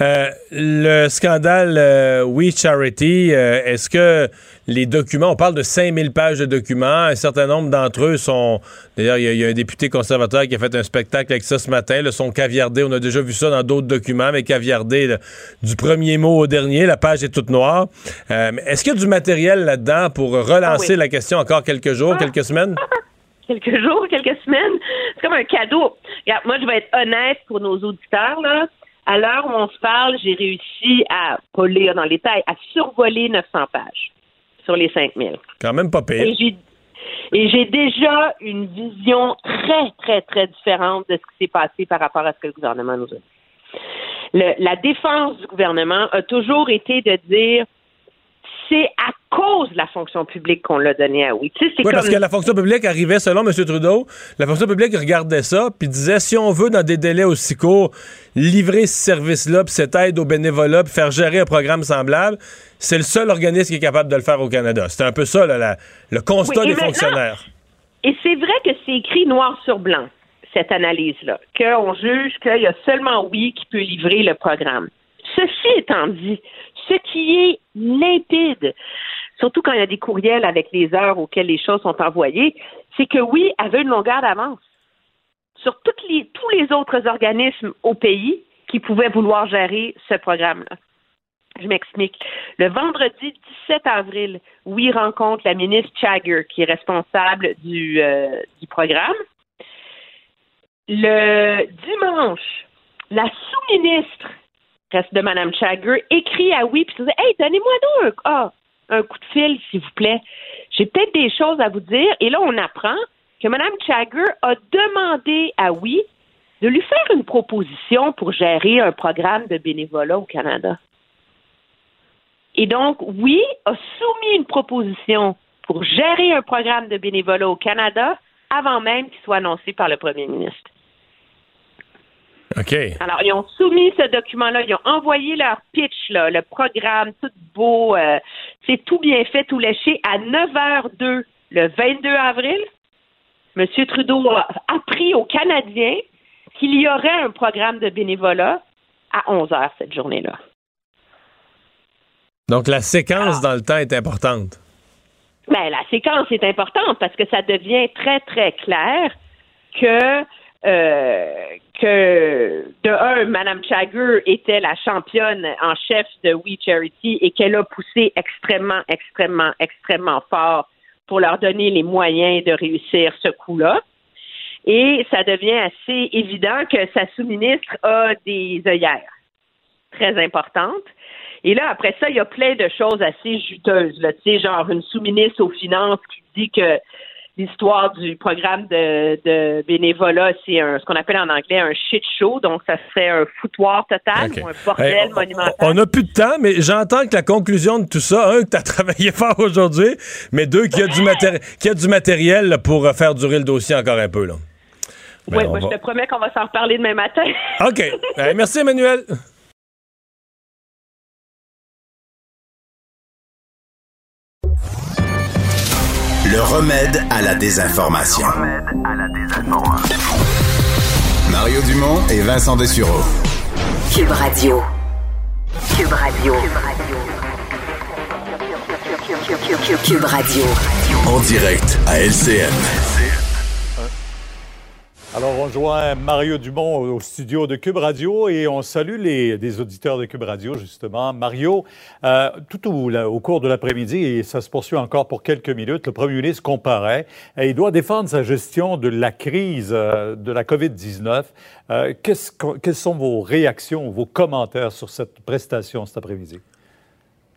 Euh, le scandale euh, We Charity, euh, est-ce que les documents, on parle de 5000 pages de documents, un certain nombre d'entre eux sont. D'ailleurs, il y, y, a un député conservateur qui a fait un spectacle avec ça ce matin, le sont caviardés. On a déjà vu ça dans d'autres documents, mais caviardés là, du premier mot au dernier. La page est toute noire. Est-ce qu'il y a du matériel là-dedans pour relancer Ah oui. la question encore quelques jours, quelques semaines? *laughs* Quelques jours, quelques semaines, c'est comme un cadeau. Regarde, moi, je vais être honnête pour nos auditeurs, là. À l'heure où on se parle, j'ai réussi à, pas lire dans les détails, à survoler 900 pages sur les 5000. Quand même pas pire. Et j'ai et j'ai déjà une vision très, très, très différente de ce qui s'est passé par rapport à ce que le gouvernement nous a dit. Le- la défense du gouvernement a toujours été de dire c'est à cause de la fonction publique qu'on l'a donné à oui. Oui, comme parce que la fonction publique arrivait, selon M. Trudeau, la fonction publique regardait ça, puis disait si on veut, dans des délais aussi courts, livrer ce service-là, puis cette aide aux bénévolat, puis faire gérer un programme semblable, c'est le seul organisme qui est capable de le faire au Canada. C'était un peu ça, là, la- le constat Oui, des fonctionnaires. Et c'est vrai que c'est écrit noir sur blanc, cette analyse-là, qu'on juge qu'il y a seulement oui qui peut livrer le programme. Ceci étant dit, ce qui est limpide, surtout quand il y a des courriels avec les heures auxquelles les choses sont envoyées, c'est que oui avait une longueur d'avance sur tous les autres organismes au pays qui pouvaient vouloir gérer ce programme-là. Je m'explique. Le vendredi 17 avril, oui rencontre la ministre Chagger, qui est responsable du, euh, du programme. Le dimanche, la sous-ministre reste de Mme Chagger, écrit à oui, puis se dit Hey, donnez-moi donc un, ah, un coup de fil, s'il vous plaît. J'ai peut-être des choses à vous dire. Et là, on apprend que Mme Chagger a demandé à oui de lui faire une proposition pour gérer un programme de bénévolat au Canada. Et donc, oui, a soumis une proposition pour gérer un programme de bénévolat au Canada avant même qu'il soit annoncé par le premier ministre. OK. Alors, ils ont soumis ce document-là, ils ont envoyé leur pitch, là, le programme, tout beau, euh, c'est tout bien fait, tout léché, à 9h02 le 22 avril. M. Trudeau a appris aux Canadiens qu'il y aurait un programme de bénévolat à 11 h cette journée-là. Donc, la séquence dans le temps est importante. Ben, la séquence est importante parce que ça devient très, très clair que, euh, que de un, Mme Chagger était la championne en chef de We Charity et qu'elle a poussé extrêmement, extrêmement, extrêmement fort pour leur donner les moyens de réussir ce coup-là. Et ça devient assez évident que sa sous-ministre a des œillères très importantes. Et là, après ça, il y a plein de choses assez juteuses. Là. Tu sais, genre une sous-ministre aux Finances qui dit que l'histoire du programme de, bénévolat, c'est un, ce qu'on appelle en anglais un shit show. Donc, ça serait un foutoir total ou un bordel monumental. On n'a plus de temps, mais j'entends que la conclusion de tout ça, un, que tu as *laughs* travaillé fort aujourd'hui, mais deux, qu'il y a du, qu'il y a du matériel pour faire durer le dossier encore un peu. Là. oui, moi, je te promets qu'on va s'en reparler demain matin. *laughs* OK. merci, Emmanuel. Le remède à la désinformation. Mario Dumont et Vincent Dessureau. Cube Radio. Cube Radio. Cube Radio. En direct à LCN. Alors, on joint Mario Dumont au studio de Cube Radio et on salue les des auditeurs de Cube Radio, justement. Mario, euh, tout au, au, cours de l'après-midi, et ça se poursuit encore pour quelques minutes, le premier ministre comparaît et il doit défendre sa gestion de la crise euh, de la COVID-19. Euh, quelles sont vos réactions, vos commentaires sur cette prestation cet après-midi?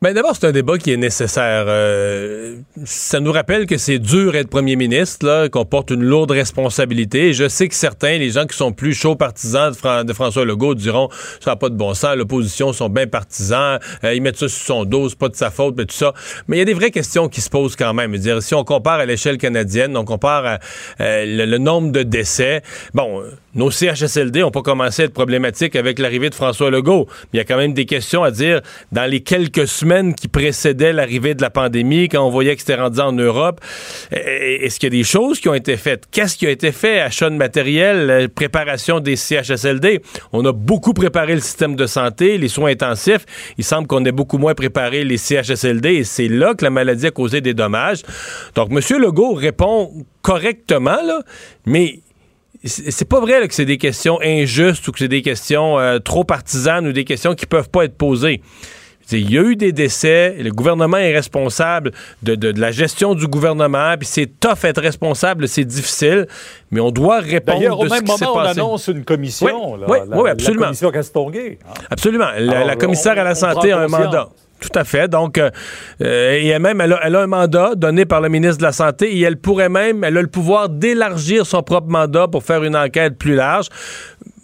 Ben d'abord, c'est un débat qui est nécessaire. Euh, ça nous rappelle que c'est dur être premier ministre, qu'on porte une lourde responsabilité. Et je sais que certains, les gens qui sont plus chauds partisans de, François Legault, diront ça n'a pas de bon sens, l'opposition sont bien partisans, euh, ils mettent ça sur son dos, c'est pas de sa faute, mais tout ça. Mais il y a des vraies questions qui se posent quand même. dire, si on compare à l'échelle canadienne, on compare à, euh, le, nombre de décès, bon, nos CHSLD n'ont pas commencé à être problématiques avec l'arrivée de François Legault. Mais il y a quand même des questions à dire dans les quelques semaines qui précédaient l'arrivée de la pandémie, quand on voyait que c'était rendu en Europe. Est-ce qu'il y a des choses qui ont été faites? Qu'est-ce qui a été fait? Achat de matériel, préparation des CHSLD. On a beaucoup préparé le système de santé, les soins intensifs. Il semble qu'on ait beaucoup moins préparé les CHSLD et c'est là que la maladie a causé des dommages. Donc, M. Legault répond correctement, là, mais c'est pas vrai que c'est des questions injustes ou que c'est des questions euh, trop partisanes ou des questions qui peuvent pas être posées. Il y a eu des décès, le gouvernement est responsable de, la gestion du gouvernement, puis c'est tough être responsable, c'est difficile, mais on doit répondre au même moment, on annonce une commission, oui, oui, absolument. la commission Castonguay. Absolument. La, commissaire à la santé a un mandat. Tout à fait. Donc, euh, et même, elle a, un mandat donné par le ministre de la Santé et elle pourrait même, elle a le pouvoir d'élargir son propre mandat pour faire une enquête plus large.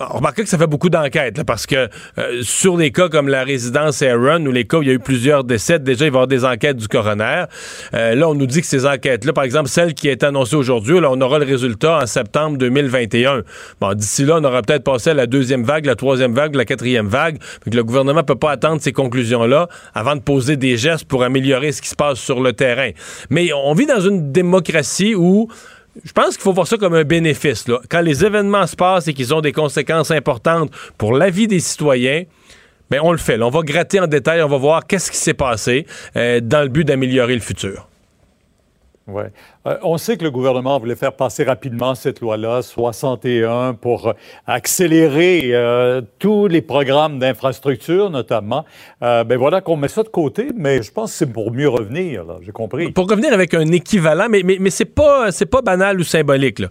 Remarquez que ça fait beaucoup d'enquêtes, parce que euh, sur les cas comme la résidence Aaron, ou les cas où il y a eu plusieurs décès, déjà, il va y avoir des enquêtes du coroner. Euh, là, on nous dit que ces enquêtes-là, par exemple, celle qui est annoncée aujourd'hui, là, on aura le résultat en septembre 2021. Bon, d'ici là, on aura peut-être passé à la deuxième vague, la troisième vague, la quatrième vague. Donc, le gouvernement peut pas attendre ces conclusions-là avant de poser des gestes pour améliorer ce qui se passe sur le terrain. Mais on vit dans une démocratie où je pense qu'il faut voir ça comme un bénéfice. Quand les événements se passent et qu'ils ont des conséquences importantes pour la vie des citoyens, ben on le fait. on va gratter en détail, on va voir qu'est-ce qui s'est passé euh, dans le but d'améliorer le futur. Oui. Euh, on sait que le gouvernement voulait faire passer rapidement cette loi-là, 61, pour accélérer euh, tous les programmes d'infrastructure, notamment. Euh, ben voilà qu'on met ça de côté, mais je pense que c'est pour mieux revenir, j'ai compris. Pour revenir avec un équivalent, mais, mais, mais c'est pas, banal ou symbolique.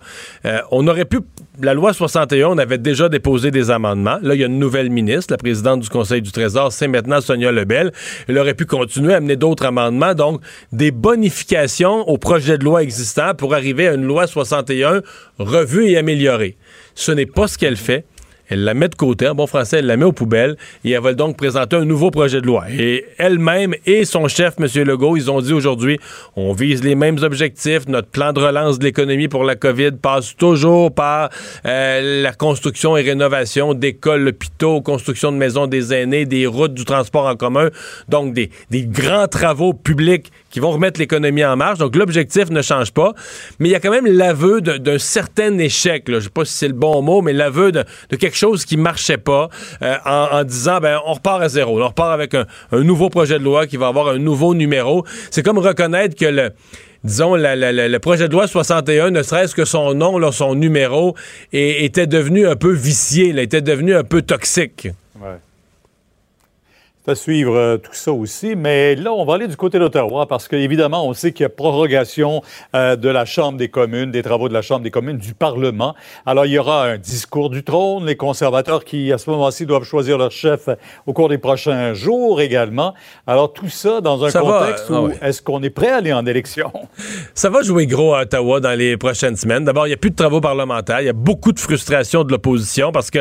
Euh, on aurait pu. La loi 61, on avait déjà déposé des amendements. Là, il y a une nouvelle ministre, la présidente du Conseil du Trésor, c'est maintenant Sonia Lebel. Elle aurait pu continuer à amener d'autres amendements, donc des bonifications au projet de loi existant pour arriver à une loi 61 revue et améliorée. Ce n'est pas ce qu'elle fait. Elle la met de côté, en bon français, elle la met aux poubelles et elle va donc présenter un nouveau projet de loi. Et elle-même et son chef, M. Legault, ils ont dit aujourd'hui, on vise les mêmes objectifs. Notre plan de relance de l'économie pour la COVID passe toujours par euh, la construction et rénovation d'écoles, d'hôpitaux, construction de maisons des aînés, des routes, du transport en commun. Donc, des, grands travaux publics qui vont remettre l'économie en marche. Donc, l'objectif ne change pas. Mais il y a quand même l'aveu d'un certain échec. Je sais pas si c'est le bon mot, mais l'aveu de, de quelque chose qui marchait pas euh, en, disant, ben, on repart à zéro. On repart avec un, nouveau projet de loi qui va avoir un nouveau numéro. C'est comme reconnaître que le projet de loi 61, ne serait-ce que son nom, son numéro, était devenu un peu vicié, était devenu un peu toxique. C'est à suivre euh, tout ça aussi. Mais là, on va aller du côté d'Ottawa parce qu'évidemment, on sait qu'il y a prorogation euh, de la Chambre des communes, des travaux de la Chambre des communes, du Parlement. Alors, il y aura un discours du trône, les conservateurs qui, à ce moment-ci, doivent choisir leur chef au cours des prochains jours également. Alors, tout ça dans un Ça va, contexte euh, ah où ouais. est-ce qu'on est prêt à aller en élection? *laughs* Ça va jouer gros à Ottawa dans les prochaines semaines. D'abord, il n'y a plus de travaux parlementaires. Il y a beaucoup de frustration de l'opposition parce que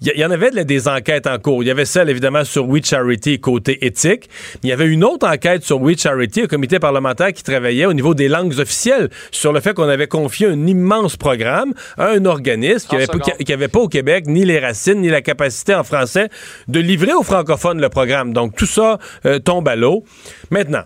il y, y en avait de- des enquêtes en cours. Il y avait celle, évidemment, sur We Charity côté éthique. Il y avait une autre enquête sur We Charity, un comité parlementaire qui travaillait au niveau des langues officielles sur le fait qu'on avait confié un immense programme à un organisme qui n'avait qui avait pas au Québec ni les racines ni la capacité en français de livrer aux francophones le programme. Donc, tout ça euh, tombe à l'eau. Maintenant,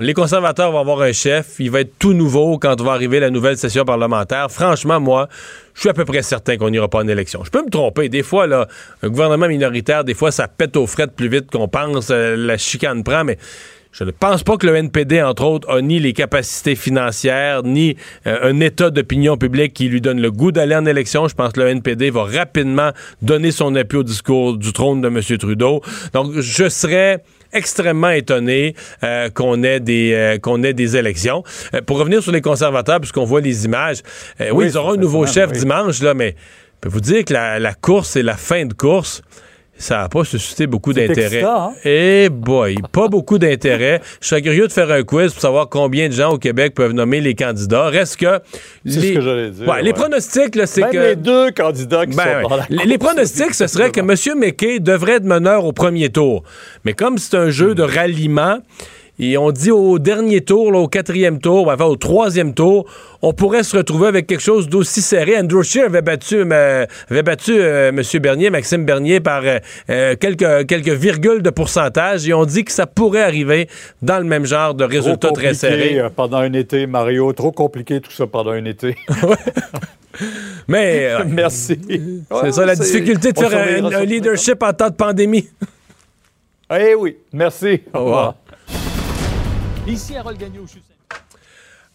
Les conservateurs vont avoir un chef. Il va être tout nouveau quand va arriver la nouvelle session parlementaire. Franchement, moi, je suis à peu près certain qu'on n'ira pas en élection. Je peux me tromper. Des fois, là, un gouvernement minoritaire, des fois, ça pète aux frettes plus vite qu'on pense. euh, la chicane prend, mais je ne pense pas que le NPD, entre autres, a ni les capacités financières, ni euh, un état d'opinion publique qui lui donne le goût d'aller en élection. Je pense que le NPD va rapidement donner son appui au discours du trône de M. Trudeau. Donc, je serais extrêmement étonné euh, qu'on ait des euh, qu'on ait des élections. Euh, pour revenir sur les conservateurs, puisqu'on voit les images, oui, Oui, ils auront un nouveau chef oui. dimanche là, mais je peux vous dire que la, la course et la fin de course. Ça n'a pas suscité beaucoup d'intérêt. hein? Eh boy, pas beaucoup d'intérêt. *laughs* Je serais curieux de faire un quiz pour savoir combien de gens au Québec peuvent nommer les candidats. Reste que... C'est les- ce que j'allais dire, Ouais, Les pronostics, là, c'est que... les deux candidats qui Ben sont ouais. dans la les, course, les pronostics, ce serait que M. McKay devrait être meneur au premier tour. Mais comme c'est un jeu de ralliement, et on dit au dernier tour, là, au quatrième tour, enfin au troisième tour, on pourrait se retrouver avec quelque chose d'aussi serré. Andrew Scheer avait battu, euh, avait battu euh, M. Bernier, Maxime Bernier, par euh, quelques, quelques virgules de pourcentage, et on dit que ça pourrait arriver dans le même genre de résultats Trop très compliqué, euh, pendant un été, Mario. Trop compliqué tout ça pendant un été. *laughs* Mais *laughs* Merci. c'est ça la difficulté de faire un- leadership en temps de pandémie. Eh oui, merci. Au revoir. Ici, Harold Gagnon, je suis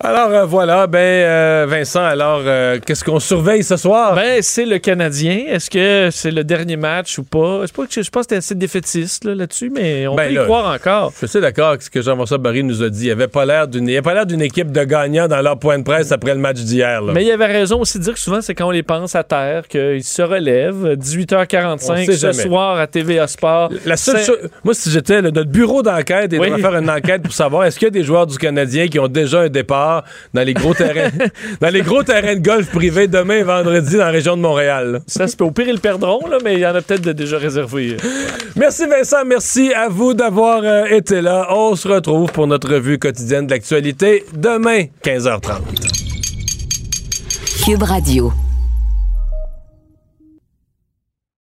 Alors euh, voilà, ben euh, Vincent, alors euh, qu'est-ce qu'on surveille ce soir? Ben, c'est le Canadien. Est-ce que c'est le dernier match ou pas? Je, sais pas que- je pense que assez défaitiste là, là-dessus, mais on Ben peut y croire encore. Je suis d'accord avec ce que Jean-François Barry nous a dit. Il avait pas l'air d'une, il avait pas l'air d'une équipe de gagnants dans leur point de presse après le match d'hier. Mais il avait raison aussi de dire que souvent, c'est quand on les pense à terre qu'ils se relèvent. 18h45 On ce soir à TVA Sport. La seule chose, moi, si j'étais notre bureau d'enquête, il Oui. faire une enquête pour savoir est-ce qu'il y a des joueurs du Canadien qui ont déjà un départ? Dans les gros terrains, *laughs* dans les gros terrains de golf privés demain et vendredi dans la région de Montréal. là. Ça se peut. Au pire, ils le perdront, là, mais il y en a peut-être déjà réservés. Merci Vincent, merci à vous d'avoir euh, été là. On se retrouve pour notre revue quotidienne de l'actualité demain 15h30. Cube Radio.